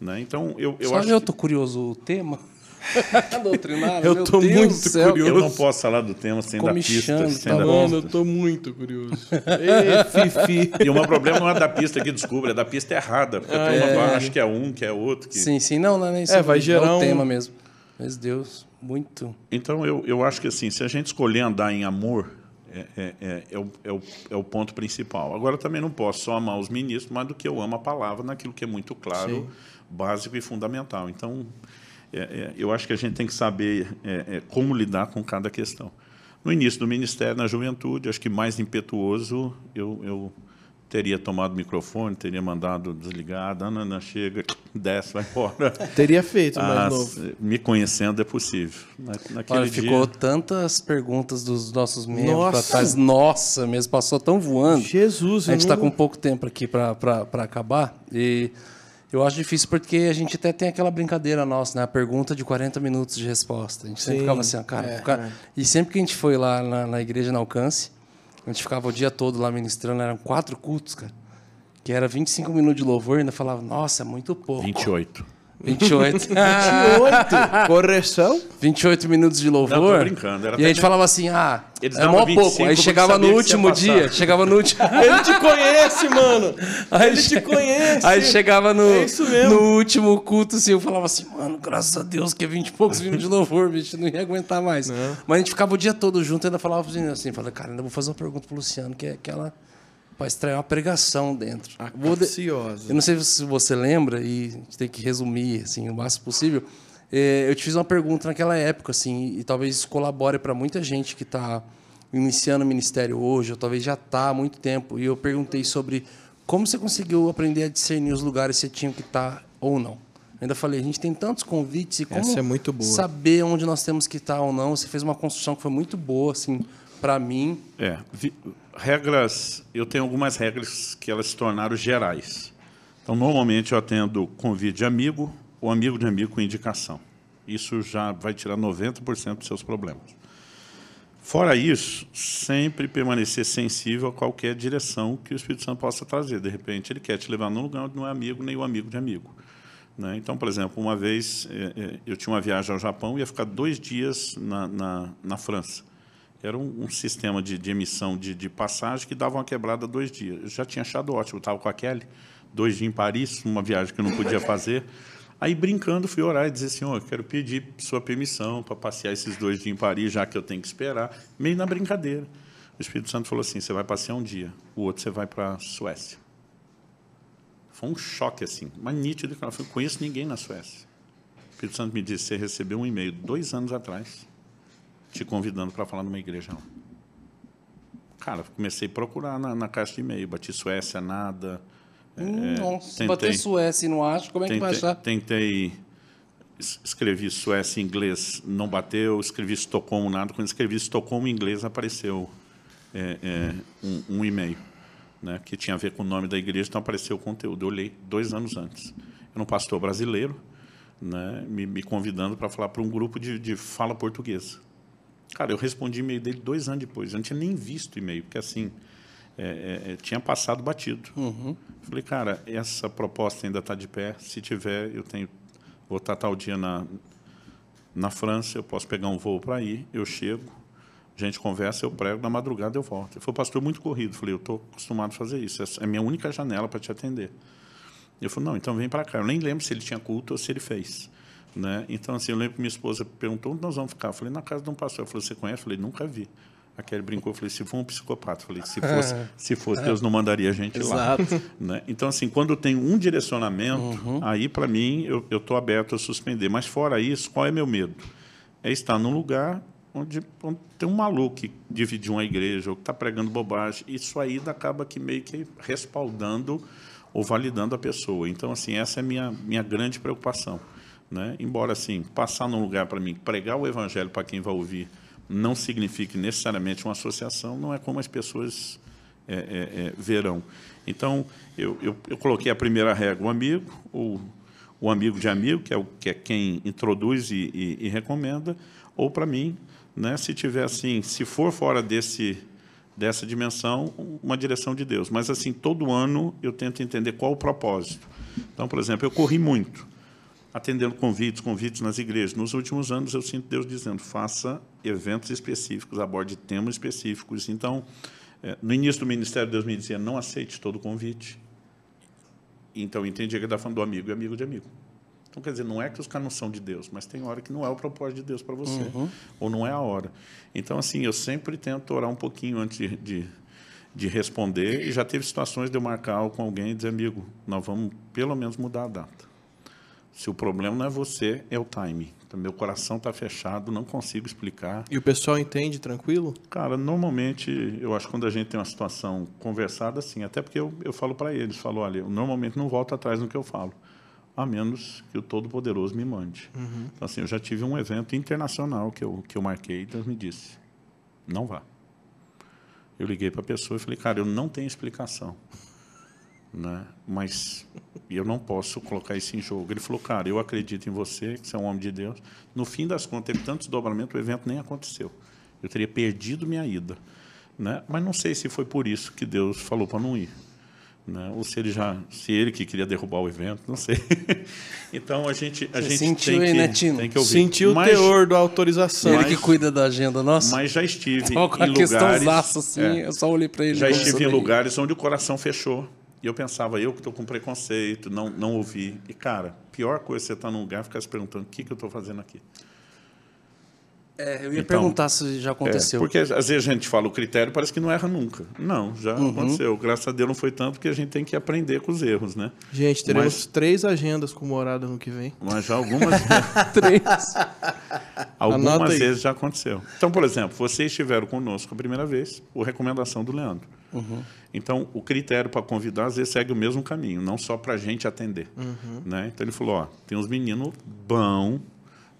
Né? Então, eu, eu Sabe, acho eu que tô curioso o tema? (laughs) Doutrinário, Eu meu tô Deus muito céu. curioso. eu não posso falar do tema sem dar Comichando, pistas. Sem tá dar bom. Mano, eu tô muito curioso. (laughs) Ei, Fifi. E o meu problema não é da pista que descubra, é da pista errada. Porque a Ah, turma é. acha que é um, que é outro. Que... Sim, sim, não, não é isso. É, vai gerar o um- tema mesmo. Mas Deus, muito. Então, eu, eu acho que assim, se a gente escolher andar em amor, é, é, é, é, o, é, o, é o ponto principal. Agora, também não posso só amar os ministros, mais do que eu amo a palavra naquilo que é muito claro, Sim. básico e fundamental. Então, é, é, eu acho que a gente tem que saber é, é, como lidar com cada questão. No início do ministério, na juventude, acho que mais impetuoso, eu, eu teria tomado o microfone, teria mandado desligar, a Ana chega, (laughs) desce, vai embora. (laughs) Teria feito Ah, novo. me conhecendo é possível. Na, naquele Olha, dia, ficou tantas perguntas dos nossos membros Nossa. pra trás. Nossa, mesmo passou tão voando. Jesus, A gente está não- com pouco tempo aqui para acabar. E eu acho difícil porque a gente até tem aquela brincadeira nossa, né? A pergunta de 40 minutos de resposta. A gente sempre Sim, ficava assim, ó, cara, é, cara- E sempre que a gente foi lá na, na igreja na Alcance, a gente ficava o dia todo lá ministrando, eram quatro cultos, cara. Que era 25 minutos de louvor, e ainda falava, nossa, é muito pouco. 28. 28. 28. (laughs) Correção? 28 minutos de louvor. Não, tô brincando, era e a gente falava assim, ah, Eles é mó 25 pouco. Aí chegava no último dia, chegava no último... (laughs) Ele te conhece, mano. Aí Ele che- te conhece. Aí chegava no, É isso mesmo. no último culto, assim, eu falava assim, mano, graças a Deus que é 20 e poucos minutos de louvor, bicho, não ia aguentar mais. Mas a gente ficava o dia todo junto e ainda falava assim, assim falei, cara, ainda vou fazer uma pergunta pro Luciano, que é aquela para estrear uma pregação dentro. Ah, Capciosa. Eu não sei se você lembra, e a gente tem que resumir assim, o máximo possível. É, eu te fiz uma pergunta naquela época, assim, e talvez isso colabore para muita gente que está iniciando o ministério hoje, ou talvez já está há muito tempo. E eu perguntei sobre como você conseguiu aprender a discernir os lugares que você tinha que estar ou não. Ainda falei, a gente tem tantos convites e como Essa é muito boa. saber onde nós temos que estar ou não. Você fez uma construção que foi muito boa, assim, para mim. É, vi- regras, eu tenho algumas regras que elas se tornaram gerais. Então, normalmente eu atendo convite de amigo ou amigo de amigo com indicação. Isso já vai tirar 90% dos seus problemas. Fora isso, sempre permanecer sensível a qualquer direção que o Espírito Santo possa trazer. De repente, ele quer te levar num lugar onde não é amigo nem o amigo de amigo. né? Então, por exemplo, uma vez eh, eh, eu tinha uma viagem ao Japão e ia ficar dois dias na, na, na França. Era um, um sistema de, de emissão de, de passagem que dava uma quebrada dois dias. Eu já tinha achado ótimo, estava com a Kelly, dois dias em Paris, uma viagem que eu não podia (laughs) fazer. Aí, brincando, fui orar e dizer, Senhor, eu quero pedir sua permissão para passear esses dois dias em Paris, já que eu tenho que esperar, meio na brincadeira. O Espírito Santo falou assim, você vai passear um dia, o outro você vai para a Suécia. Foi um choque, assim, mas nítido. Eu falei, conheço ninguém na Suécia. O Espírito Santo me disse, você recebeu um e-mail dois anos atrás, te convidando para falar numa igreja. Cara, comecei a procurar na, na caixa de e-mail, bati Suécia, nada. Hum, Nossa, se tentei. bater Suécia e não acho, como é que vai achar? tentei es- escrevi Suécia em inglês, não bateu, escrevi Estocolmo, nada. Quando escrevi Estocolmo em inglês, apareceu é, é, um, um e-mail, né, que tinha a ver com o nome da igreja, então apareceu o conteúdo. Eu olhei dois anos antes. Era um pastor brasileiro, né, me, me convidando para falar para um grupo de, de fala portuguesa. Cara, eu respondi e-mail dele dois anos depois. Eu não tinha nem visto o e-mail, porque assim, é, é, é, tinha passado batido. Falei, cara, essa proposta ainda está de pé. Se tiver, eu tenho, vou estar tal dia na, na França, eu posso pegar um voo para ir. Eu chego, A gente conversa, eu prego, na madrugada eu volto. Ele falou, pastor, muito corrido. Eu falei, eu estou acostumado a fazer isso. Essa é a minha única janela para te atender. Ele falou, não, então vem para cá. Eu nem lembro se ele tinha culto ou se ele fez. Né? Então, assim, eu lembro que minha esposa perguntou onde nós vamos ficar. Eu falei, na casa de um pastor. Ela falou, você conhece? Eu falei, nunca vi. A Kelly brincou, eu falei, se for um psicopata. Eu falei, se fosse, (laughs) se fosse Deus não mandaria a gente lá. (laughs) Né? Então, assim, quando tenho um direcionamento, Uhum. aí, para mim, eu estou aberto a suspender. Mas, fora isso, qual é meu medo? É estar num lugar onde, onde tem um maluco que dividiu uma igreja ou que está pregando bobagem. Isso aí acaba que meio que respaldando ou validando a pessoa. Então, assim, essa é a minha, minha grande preocupação. Né? Embora, assim, passar num lugar para mim, pregar o evangelho para quem vai ouvir, não signifique necessariamente uma associação, não é como as pessoas é, é, é, verão. Então, eu, eu, eu, coloquei a primeira regra, o amigo, o, amigo de amigo, que é, o, que é quem introduz e, e, e recomenda, ou para mim, né, se tiver assim, se for fora desse dessa dimensão, uma direção de Deus. Mas assim, todo ano eu tento entender qual o propósito. Então, por exemplo, eu corri muito, atendendo convites, convites nas igrejas. Nos últimos anos eu sinto Deus dizendo: faça eventos específicos, aborde temas específicos. Então, é, no início do ministério, Deus me dizia: não aceite todo convite. Então, eu entendi que ele está falando do amigo e amigo de amigo. Então, quer dizer, não é que os caras não são de Deus, mas tem hora que não é o propósito de Deus para você, uhum. ou não é a hora. Então, assim, eu sempre tento orar um pouquinho antes de, de, de, responder, e já teve situações de eu marcar algo com alguém e dizer, amigo, nós vamos pelo menos mudar a data. Se o problema não é você, é o time. Então, meu coração está fechado, não consigo explicar. E o pessoal entende tranquilo? Cara, normalmente, eu acho que quando a gente tem uma situação conversada, assim, até porque eu, eu falo para eles, falo, olha, eu normalmente não volto atrás no que eu falo a menos que o Todo-Poderoso me mande. Uhum. Então, assim, eu já tive um evento internacional que eu, que eu marquei e Deus me disse, não vá. Eu liguei para a pessoa e falei, cara, eu não tenho explicação, né? mas eu não posso colocar isso em jogo. Ele falou, cara, eu acredito em você, que você é um homem de Deus. No fim das contas, teve tanto desdobramento, o evento nem aconteceu. Eu teria perdido minha ida. Né? Mas não sei se foi por isso que Deus falou para não ir. Né? Ou se ele já, se ele que queria derrubar o evento, não sei. (laughs) então a gente, a Você gente sentiu tem, aí, que, né, Tino? tem que ouvir. Sentiu mas, o teor da autorização. Ele que cuida da agenda nossa. Mas já estive (laughs) em questão lugares, zaço, assim, é, eu só olhei para ele. já estive em lugares onde o coração fechou. E eu pensava, eu que estou com preconceito, não, não ouvi. E, cara, pior coisa é você estar tá num lugar e ficar se perguntando o que, que eu estou fazendo aqui. É, eu ia Então, perguntar se já É, aconteceu. porque às vezes a gente fala o critério, parece que não erra nunca. Não, já Uhum. aconteceu. Graças a Deus não foi tanto, porque a gente tem que aprender com os erros, né? Gente, teremos Mas- três agendas com morada no que vem. Mas já algumas, (laughs) três. algumas vezes já aconteceu. Então, por exemplo, vocês estiveram conosco a primeira vez, por recomendação do Leandro. Uhum. Então, o critério para convidar, às vezes, segue o mesmo caminho, não só para a gente atender. Uhum. Né? Então, ele falou, ó, tem uns meninos bons,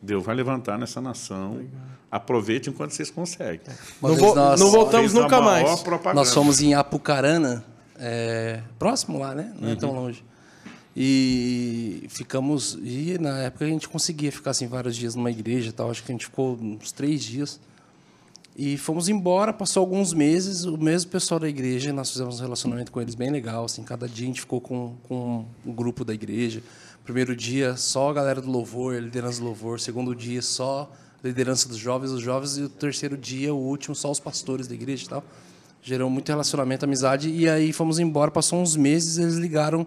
Deus vai levantar nessa nação, aproveite enquanto vocês conseguem. Uma Não, vo- nós, não voltamos nunca mais. propaganda. nós fomos em Apucarana, é, próximo lá, né? Não é Uhum. tão longe. E ficamos. E na época a gente conseguia ficar assim vários dias numa igreja e tal. Acho que a gente ficou uns três dias. E fomos embora, passou alguns meses, o mesmo pessoal da igreja, nós fizemos um relacionamento com eles bem legal, assim, cada dia a gente ficou com, com um grupo da igreja. Primeiro dia, só a galera do louvor, a liderança do louvor. Segundo dia, só a liderança dos jovens, os jovens. E o terceiro dia, o último, só os pastores da igreja e tal. Gerou muito relacionamento, amizade. E aí fomos embora, passou uns meses, eles ligaram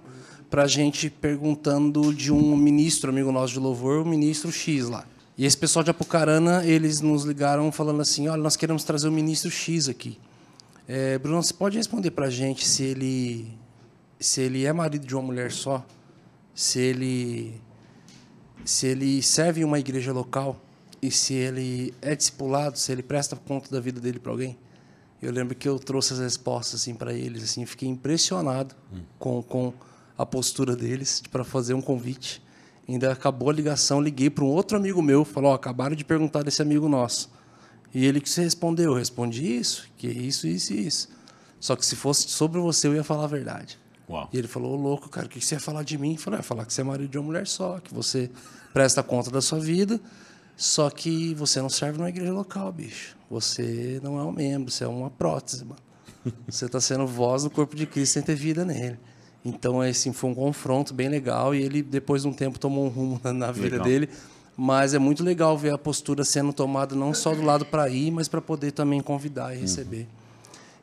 pra gente perguntando de um ministro, amigo nosso de louvor, o ministro X lá. E esse pessoal de Apucarana, eles nos ligaram falando assim, olha, nós queremos trazer o ministro X aqui. É, Bruno, você pode responder pra gente se ele, se ele é marido de uma mulher só? Se ele, se ele serve em uma igreja local? E se ele é discipulado? Se ele presta conta da vida dele para alguém? Eu lembro que eu trouxe as respostas assim para eles, assim, fiquei impressionado com, com a postura deles para fazer um convite. Ainda acabou a ligação, liguei para um outro amigo meu, falou: ó, acabaram de perguntar desse amigo nosso. E ele que você respondeu, eu respondi isso, que isso, isso e isso. Só que se fosse sobre você, eu ia falar a verdade. Uau. E ele falou: Ô louco, cara, o que você ia falar de mim? Eu falei: ia falar que você é marido de uma mulher só, que você presta conta da sua vida, só que você não serve numa igreja local, bicho. Você não é um membro, você é uma prótese, mano. Você está sendo voz do corpo de Cristo sem ter vida nele. Então, assim, foi um confronto bem legal e ele, depois de um tempo, tomou um rumo na, na vida Legal. dele. Mas é muito legal ver a postura sendo tomada não só do lado para ir, mas para poder também convidar e receber.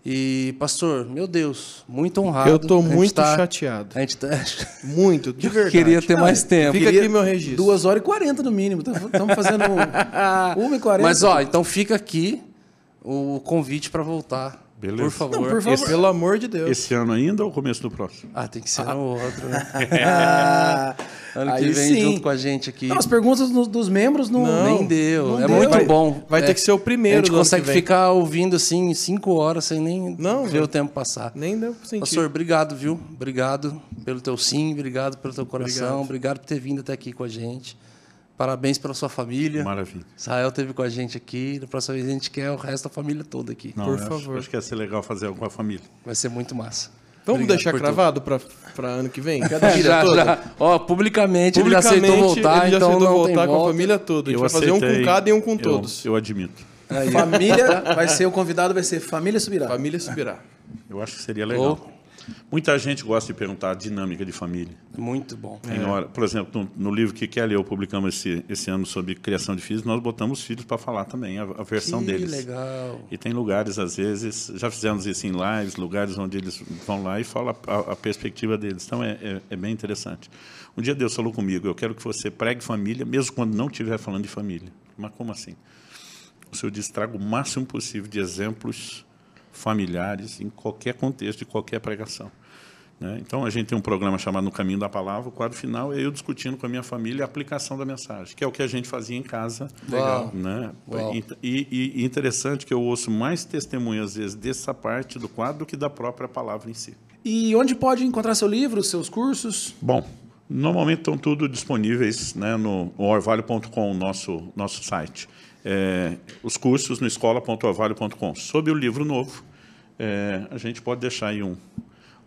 E, pastor, meu Deus, muito honrado. Eu gente muito tá- chateado. A gente tá... (laughs) Muito, de verdade. queria ter mais tempo. Fica aqui meu registro. 2 horas e 40 no mínimo. Estamos fazendo (laughs) 1 e 40. Mas, ó, então fica aqui o convite para voltar. Beleza. Por favor. Não, por favor. Pelo amor de Deus. Esse ano ainda ou começo do próximo? Ah, tem que ser no outro, né? (laughs) (laughs) Ah, Ano aí que vem sim. junto com a gente aqui. Não, as perguntas dos, dos membros não, Não, Nem deu. não é deu. muito Vai- bom. vai É. ter que ser o primeiro A gente consegue ficar ouvindo assim cinco horas sem nem Não, ver o tempo passar. Nem deu pra sentir. Pastor, obrigado, viu? Obrigado pelo teu sim, obrigado pelo teu coração, Obrigado. obrigado, por ter vindo até aqui com a gente. Parabéns pela sua família. Maravilha. Israel esteve com a gente aqui. Da próxima vez a gente quer o resto da família toda aqui. Não, Por eu acho- favor. Acho, que ia ser legal fazer algo com a família. Vai ser muito massa. Vamos Obrigado deixar cravado pra ano que vem? (laughs) Cada família Já, toda? já. Ó, publicamente, ele já Publicamente, aceitou voltar, ele já então aceitou não voltar com a volta. família toda. A gente Eu vai fazer um com aceitei, cada e um com eu- todos. Eu admito. Família vai ser o convidado, vai ser Família Subirá. Família subirá. Eu acho que seria legal. Oh. Muita gente gosta de perguntar a dinâmica de família. Muito bom. Tem hora, por exemplo, no, no livro que Kelly e eu publicamos esse, esse ano sobre criação de filhos, nós botamos os filhos para falar também, a, a versão que deles. legal. E tem lugares, às vezes, já fizemos isso em lives, lugares onde eles vão lá e falam a, a perspectiva deles. Então, é, é, é bem interessante. Um dia Deus falou comigo, eu quero que você pregue família, mesmo quando não estiver falando de família. Mas como assim? O Senhor diz, traga o máximo possível de exemplos familiares em qualquer contexto, de qualquer pregação. né? Então, a gente tem um programa chamado No Caminho da Palavra, o quadro final é eu discutindo com a minha família a aplicação da mensagem, que é o que a gente fazia em casa. Legal. Né? E, e- e interessante que eu ouço mais testemunhas, às vezes, dessa parte do quadro do que da própria palavra em si. E onde pode encontrar seu livro, seus cursos? Bom, normalmente estão tudo disponíveis né, no orvalho.com, nosso, nosso site. É, os cursos no escola.orvalho.com. Sobre o livro novo, é, a gente pode deixar aí um,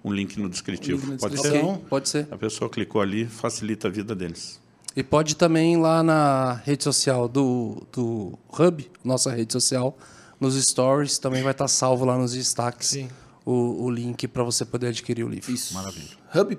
um link no descritivo. Link pode ser? Pode ser. A pessoa clicou ali, facilita a vida deles. E pode também ir lá na rede social do, do Hub, nossa rede social, nos stories, também vai estar salvo lá nos destaques Sim. O, o link para você poder adquirir o livro. Isso. Maravilha. Hub.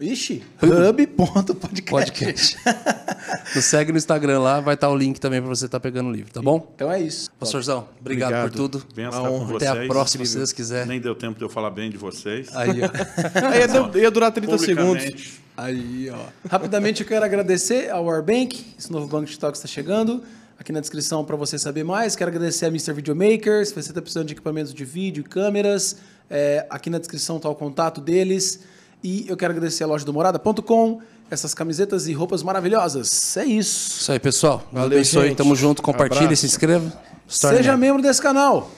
Ixi, hub.podcast. Podcast. (laughs) Nos segue no Instagram lá, vai estar o link também para você estar pegando o livro, tá bom? Então é isso. Pastorzão, obrigado, Obrigado. por tudo. Venha Uma estar com honra. vocês. Até a próxima, se Deus quiser. Nem deu tempo de eu falar bem de vocês. Aí, ó. (laughs) Aí ia, ia durar 30 segundos. Aí, ó. Rapidamente eu quero agradecer ao Warbank, esse novo banco de toque está chegando. Aqui na descrição para você saber mais. Quero agradecer a Mr. Videomaker, se você está precisando de equipamentos de vídeo e câmeras. é, aqui na descrição está o contato deles. E eu quero agradecer a loja do Morada.com, essas camisetas e roupas maravilhosas. É isso. Isso aí, pessoal. Valeu, abençoe. gente. Tamo junto. Compartilhe, Abraço. se inscreva. Se torne Seja membro. membro desse canal.